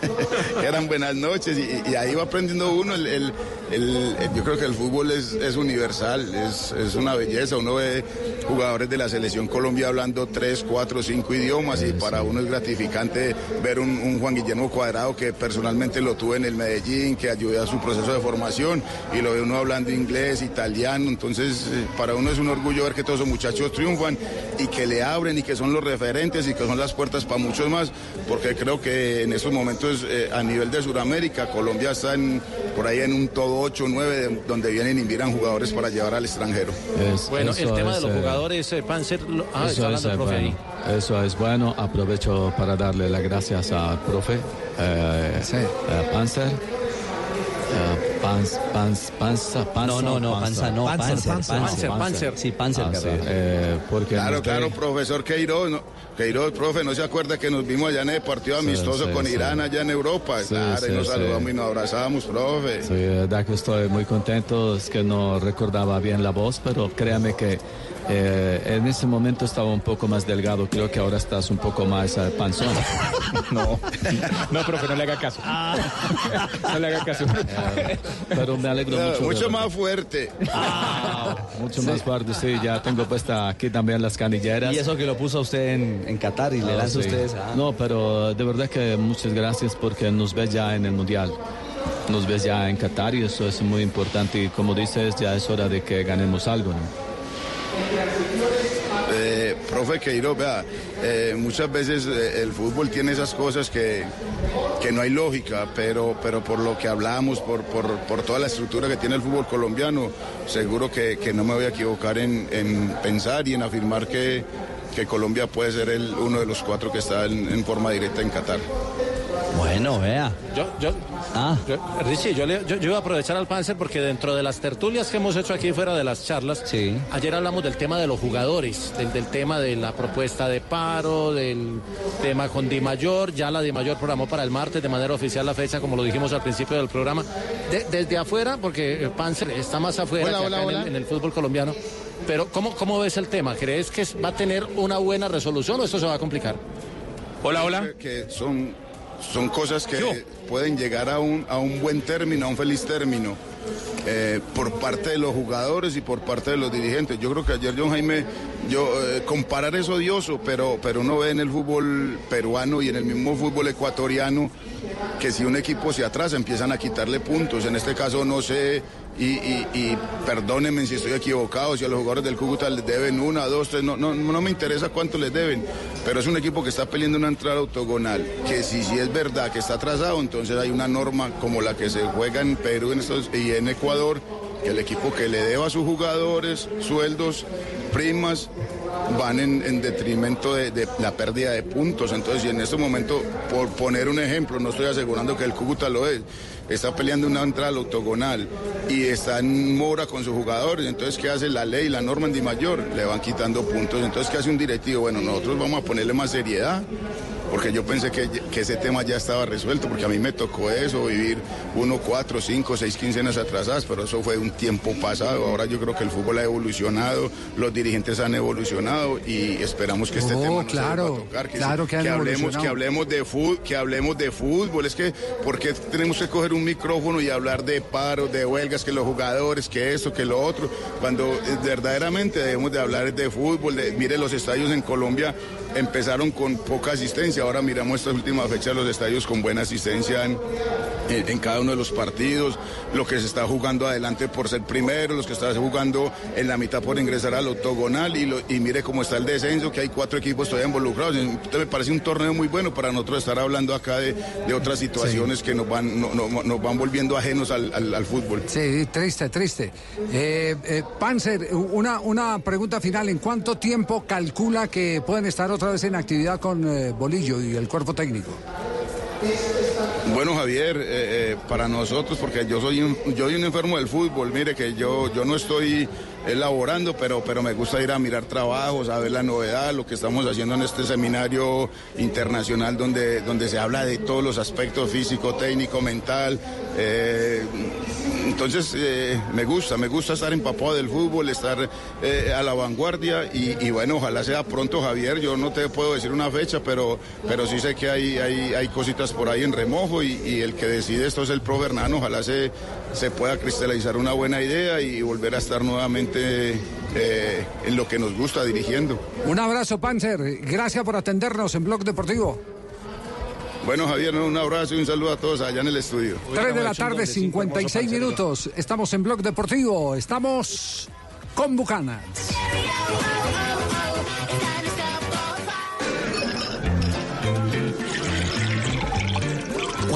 Eran buenas noches y, y ahí va aprendiendo uno. El, el- el- el- yo creo que el fútbol es, es universal, es, es una belleza. Uno ve jugadores de la selección Colombia hablando tres, cuatro, cinco idiomas y para uno es gratificante ver un, un Juan Guillermo Cuadrado que personalmente lo tuve en el Medellín, que ayudé a su proceso de formación y lo ve uno hablando inglés, italiano. Entonces, eh, para uno es un orgullo ver que todos esos muchachos triunfan y que le abren y que son los referentes y que son las puertas para muchos más, porque creo que en estos momentos eh, a nivel de Sudamérica, Colombia está en- por ahí en un todo 8 o 9 de- donde vienen y miran jugadores para llevar al extranjero. Bueno, el tema de los eh, jugadores, eh, Panzer, lo- ah, está Eso es, profe ahí. bueno. Eso es bueno. Aprovecho para darle las gracias al profe eh, eh, Panzer. Pans, pans, panza, panza, No, no, no, panza no, Panzer, Panzer, Panzer. Panzer, Panzer. Sí, Panzer, Ah, eh, porque Claro, claro, profesor Queiroz, ¿no? Queiroz, profe, ¿no se acuerda que nos vimos allá en el partido amistoso sí, con sí. Irán allá en Europa? Sí, claro, y nos sí. saludamos y nos abrazamos, profe. Sí, de que estoy muy contento, es que no recordaba bien la voz, pero créame que eh, en ese momento estaba un poco más delgado, creo que ahora estás un poco más eh, panzón. No, no, profe, no le haga caso. No le haga caso. Pero me alegro No, mucho. mucho más fuerte. Mucho más fuerte, sí, ya tengo puesta aquí también las canilleras. Y eso que lo puso usted en, en Qatar y le Ah, lanza sí. ustedes a... No, pero de verdad que muchas gracias porque nos ve ya en el Mundial. nos ves ya en Qatar y eso es muy importante y como dices ya es hora de que ganemos algo. ¿no? Eh, profe Queiroz, vea, eh, muchas veces eh, el fútbol tiene esas cosas que, que no hay lógica, pero, pero por lo que hablamos, por, por, por toda la estructura que tiene el fútbol colombiano, seguro que, que no me voy a equivocar en, en pensar y en afirmar que, que Colombia puede ser el, uno de los cuatro que está en, en forma directa en Qatar. Bueno, vea. Yo, yo, Ah. yo- Richie, yo, le- yo, yo iba a aprovechar al Panzer porque dentro de las tertulias que hemos hecho aquí fuera de las charlas, ayer hablamos del tema de los jugadores, del, del tema de la propuesta de paro, del tema con Di Mayor, ya la Di Mayor programó para el martes de manera oficial la fecha, como lo dijimos al principio del programa. De- desde afuera, porque eh, Panzer está más afuera Hola, que hola, acá en el- en el fútbol colombiano. Pero, ¿cómo, ¿cómo ves el tema? ¿Crees que va a tener una buena resolución o esto se va a complicar? Hola, hola. Que son, son cosas que pueden llegar a un, a un buen término, a un feliz término. eh, por parte de los jugadores y por parte de los dirigentes. Yo creo que ayer John Jaime, yo eh, comparar es odioso, pero, pero uno ve en el fútbol peruano y en el mismo fútbol ecuatoriano que si un equipo se atrasa empiezan a quitarle puntos. En este caso no sé, y, y- perdónenme si estoy equivocado, si a los jugadores del Cúcuta les deben una, dos, tres, no, no, no me interesa cuánto les deben, pero es un equipo que está peleando una entrada autogonal, que si, si es verdad que está atrasado, entonces hay una norma como la que se juega en Perú en estos- y en Ecuador, que el equipo que le deba a sus jugadores sueldos, primas, van en, en detrimento de, la pérdida de puntos. Entonces, y en este momento, por poner un ejemplo, no estoy asegurando que el Cúcuta lo es, está peleando una entrada al octogonal y está en mora con sus jugadores. Entonces, ¿qué hace la ley, la norma en Di Mayor? Le van quitando puntos. Entonces, ¿qué hace un directivo? Bueno, nosotros vamos a ponerle más seriedad. Porque yo pensé que, que ese tema ya estaba resuelto, porque a mí me tocó eso, vivir uno, cuatro, cinco, seis quincenas atrasadas, pero eso fue un tiempo pasado. Ahora yo creo que el fútbol ha evolucionado, los dirigentes han evolucionado y esperamos que este Oh, tema no claro, se vuelva a tocar, que, claro que han hablemos, que hablemos de fútbol, que hablemos de fútbol. Es que, ¿por qué tenemos que coger un micrófono y hablar de paros, de huelgas, que los jugadores, que esto, que lo otro? Cuando eh, verdaderamente debemos de hablar de fútbol, de, mire los estadios en Colombia empezaron con poca asistencia, ahora miramos estas últimas fechas los estadios con buena asistencia en, en- cada uno de los partidos, lo que se está jugando adelante por ser primero, los que están jugando en la mitad por ingresar al octogonal y, lo- y mire cómo está el descenso, que hay cuatro equipos todavía involucrados. Entonces me parece un torneo muy bueno para nosotros estar hablando acá de, de otras situaciones que nos van, no- no- nos van volviendo ajenos al, al- al fútbol. Sí, triste, triste. Eh, eh, Panzer, una, una pregunta final. ¿En cuánto tiempo calcula que pueden estar vez en actividad con eh, Bolillo y el cuerpo técnico? Bueno, Javier, eh, eh, para nosotros, porque yo soy un, yo soy un enfermo del fútbol, mire que yo, yo no estoy elaborando, pero, pero me gusta ir a mirar trabajos, a ver la novedad, lo que estamos haciendo en este seminario internacional donde, donde se habla de todos los aspectos físico, técnico, mental. eh, entonces, eh, me gusta, me gusta estar empapado del fútbol, estar eh, a la vanguardia y, bueno, ojalá sea pronto, Javier. Yo no te puedo decir una fecha, pero, pero sí sé que hay, hay, hay cositas por ahí en remojo y, y el que decide esto es el pro Bernano. Ojalá se, se pueda cristalizar una buena idea y volver a estar nuevamente eh, en lo que nos gusta dirigiendo. Un abrazo, Panzer. Gracias por atendernos en Blog Deportivo. Bueno, Javier, un abrazo y un saludo a todos allá en el estudio. 3 de la tarde, 56 minutos. Estamos en Blog Deportivo. Estamos con Bucanas.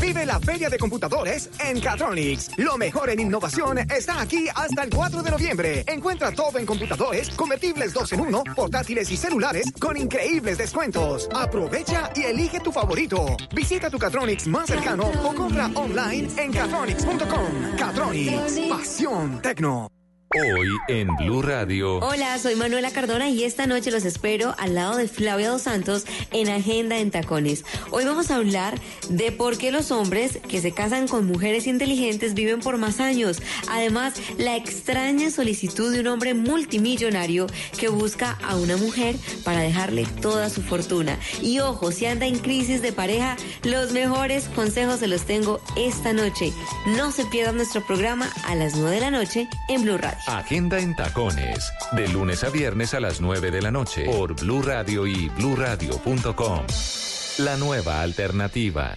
Vive la feria de computadores en Catronics. Lo mejor en innovación está aquí hasta el 4 de noviembre. Encuentra todo en computadores, convertibles 2 en 1, portátiles y celulares con increíbles descuentos. Aprovecha y elige tu favorito. Visita tu Catronics más cercano o compra online en catronics.com. Catronics, pasión tecno. Hoy en Blue Radio. Hola, soy Manuela Cardona y esta noche los espero al lado de Flavia Dos Santos en Agenda en Tacones. Hoy vamos a hablar de por qué los hombres que se casan con mujeres inteligentes viven por más años. Además, la extraña solicitud de un hombre multimillonario que busca a una mujer para dejarle toda su fortuna. Y ojo, si anda en crisis de pareja, los mejores consejos se los tengo esta noche. No se pierdan nuestro programa a las 9 de la noche en Blue Radio. Agenda en tacones. De lunes a viernes a las 9 de la noche. Por Blue Radio y bluradio.com. La nueva alternativa.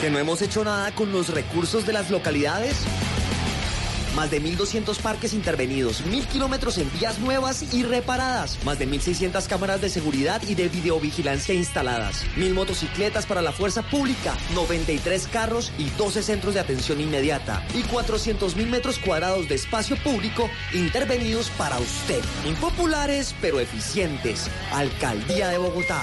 ¿Que no hemos hecho nada con los recursos de las localidades? Más de 1.200 parques intervenidos, 1.000 kilómetros en vías nuevas y reparadas, más de 1.600 cámaras de seguridad y de videovigilancia instaladas, 1.000 motocicletas para la fuerza pública, 93 carros y 12 centros de atención inmediata y 400.000 metros cuadrados de espacio público intervenidos para usted. Impopulares pero eficientes. Alcaldía de Bogotá.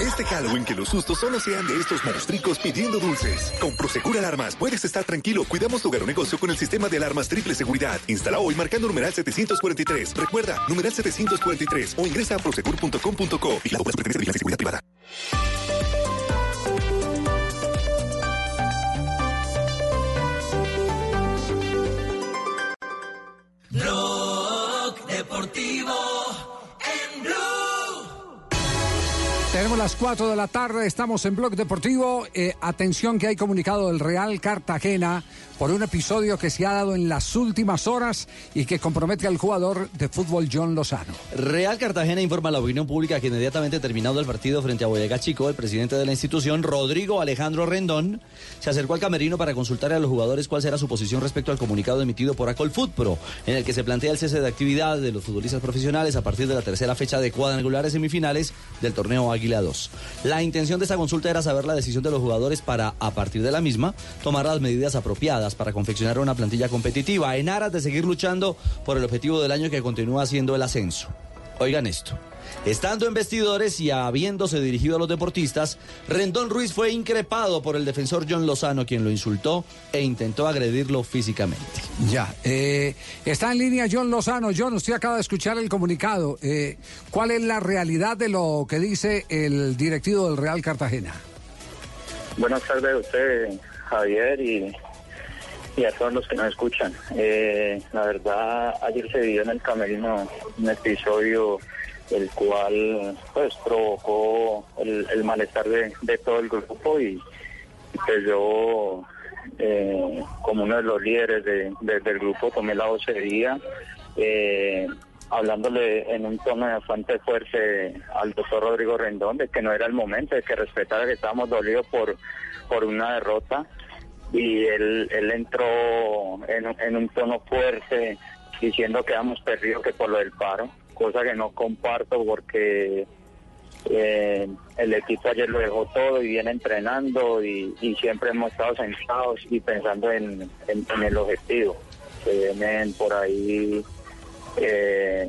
Este Halloween que los sustos solo sean de estos monstruos pidiendo dulces. Con Prosegur Alarmas puedes estar tranquilo. Cuidamos tu hogar o negocio con el sistema de alarmas triple seguridad. Instala hoy marcando numeral 743. Recuerda, numeral 743 o ingresa a prosegur.com.co y la a la seguridad privada. Blog Las 4 de la tarde, estamos en Blog Deportivo. Eh, atención que hay comunicado del Real Cartagena por un episodio que se ha dado en las últimas horas y que compromete al jugador de fútbol John Lozano. Real Cartagena informa a la opinión pública que inmediatamente terminado el partido frente a Boyacá Chico, el presidente de la institución, Rodrigo Alejandro Rendón, se acercó al camerino para consultar a los jugadores cuál será su posición respecto al comunicado emitido por Acol Pro, en el que se plantea el cese de actividad de los futbolistas profesionales a partir de la tercera fecha de cuadrangulares semifinales del torneo Águila 2. La intención de esta consulta era saber la decisión de los jugadores para, a partir de la misma, tomar las medidas apropiadas para confeccionar una plantilla competitiva en aras de seguir luchando por el objetivo del año que continúa siendo el ascenso. Oigan esto. Estando en vestidores y habiéndose dirigido a los deportistas, Rendón Ruiz fue increpado por el defensor John Lozano, quien lo insultó e intentó agredirlo físicamente. Ya, eh, está en línea John Lozano. John, usted acaba de escuchar el comunicado. Eh, ¿Cuál es la realidad de lo que dice el directivo del Real Cartagena? Buenas tardes a usted, Javier, y, y a todos los que nos escuchan. Eh, la verdad, ayer se vio en el camerino un episodio el cual pues provocó el, malestar de, de todo el grupo y pues yo eh, como uno de los líderes de- de- del grupo tomé la vocería eh, hablándole en un tono bastante fuerte al doctor Rodrigo Rendón de que no era el momento, de que respetara que estábamos dolidos por, por una derrota y él, él entró en, en un tono fuerte diciendo que habíamos perdido que por lo del paro, cosa que no comparto porque eh, el equipo ayer lo dejó todo y viene entrenando y, siempre hemos estado sentados y pensando en, en- en el objetivo. Se vienen por ahí eh,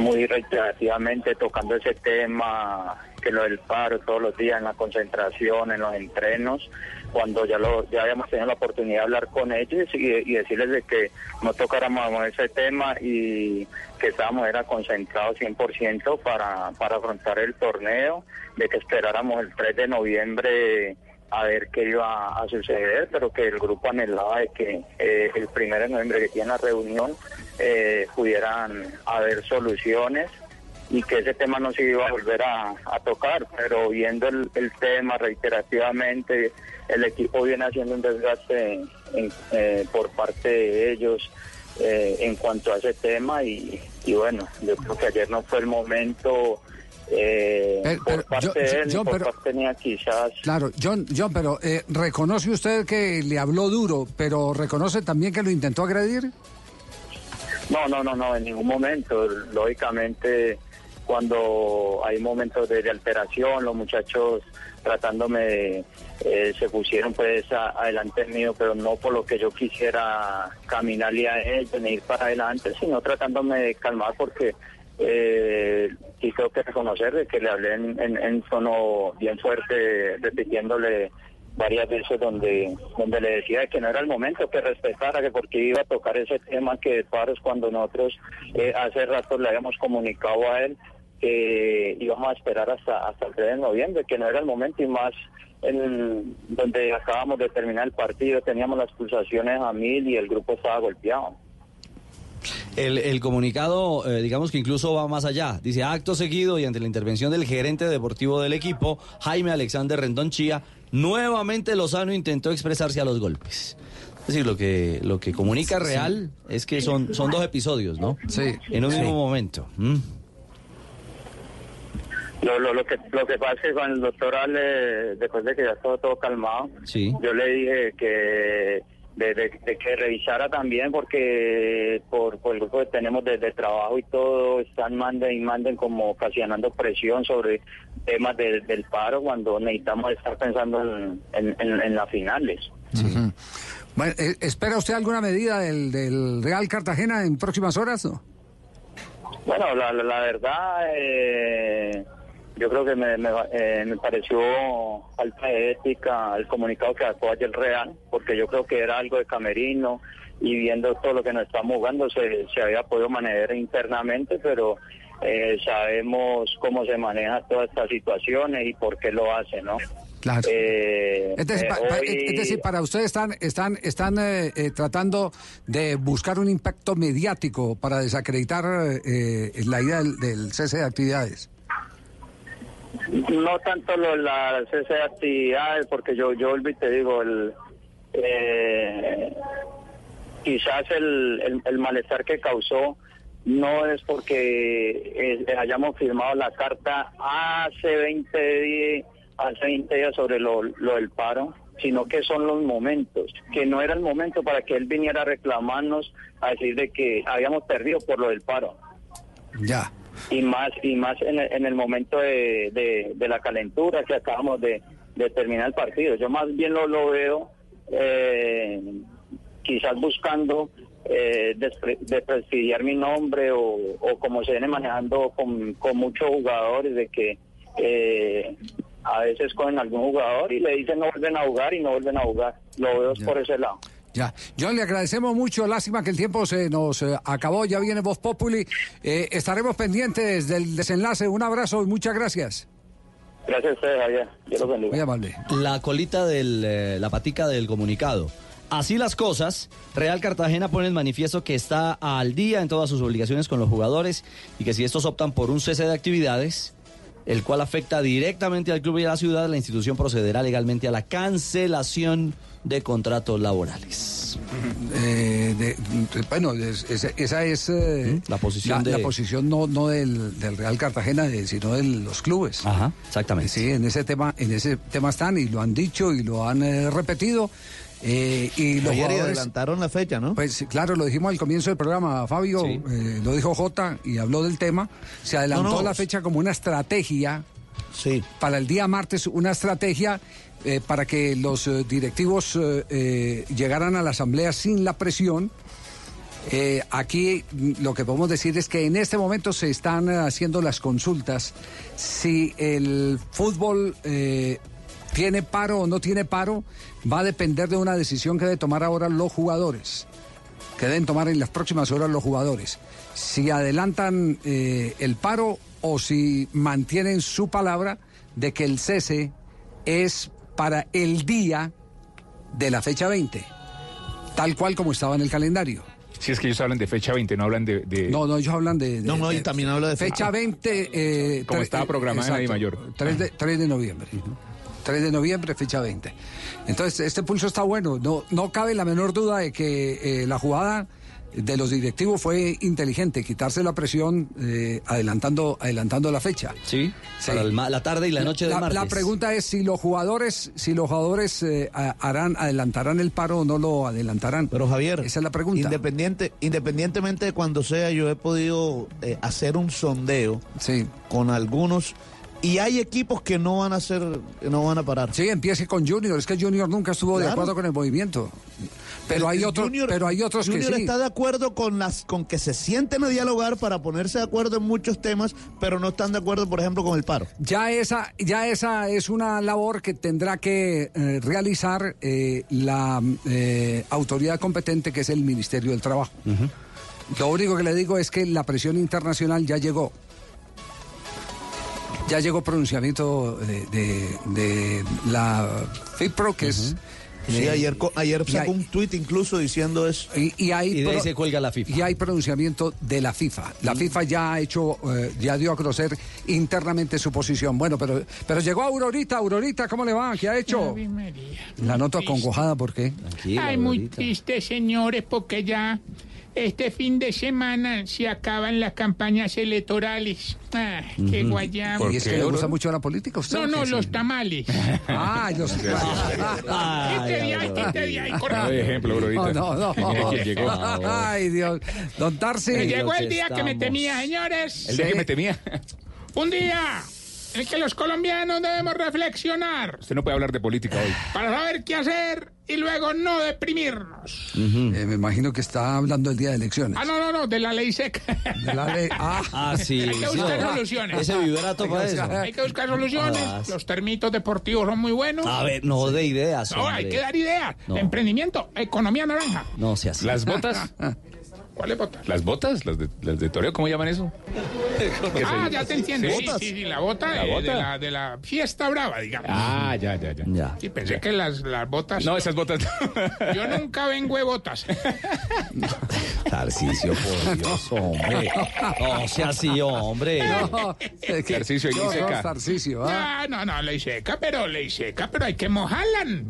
muy reiterativamente tocando ese tema, que lo del paro todos los días en la concentración, en los entrenos, cuando ya lo ya habíamos tenido la oportunidad de hablar con ellos y, decirles de que no tocáramos ese tema y que estábamos era concentrados 100% para, para afrontar el torneo, de que esperáramos el 3 de noviembre a ver qué iba a suceder, pero que el grupo anhelaba de que eh, el 1 de noviembre que tiene la reunión eh, pudieran haber soluciones y que ese tema no se iba a volver a, a tocar, pero viendo el, el tema reiterativamente, el equipo viene haciendo un desgaste en- eh, por parte de ellos eh, en cuanto a ese tema y, y bueno, yo creo que ayer no fue el momento eh, Pero- por parte yo- de él, ni por pero- parte mía quizás. Claro, John, John, pero eh, reconoce usted que le habló duro, pero reconoce también que lo intentó agredir. No, no, no, no, en ningún momento. Lógicamente, cuando hay momentos de, alteración, los muchachos tratándome de, eh, se pusieron pues a- adelante mío, pero no por lo que yo quisiera caminarle a él, ni para adelante, sino tratándome de calmar porque eh, sí tengo que reconocer de que le hablé en, en, tono bien fuerte, repitiéndole varias veces donde donde le decía que no era el momento, que respetara, que porque iba a tocar ese tema que de cuando nosotros eh, hace rato le habíamos comunicado a él que íbamos a esperar hasta hasta el 3 de noviembre, que no era el momento y más en donde acabamos de terminar el partido, teníamos las pulsaciones a mil y el grupo estaba golpeado. El, el comunicado, eh, digamos que incluso va más allá. Dice, acto seguido y ante la intervención del gerente deportivo del equipo, Jaime Alexander Rendón Chía, nuevamente Lozano intentó expresarse a los golpes. Es decir, lo que, lo que comunica Real es que son, son dos episodios, ¿no? Sí. En un Sí. mismo momento. Mm. Lo, lo, lo que lo que pasa es que con el doctor Ale, después de que ya estaba todo calmado, Sí. yo le dije que de, de- de que revisara también porque por, por el grupo que tenemos de, de trabajo y todo están manden y manden como ocasionando presión sobre temas de- del paro cuando necesitamos estar pensando en, en, en- en las finales. Ujú. Bueno, eh, ¿Espera usted alguna medida del, del Real Cartagena en próximas horas? no? Bueno, la, la, la verdad, eh, yo creo que me, me, eh, me pareció falta de ética el comunicado que sacó ayer Real, porque yo creo que era algo de camerino y viendo todo lo que nos estamos jugando se, se había podido manejar internamente, pero eh, sabemos cómo se maneja todas estas situaciones y por qué lo hace, ¿no? Claro. Eh, Es decir, eh, pa- pa- hoy- es decir, para ustedes están, están, están eh, tratando de buscar un impacto mediático para desacreditar eh, la idea del, del cese de actividades. No tanto lo, la cese de actividades, porque yo, yo te digo, el, eh, quizás el, el, el malestar que causó no es porque eh, hayamos firmado la carta hace 20 días, hace 20 días sobre lo, lo del paro, sino que son los momentos, que no era el momento para que él viniera a reclamarnos, a decir de que habíamos perdido por lo del paro Ya. Y más y más en el, en el momento de, de- de la calentura que acabamos de, de terminar el partido. Yo más bien lo, lo veo eh, quizás buscando eh, despre- desprestigiar mi nombre o, o como se viene manejando con, con muchos jugadores de que eh, a veces cogen algún jugador y le dicen no vuelven a jugar y no vuelven a jugar. Lo veo por ese lado. Ya, John, le agradecemos mucho. Lástima que el tiempo se nos eh, acabó. Ya viene Voz Populi. Eh, estaremos pendientes del desenlace. Un abrazo y muchas gracias. Gracias a ustedes, Javier. Dios los bendiga. Muy amable. La colita del, eh, la patica del comunicado. Así las cosas, Real Cartagena pone en manifiesto que está al día en todas sus obligaciones con los jugadores y que si estos optan por un cese de actividades, el cual afecta directamente al club y a la ciudad, la institución procederá legalmente a la cancelación de contratos laborales. Eh, de- de- bueno, es- es- esa es eh, La posición de- la posición no, no del, del Real Cartagena, sino de los clubes. Ajá, exactamente. Sí, en ese tema, en ese tema están y lo han dicho y lo han eh, repetido. Eh, y los Ayer adelantaron la fecha, ¿no? Pues claro, lo dijimos al comienzo del programa, Fabio, Sí. eh, lo dijo Jota y habló del tema. Se adelantó No, no. la fecha como una estrategia para el día martes, una estrategia eh, para que los eh, directivos llegaran a la asamblea sin la presión. Eh, aquí lo que podemos decir es que en este momento se están haciendo las consultas si el fútbol eh, tiene paro o no tiene paro va a depender de una decisión que deben tomar ahora los jugadores. Que deben tomar en las próximas horas los jugadores. Si adelantan eh, el paro o si mantienen su palabra de que el cese es para el día de la fecha 20 tal cual como estaba en el calendario. Si es que ellos hablan de fecha 20, no hablan de... de- No, no, ellos hablan de... No, no, y también habla de Fecha 20... eh, Como tre- estaba programada en la Dimayor. 3 de, 3 de noviembre. 3 de noviembre, fecha 20. Entonces, este pulso está bueno. No, no cabe la menor duda de que eh, la jugada de los directivos fue inteligente, quitarse la presión eh, adelantando, adelantando la fecha. Sí, para el la tarde y la noche del la, martes. la pregunta es si los jugadores, si los jugadores eh, harán, adelantarán el paro o no lo adelantarán. Pero Javier, esa es la pregunta. Independiente, independientemente de cuando sea, yo he podido eh, hacer un sondeo con algunos y hay equipos que no van a que no van a parar. Sí, empiece con Junior. Es que Junior nunca estuvo de acuerdo con el movimiento. Pero hay otros, Junior- pero hay otros que Junior sí. está de acuerdo con las, con que se sienten a dialogar para ponerse de acuerdo en muchos temas, pero no están de acuerdo, por ejemplo, con el paro. Ya esa, ya esa es una labor que tendrá que eh, realizar eh, la eh, autoridad competente, que es el Ministerio del Trabajo. Lo único que le digo es que la presión internacional ya llegó. Ya llegó pronunciamiento de, de- de la FIPRO, que es... Sí, eh, ayer, ayer sacó hay- un tuit incluso diciendo eso. Y, y hay Y de ahí pro- se cuelga la FIFA. Y hay pronunciamiento de la FIFA. La FIFA ya ha hecho, eh, ya dio a conocer internamente su posición. Bueno, pero, pero llegó Aurorita. Aurorita, ¿cómo le va? ¿Qué ha hecho? María. La noto acongojada, ¿por qué? Ay, muy triste, señores, porque ya este fin de semana se acaban las campañas electorales. Ah, qué Ujú. guayabo. ¿Y es que le gusta mucho la política a usted? No, no, los tamales. Ah, los Este día, este día, ahí, correcto. No de ejemplo, Aurorita. No, no, no. ¿Quién llegó? Ay, Dios. Don Tarsi. Me llegó el día que me temía, señores. El día que me temía. Un día en que los colombianos debemos reflexionar Usted no puede hablar de política hoy. para saber qué hacer y luego no deprimirnos. Eh, me imagino que está hablando el día de elecciones. Ah, no, no, no, de la ley seca. De la ley- ah. Ah, sí. Hay que sí. buscar soluciones. Ese vibrato para eso. Hay que buscar soluciones. Ah, Los termitos deportivos son muy buenos. A ver, no de ideas, No, hay hombre. que dar ideas. No. Emprendimiento, economía naranja. No se así. Las botas. ¿Cuáles botas? Las botas, las de, las de toreo, ¿cómo llaman eso? ¿Qué Ah, ya te entiendo. Sí, sí, sí, la bota, ¿La eh, bota? De, la, de la fiesta brava, digamos. Ah, ya, ya, ya. Ya. Sí, pensé que las, las botas. No, esas botas. Yo nunca vengo de botas. Tarcicio, por Dios, hombre. No sea así, hombre. No, es que- Tarcisio y qué horror, seca. ¿ah? Ah, no, no, ley seca, pero ley seca, pero hay que mojarla.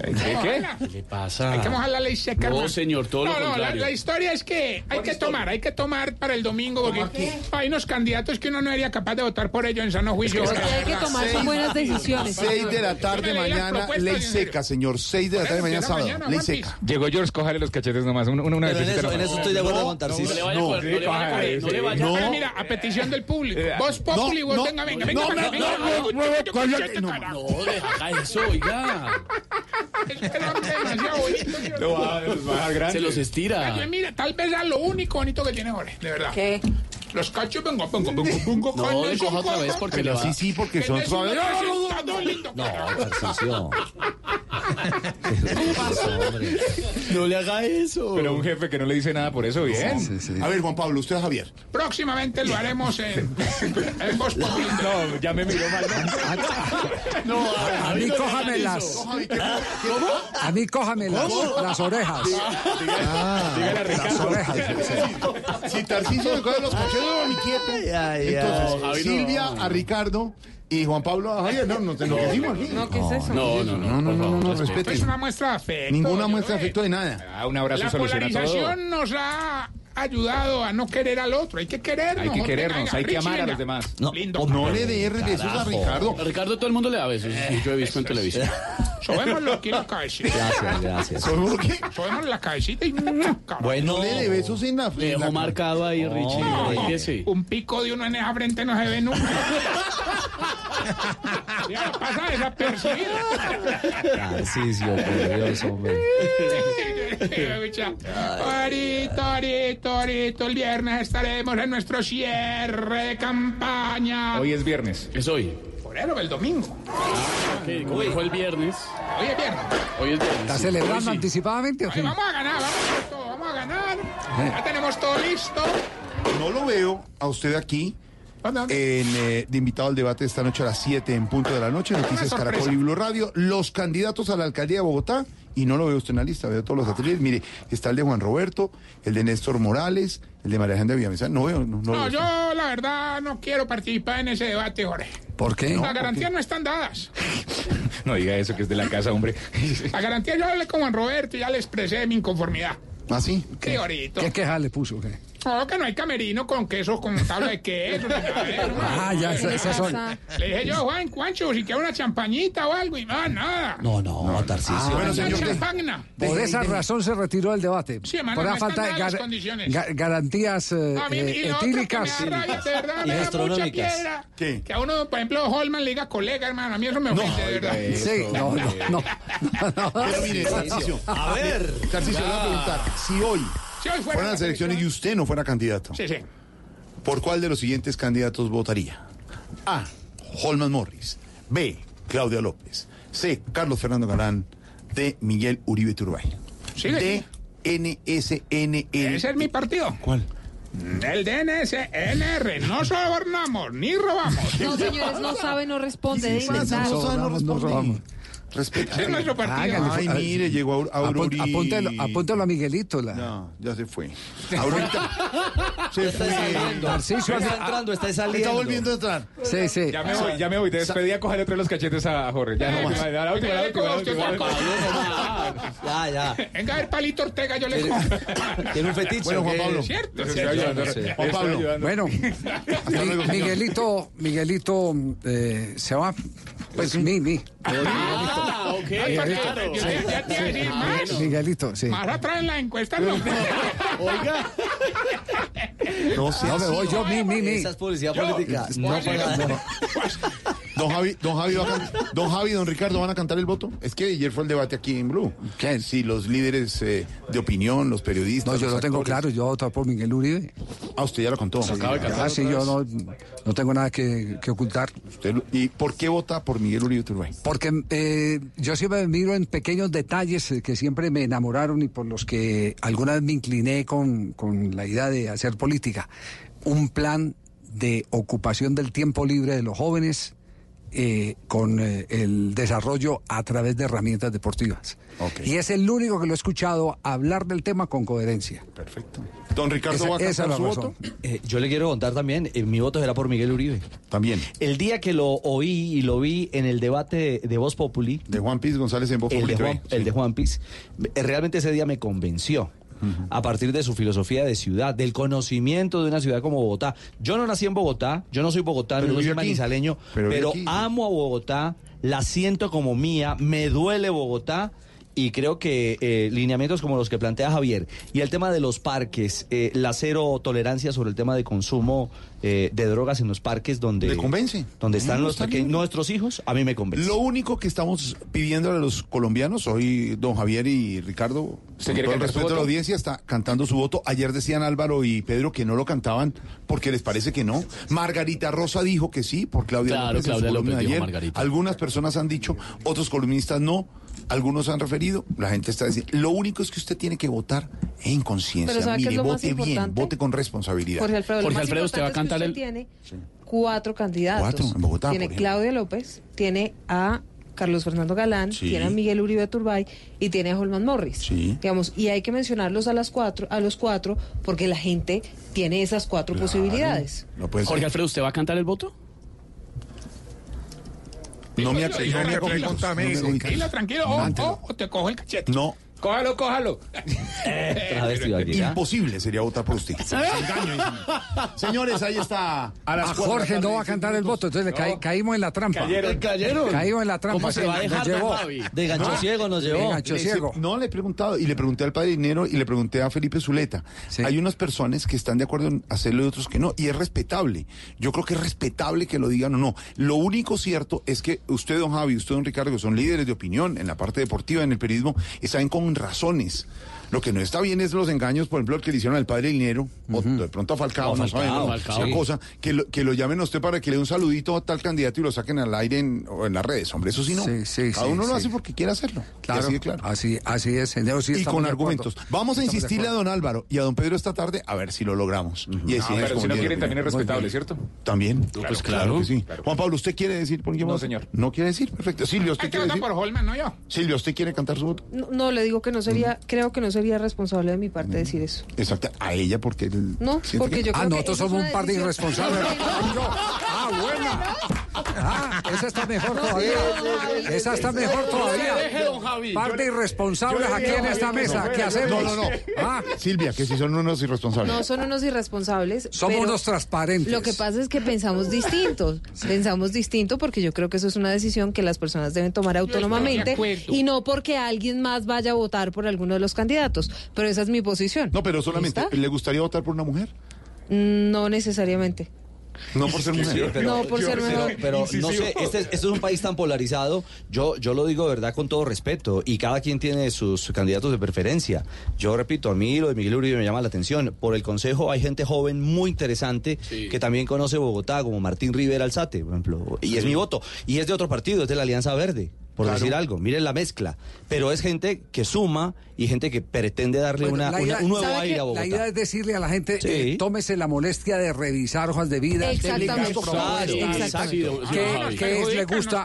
¿Qué? qué? ¿Qué le pasa? Hay que mojar la ley seca. No, hermano. señor, todo lo no, no, la, historia es que hay que tomar, hay que tomar para el domingo, porque hay unos candidatos que uno no sería capaz de votar por ellos en sano juicio. Hay que tomar sus buenas decisiones. 6 de la tarde mañana, ley seca, señor. 6 de la tarde mañana sábado. Ley seca. Llegó George, cójale los cachetes nomás. Una, una Pero en eso, en nomás. eso estoy de acuerdo No, con. No le vaya a No, no no No. Mira, a petición del público. Vos Populi, vos no, venga, venga, no, venga, no, venga, no, venga, no, venga, no, venga, cállate, no, carajo. No, eso, oiga. Es demasiado bonito. Lo va, los va a dejar grande. Se los estira. Oye, mira, tal vez es lo único bonito que tiene Jorge, de verdad. ¿Qué? Los cachos, vengo, vengo, vengo, vengo. No, le coja otra vez porque Pero le va. sí, sí, porque que son suaves. No, carajo. Tarcicio. No le haga eso. Pero un jefe que no le dice nada por eso, bien. A ver, Juan Pablo, usted es Javier. Próximamente lo haremos en, en Voz Populi. No, ya me miró mal. No, A mí cójame las, a mí cójame las, las orejas. Dígale a Las Ricardo. orejas. sí. Si Tarcisio me coge los cachetes, no, ni quieto. ay, ay. Entonces, Javi, no. Silvia a Ricardo y Juan Pablo a Javier. No, no te enloquecimos aquí. No, ¿qué es eso? No, no, no. No, no, no, no, no, respete. Es una muestra de afecto. Ninguna muestra de afecto de nada. Ah, un abrazo La soluciona todo. polarización nos ha ayudado a no querer al otro. Hay que querernos. Hay que querernos, venga, hay que amar a los demás. No, Lindo. No le dé besos a. Ricardo. A Ricardo todo el mundo le da besos. Yo he visto en televisión. Sobémoslo aquí en la cabecita. Gracias, gracias. Sobémoslo la cabecita y... Bueno, No le dé besos en la Le en la- dejó marcado ahí, Richie. No, un pico de uno en esa frente no se ve nunca. Ya pasa desapercibido. Tarcicio, por Dios, hombre. Ahorita, ahorita, ahorita, el viernes estaremos en nuestro cierre de campaña. Hoy es viernes. Es hoy. Por eso, el domingo. Ok, Como dijo el viernes, Hoy es viernes. hoy es viernes. ¿Está sí. celebrando sí. anticipadamente o qué? vamos a ganar, vamos a todo, vamos a ganar. Ya tenemos todo listo. No lo veo a usted aquí en, eh, de invitado al debate esta noche a las 7 en punto de la noche, Noticias. Caracol y Blue Radio. Los candidatos a la alcaldía de Bogotá, y no lo veo usted en la lista, veo todos los satélites. Mire, está el de Juan Roberto, el de Néstor Morales, el de María Alejandra Villamizar. No veo, no, no No, veo. yo la verdad no quiero participar en ese debate, Jorge. ¿Por qué? Las garantías no están dadas. No diga eso, que es de la casa, hombre. La garantía yo hablé con Juan Roberto y ya le expresé mi inconformidad. ¿Ah, sí? Sí, ahorita. ¿Qué queja le puso? qué? No, que no hay camerino con queso, con tabla de queso. ni nada de eso. Ah, ya, esas- esas son- Le dije yo, Juan, Juancho, si quiere una champañita o algo, y nada, nada. No, no, Tarcisio. Ah, bueno, Una señor, champagna. Por esa razón se retiró del debate. Sí, hermano, por la no están falta de dadas las gar- condiciones. ga- garantías eh, A mí, eh, y lo otro que me etílicas. da rabia, de verdad, Y me da mucha gastronómicas. piedra. ¿Qué? Que a uno, por ejemplo, Holman le diga colega, hermano. A mí eso me ofende, de verdad. Sí, no, no, no. Pero mire, Tarcisio, A ver. Tarcisio, le voy a preguntar, si hoy Si hoy fuera fueran la las elecciones y usted no fuera candidato, Sí, sí. ¿por cuál de los siguientes candidatos votaría? A. Holman Morris. B. Claudia López. C. Carlos Fernando Galán. D. Miguel Uribe Turbay. Sigue, D. NSNN. Ese es mi partido. ¿Cuál? El DNSNR. No sobornamos ni robamos. No, señores, no sabe, no responde. No sabe, no No robamos. Respeta. Es nuestro partido. Hágale, Ay, a- mire, llegó Aur- Aurorita. apúntelo, apúntelo a Miguelito. La... No, ya se fue. Aurorita. se Está fue. saliendo. Tarcisio, está a- entrando, está saliendo. Está volviendo a entrar. Sí, sí. Ya me voy, ya me voy. De despedida, cójale otro de los cachetes a Jorge. Ya no más. La última, la última, la última, la última. Ya, ya. Venga, a ver, Palito Ortega, yo le. Tiene un fetiche. Bueno, ¿o Juan? Pablo. ¿Cierto? Juan Pablo. Bueno. Miguelito, Miguelito eh, se va. Pues mi, mi. Ah, ok. Ya- te decir más. Miguelito, sí. Más atrás en la encuesta, no. Oiga. No, sé No me voy yo, mi, mi, mi. Esa es publicidad política. No Yo- pagada. Don Javi, don Javi, va a can- don Javi don Ricardo van a cantar el voto. Es que ayer fue el debate aquí en Blue. ¿Quién? Sí, los líderes eh, de opinión, los periodistas. No, yo lo tengo claro, yo voy a votar por Miguel Uribe. Ah, usted ya lo contó. Ah, sí, yo no, no tengo nada que, que ocultar. ¿Y por qué vota por Miguel Uribe Turbay? Porque eh, yo siempre miro en pequeños detalles eh, que siempre me enamoraron y por los que alguna vez me incliné con, con la idea de hacer política. Un plan de ocupación del tiempo libre de los jóvenes eh, con eh, el desarrollo a través de herramientas deportivas. Y es el único que lo he escuchado hablar del tema con coherencia. Perfecto. Don Ricardo Esa- va a esa su razón. voto. Eh, yo le quiero contar también, eh, mi voto será por Miguel Uribe. También. El día que lo oí y lo vi en el debate de, de Voz Populi, De Juan Piz González en Voz el de, Populi Juan, el de Juan Piz, realmente ese día me convenció. A partir de su filosofía de ciudad, del conocimiento de una ciudad como Bogotá. Yo no nací en Bogotá, yo no soy bogotano, Pero no soy aquí. manizaleño, Pero pero, amo a Bogotá, la siento como mía, me duele Bogotá. Y creo que eh, lineamientos como los que plantea Javier y el tema de los parques, eh, la cero tolerancia sobre el tema de consumo eh, de drogas en los parques donde, ¿Le convence? donde están No, los nuestros hijos, a mí me convence. Lo único que estamos pidiendo a los colombianos, hoy don Javier y Ricardo, con ¿Usted todo quiere el respeto de la audiencia, está cantando su voto. Ayer decían Álvaro y Pedro que no lo cantaban porque les parece que no. Margarita Rosa dijo que sí, por Claudia Claro, López. en su Claudia columna López dijo ayer. Margarita. Algunas personas han dicho, otros columnistas no. Algunos han referido, la gente está diciendo. Lo único es que usted tiene que votar en conciencia. Pero ¿sabe qué es Mire, vote bien, vote con responsabilidad. Jorge Alfredo, Jorge Alfredo, usted va a cantar el- tiene cuatro candidatos. Cuatro, en Bogotá, Tiene por. Claudia López, tiene a Carlos Fernando Galán, Sí. tiene a Miguel Uribe Turbay y tiene a Holman Morris. Sí. Digamos, y hay que mencionarlos a las cuatro, a los cuatro, porque la gente tiene esas cuatro Claro. posibilidades. No puede ser. Jorge Alfredo, ¿usted va a cantar el voto? No me no me. No me agobie. Tranquilo, tranquilo. O, o- o te cojo el cachete. No. Cójalo, cójalo. Imposible sería votar por usted. Señores, ahí está. A las A de la Jorge no va a cantar el voto, entonces le caí- caímos en la trampa. Cayeron. ¿Cayeron? Caímos en la trampa. ¿Cómo se va a nos dejar llevó. De gancho No. ciego nos De llevó. gancho Le- ciego. No, le he preguntado, y le pregunté al padre Dinero y le pregunté a Felipe Zuleta. Sí. Hay unas personas que están de acuerdo en hacerlo y otros que no, y es respetable. Yo creo que es respetable que lo digan o no. Lo único cierto es que usted, don Javi, usted, don Ricardo, que son líderes de opinión en la parte deportiva, en el periodismo, están con razones. Lo que no está bien es los engaños, por ejemplo, el que le hicieron al padre Dinero, o de pronto a Falcao, No, no, Falcao, sabemos, Falcao. esa cosa, que lo, que lo llamen a usted para que le dé un saludito a tal candidato y lo saquen al aire en, o en las redes. Hombre, eso sí no. Sí, sí, Cada sí, uno lo sí. hace porque quiere hacerlo. Claro, así de claro. Así, así es, sí y con argumentos. Vamos a insistirle a don Álvaro y a don Pedro esta tarde a ver si lo logramos. Y deciden pero si no quieren, también es respetable. ¿cierto? También. pues claro. que sí. Juan Pablo, ¿usted quiere decir por quién No, señor. No quiere decir, perfecto. Silvio, ¿usted que quiere votar decir? por Holman, no yo. Silvio, ¿usted quiere cantar su voto? No, no, le digo que no sería, creo que no sería responsable de mi parte decir eso. Exacto, a ella porque él No, porque que- yo Ah, creo que nosotros somos un par de irresponsables. Ah, buena. Ah, esa está mejor todavía. Esa está mejor todavía. Par de irresponsables aquí en esta mesa. ¿Qué hacemos? No, no, no. Ah, Silvia, que si son unos irresponsables. No son unos irresponsables. somos unos transparentes. Lo que pasa es que pensamos distinto. Pensamos distinto porque yo creo que eso es una decisión que las personas deben tomar autónomamente acuerdo. y no porque alguien más vaya a votar por alguno de los candidatos. Pero esa es mi posición. No, pero solamente. ¿le gustaría votar por una mujer? No necesariamente. No por ser mujer. No, por ser mejor. Pero no sé, este, este es un país tan polarizado. Yo, yo lo digo de verdad con todo respeto. Y cada quien tiene sus candidatos de preferencia. Yo repito, a mí lo de Miguel Uribe me llama la atención. Por el Consejo hay gente joven muy interesante que también conoce Bogotá, como Martín Rivera Alzate, por ejemplo. Y es mi voto. Y es de otro partido, es de la Alianza Verde. Por Claro. decir algo, miren la mezcla. Pero es gente que suma y gente que pretende darle Bueno, una, la una- idea- un nuevo ¿sabe aire a Bogotá. La idea es decirle a la gente, Sí. eh, tómese la molestia de revisar hojas de vida, Exactamente. ¿qué- le gusta?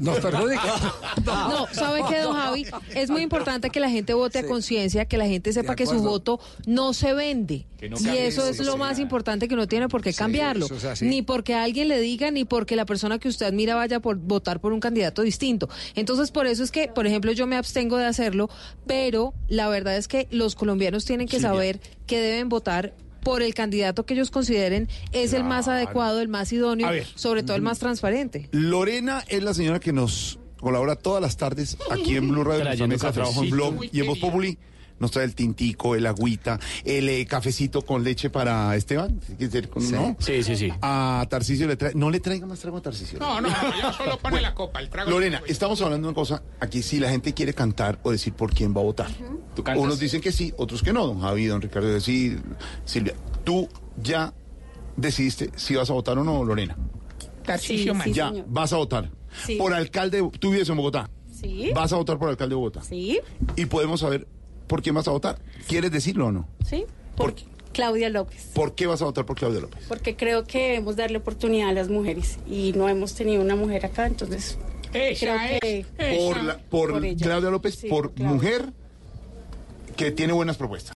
nos perjudica. No, ¿sabe qué, don Javi? Es muy importante que la gente vote a conciencia, que la gente sepa que su voto no se vende. No y eso es lo más importante que no tiene por qué Sí, cambiarlo. es. Ni porque alguien le diga, ni porque la persona que usted admira vaya por votar por un candidato distinto. Entonces, por eso es que, por ejemplo, yo me abstengo de hacerlo, pero la verdad es que los colombianos tienen que saber que deben votar por el candidato que ellos consideren es el más adecuado, el más idóneo, ver. sobre todo el más transparente. Lorena es la señora que nos colabora todas las tardes aquí en Blue Radio, en mesa de trabajo en. Blog y en Voz Populi. Nos trae el tintico, el agüita, el eh, cafecito con leche para Esteban. ¿Qué quiere decir? ¿No? Sí, sí, sí. A Tarcisio le trae. No le traiga más trago a Tarcisio. No, no, no, yo solo pone la copa, el trago. Lorena, estamos hablando de una cosa. Aquí si la gente quiere cantar o decir por quién va a votar. ¿Tú cantas? Unos dicen que sí, otros que no. Don Javi, don Ricardo, sí, Silvia. ¿Tú ya decidiste si vas a votar o no, Lorena? Tarcisio Sí, sí. ya, señor. vas a votar. Sí. Por alcalde, tú vives en Bogotá. Sí. Vas a votar por alcalde de Bogotá. Sí. Y podemos saber por quién vas a votar. ¿Quieres decirlo o no? Sí. ¿Por? Claudia López. ¿Por qué vas a votar por Claudia López? Porque creo que debemos darle oportunidad a las mujeres. Y no hemos tenido una mujer acá, entonces. Esa creo que. es. Por, la- por, Por ella. Claudia López, Sí, por por Claudia. mujer que tiene buenas propuestas.